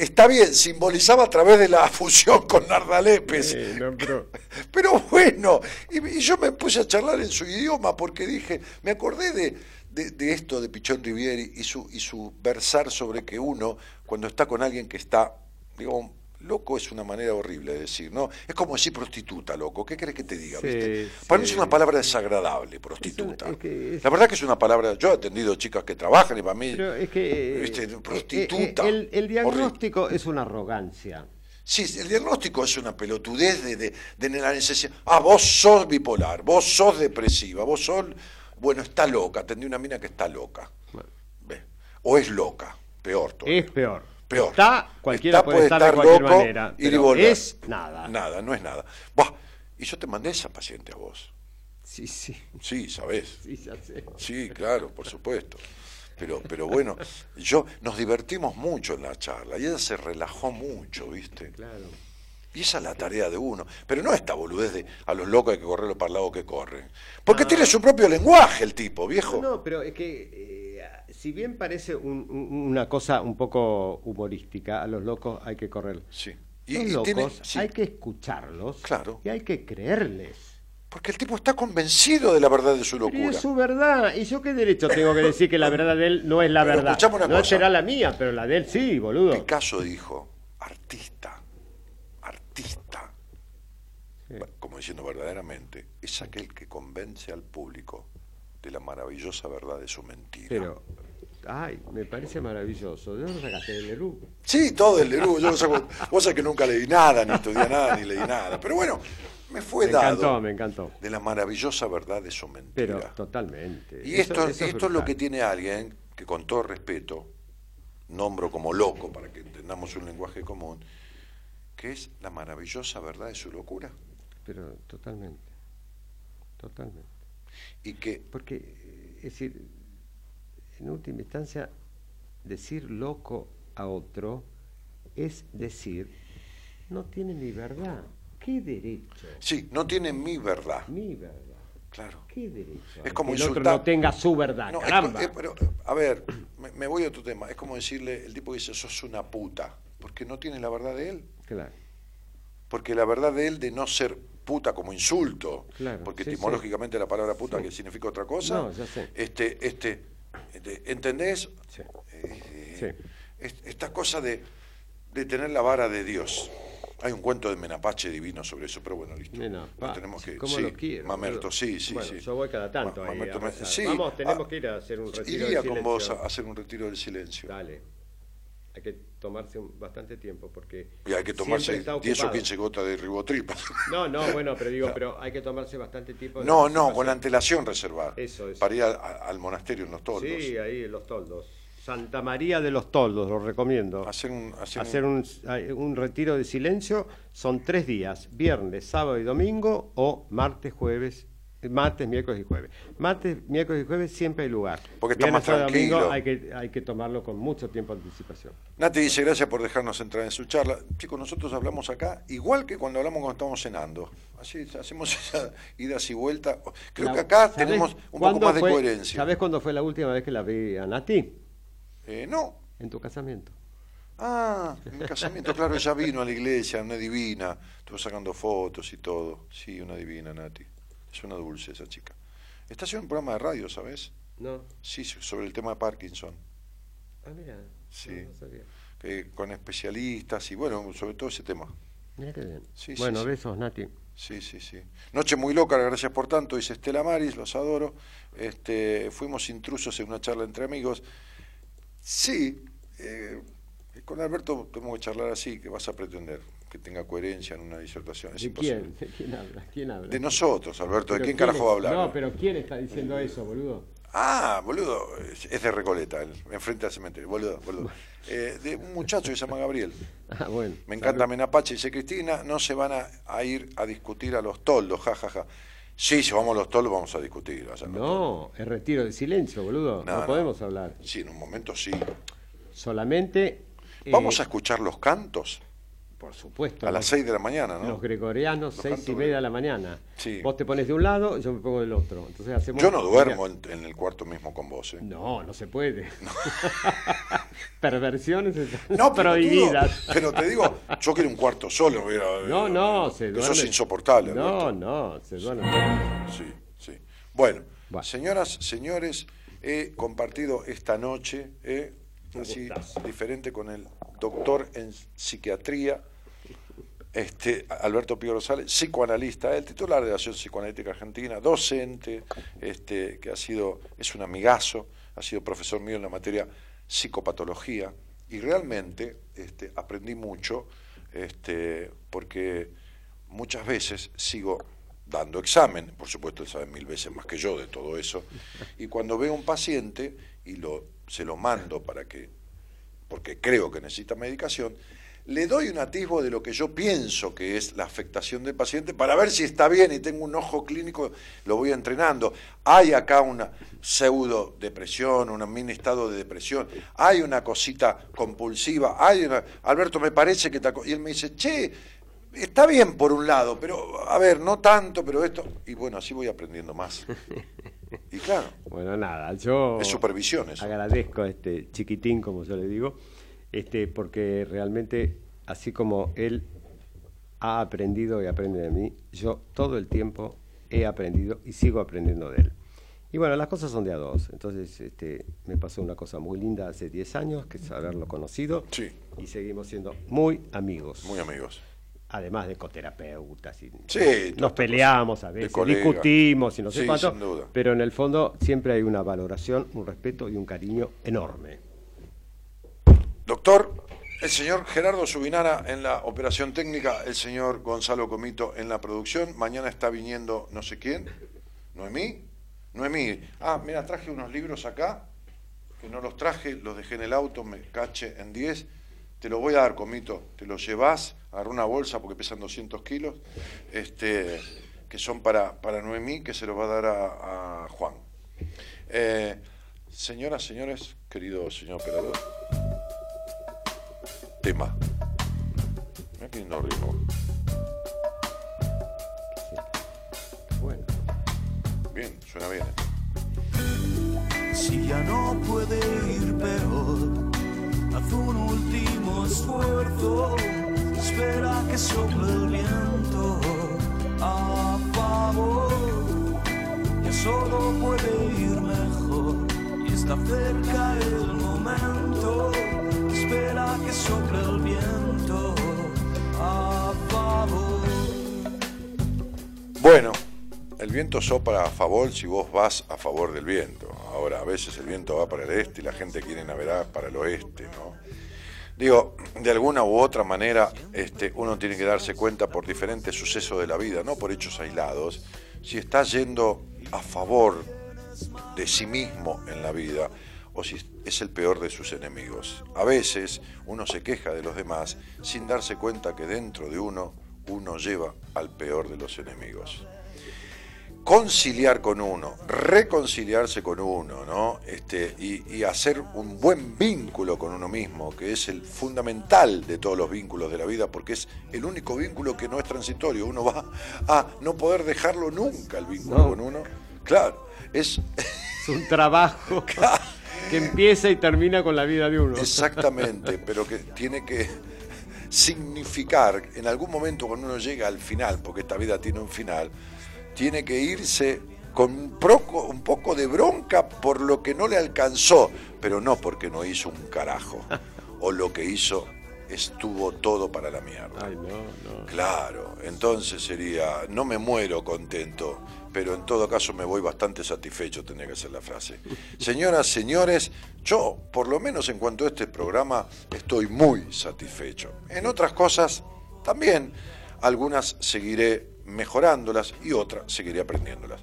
Está bien, simbolizaba a través de la fusión con Narda Lepes. Sí, no, pero- Pero bueno, y, y yo me puse a charlar en su idioma porque dije, me acordé de, de- de esto de Pichón Rivieri y su, y su versar sobre que uno, cuando está con alguien que está, digamos, loco es una manera horrible de decir, ¿no? Es como decir prostituta, loco. ¿Qué crees que te diga? Sí, ¿viste? sí. Para mí es una palabra desagradable, prostituta. Es que es- La verdad que es una palabra. Yo he atendido chicas que trabajan y para mí. Pero es que... eh, Viste, prostituta. eh, el, el diagnóstico es una arrogancia. Sí, el diagnóstico es una pelotudez de, de, de la necesidad. Ah, vos sos bipolar, vos sos depresiva, vos sos. Bueno, está loca. Atendí una mina que está loca. O es loca, peor todavía. Es peor. Peor. Está, cualquiera Está, puede estar de cualquier loco, manera. ir y volver. es nada. Nada, no es nada. Buah, y yo te mandé esa paciente a vos. Sí, sí, Sí, sabés. sí, ya sé. Sí, claro, por supuesto. Pero, pero bueno, yo nos divertimos mucho en la charla y ella se relajó mucho, ¿viste? Claro. Y esa es la tarea de uno. Pero no esta boludez de a los locos hay que correr los para el lado que corren. Porque tiene su propio lenguaje el tipo, viejo. No, pero es que eh, si bien parece un- un- una cosa un poco humorística, a los locos hay que correr. Sí. los y locos tiene- sí. hay que escucharlos Claro. y hay que creerles. Porque el tipo está convencido de la verdad de su Pero locura. es su verdad. ¿Y yo qué derecho tengo que decir que la verdad de él no es la Pero verdad? una no cosa. será la mía, pero la de él sí, boludo. Picasso dijo, artista, artista, Sí. como diciendo verdaderamente, es aquel que convence al público de la maravillosa verdad de su mentira. Pero, ay, me parece maravilloso. ¿De dónde sacaste el Leroux? Sí, todo el Leroux, yo lo saco, vos sabés que nunca leí nada, ni estudié nada, ni leí nada, pero bueno, me fue Me dado encantó, me encantó. de la maravillosa verdad de su mentira. Pero totalmente. Y Eso- esto, eso esto es lo que tiene alguien que con todo respeto nombro como loco para que entendamos un lenguaje común, que es la maravillosa verdad de su locura. Pero totalmente. Totalmente. Y que, Porque, eh, es decir, en última instancia, decir loco a otro es decir, no tiene mi verdad. ¿Qué derecho? sí, no tiene mi verdad. Mi verdad. Claro. ¿Qué derecho? Es como que el otro no tenga su verdad, No, es- caramba. es- pero, a ver, me, me voy a otro tema. Es como decirle, el tipo dice, sos una puta, porque no tiene la verdad de él. Claro. Porque la verdad de él de no ser puta como insulto, Claro, porque sí, etimológicamente la palabra puta Sí. que significa otra cosa, No, ya sé. este, este, ¿entendés? Sí. Eh, Sí. esta cosa de, de tener la vara de Dios. Hay un cuento de Menapache divino sobre eso, pero bueno, listo. Menapache, No tenemos que, ¿cómo sí, lo quiero, Mamerto, sí, sí, Bueno, sí. yo voy cada tanto ahí Mamerto a me- rezar. sí, Vamos, tenemos ah, que ir a hacer un retiro Iría de con vos a silencio. hacer un retiro del silencio. Dale. Hay que tomarse un- bastante tiempo porque. Y hay que tomarse siempre está 10 o ocupado. 15 gotas de ribotril. No, no, bueno, pero digo, pero hay que tomarse bastante tiempo. No, no, con la antelación reservar. Eso, eso. Para ir a- a- al monasterio en los toldos. Sí, ahí en los toldos. Santa María de los Toldos, lo recomiendo. Hacer un, hacer Hacer un- un, retiro de silencio son tres días, viernes, sábado y domingo, o martes, jueves, martes, miércoles y jueves. Martes, miércoles y jueves siempre hay lugar. Porque está Viernes, más y domingo tranquilo. hay que, hay que tomarlo con mucho tiempo de anticipación. Nati dice, gracias por dejarnos entrar en su charla. Chicos, nosotros hablamos acá igual que cuando hablamos cuando estamos cenando. Así hacemos esa idas y vueltas. Creo La- que acá ¿sabés tenemos un poco más de fue- coherencia. ¿Sabés cuándo fue la última vez que la vi a Nati? Eh, no. En tu casamiento. Ah, en el casamiento, claro, ella vino a la iglesia, una divina. Estuvo sacando fotos y todo. Sí, una divina, Nati. Es una dulce esa chica. Está haciendo un programa de radio, ¿sabes? No. Sí, sobre el tema de Parkinson. Ah, mira. Sí. No, no sabía. eh, con especialistas y bueno, sobre todo ese tema. Mira qué bien. Sí, bueno, sí. besos, Nati. Sí, sí, sí. Noche muy loca, gracias por tanto, dice Estela Maris, los adoro. Este, fuimos intrusos en una charla entre amigos. Sí, eh, con Alberto tenemos que charlar así, que vas a pretender que tenga coherencia en una disertación. Es ¿De imposible. quién? ¿De quién habla? ¿Quién habla? De nosotros, Alberto, ¿de quién carajo va a hablar? No, pero ¿quién está diciendo eso, boludo? Ah, boludo, es de Recoleta, enfrente al cementerio, boludo, boludo. Eh, de un muchacho que se llama Gabriel. Ah, bueno. Me encanta Menapache, dice Cristina, no se van a, a ir a discutir a los toldos, jajaja. Sí, si vamos a los toldos vamos a discutir. No, es retiro de silencio, boludo. No, No, no. podemos hablar. Sí, en un momento sí. Solamente. eh, Vamos a escuchar los cantos Por supuesto. a las los- 6 de la mañana, ¿no? Los gregorianos, Los seis y cantos media de la mañana. Sí. Vos te pones de un lado y yo me pongo del otro. Entonces hacemos. Yo no duermo en, en el cuarto mismo con vos, ¿eh? No, no se puede. Perversiones están No, pero, prohibidas. pero te digo, yo quiero un cuarto solo. mira, No, eh, no, se Eso duerme. es insoportable. No, Alberto. no, se duerme. Sí, sí. Bueno, Bueno. señoras, señores, he compartido esta noche, eh, así diferente con el doctor en psiquiatría, este, Alberto Pío Rosales, psicoanalista, el titular de la Asociación Psicoanalítica Argentina, docente, este, que ha sido, es un amigazo, ha sido profesor mío en la materia psicopatología, y realmente este, aprendí mucho, este, porque muchas veces sigo dando examen, por supuesto él sabe mil veces más que yo de todo eso, y cuando veo un paciente y lo, se lo mando para que, porque creo que necesita medicación, le doy un atisbo de lo que yo pienso que es la afectación del paciente para ver si está bien y tengo un ojo clínico, lo voy entrenando. Hay acá una pseudo depresión, un mini estado de depresión, hay una cosita compulsiva, hay una... Alberto, me parece que... Te... Y él me dice, che, está bien por un lado, pero a ver, no tanto, pero esto... Y bueno, así voy aprendiendo más. Y claro. Bueno, nada, yo... Es supervisión Agradezco a este chiquitín, como yo le digo este, porque realmente, así como él ha aprendido y aprende de mí, yo todo el tiempo he aprendido y sigo aprendiendo de él. Y bueno, las cosas son de a dos. Entonces, este, me pasó una cosa muy linda hace 10 años, que es haberlo conocido. Sí. Y seguimos siendo muy amigos. Muy amigos. Además de coterapeutas. Y sí, nos peleamos a veces, discutimos y no sé cuánto. Pero en el fondo siempre hay una valoración, un respeto y un cariño enorme. Doctor, el señor Gerardo Subinara en la operación técnica, el señor Gonzalo Comito en la producción. Mañana está viniendo no sé quién. ¿Noemí? Noemí. Ah, mira, traje unos libros acá, que no los traje, los dejé en el auto, me caché en 10. Te lo voy a dar, Comito. Te los llevas, agarra una bolsa porque pesan 200 kilos, este, que son para, para Noemí, que se los va a dar a, Juan. Eh, señoras, señores, querido señor operador tema. Mira qué lindo ritmo. Bueno. Bien, suena bien. Si ya no puede ir peor, haz un último esfuerzo. Espera que sople el viento a favor. Ya solo puede ir mejor y está cerca el momento espera que el viento a favor. Bueno, el viento sopla a favor si vos vas a favor del viento. Ahora, a veces el viento va para el este y la gente quiere navegar para el oeste, ¿no? Digo, de alguna u otra manera, este, uno tiene que darse cuenta por diferentes sucesos de la vida, no por hechos aislados, si está yendo a favor de sí mismo en la vida o si es el peor de sus enemigos. A veces uno se queja de los demás sin darse cuenta que dentro de uno uno lleva al peor de los enemigos. Conciliar con uno, reconciliarse con uno, ¿no? Este, y, hacer un buen vínculo con uno mismo, que es el fundamental de todos los vínculos de la vida, porque es el único vínculo que no es transitorio. Uno va a no poder dejarlo nunca, el vínculo con uno. Claro, es... Es un trabajo. que empieza y termina con la vida de uno. Exactamente, pero que tiene que significar, en algún momento cuando uno llega al final, porque esta vida tiene un final, tiene que irse con un poco, un poco de bronca por lo que no le alcanzó, pero no porque no hizo un carajo, o lo que hizo estuvo todo para la mierda. Ay, no, no. Claro, entonces sería, no me muero contento, pero en todo caso me voy bastante satisfecho, tenía que ser la frase. Señoras, señores, yo, por lo menos en cuanto a este programa, estoy muy satisfecho. En otras cosas, también, algunas seguiré mejorándolas y otras seguiré aprendiéndolas.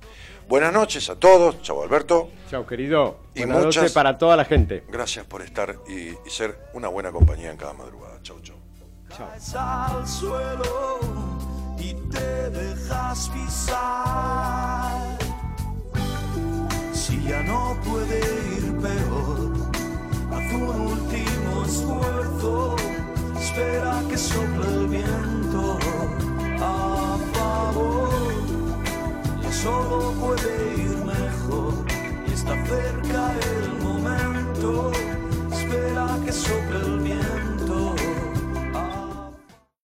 Buenas noches a todos, chao Alberto. Chao querido. Y Buenas noches para toda la gente. Gracias por estar y, y ser una buena compañía en cada madrugada. Chao, chao. Chao y te dejas pisar. Si ya no puede ir peor, haz un último esfuerzo, espera que sople el viento a favor. Ya solo puede ir mejor, y está cerca el momento, espera que sople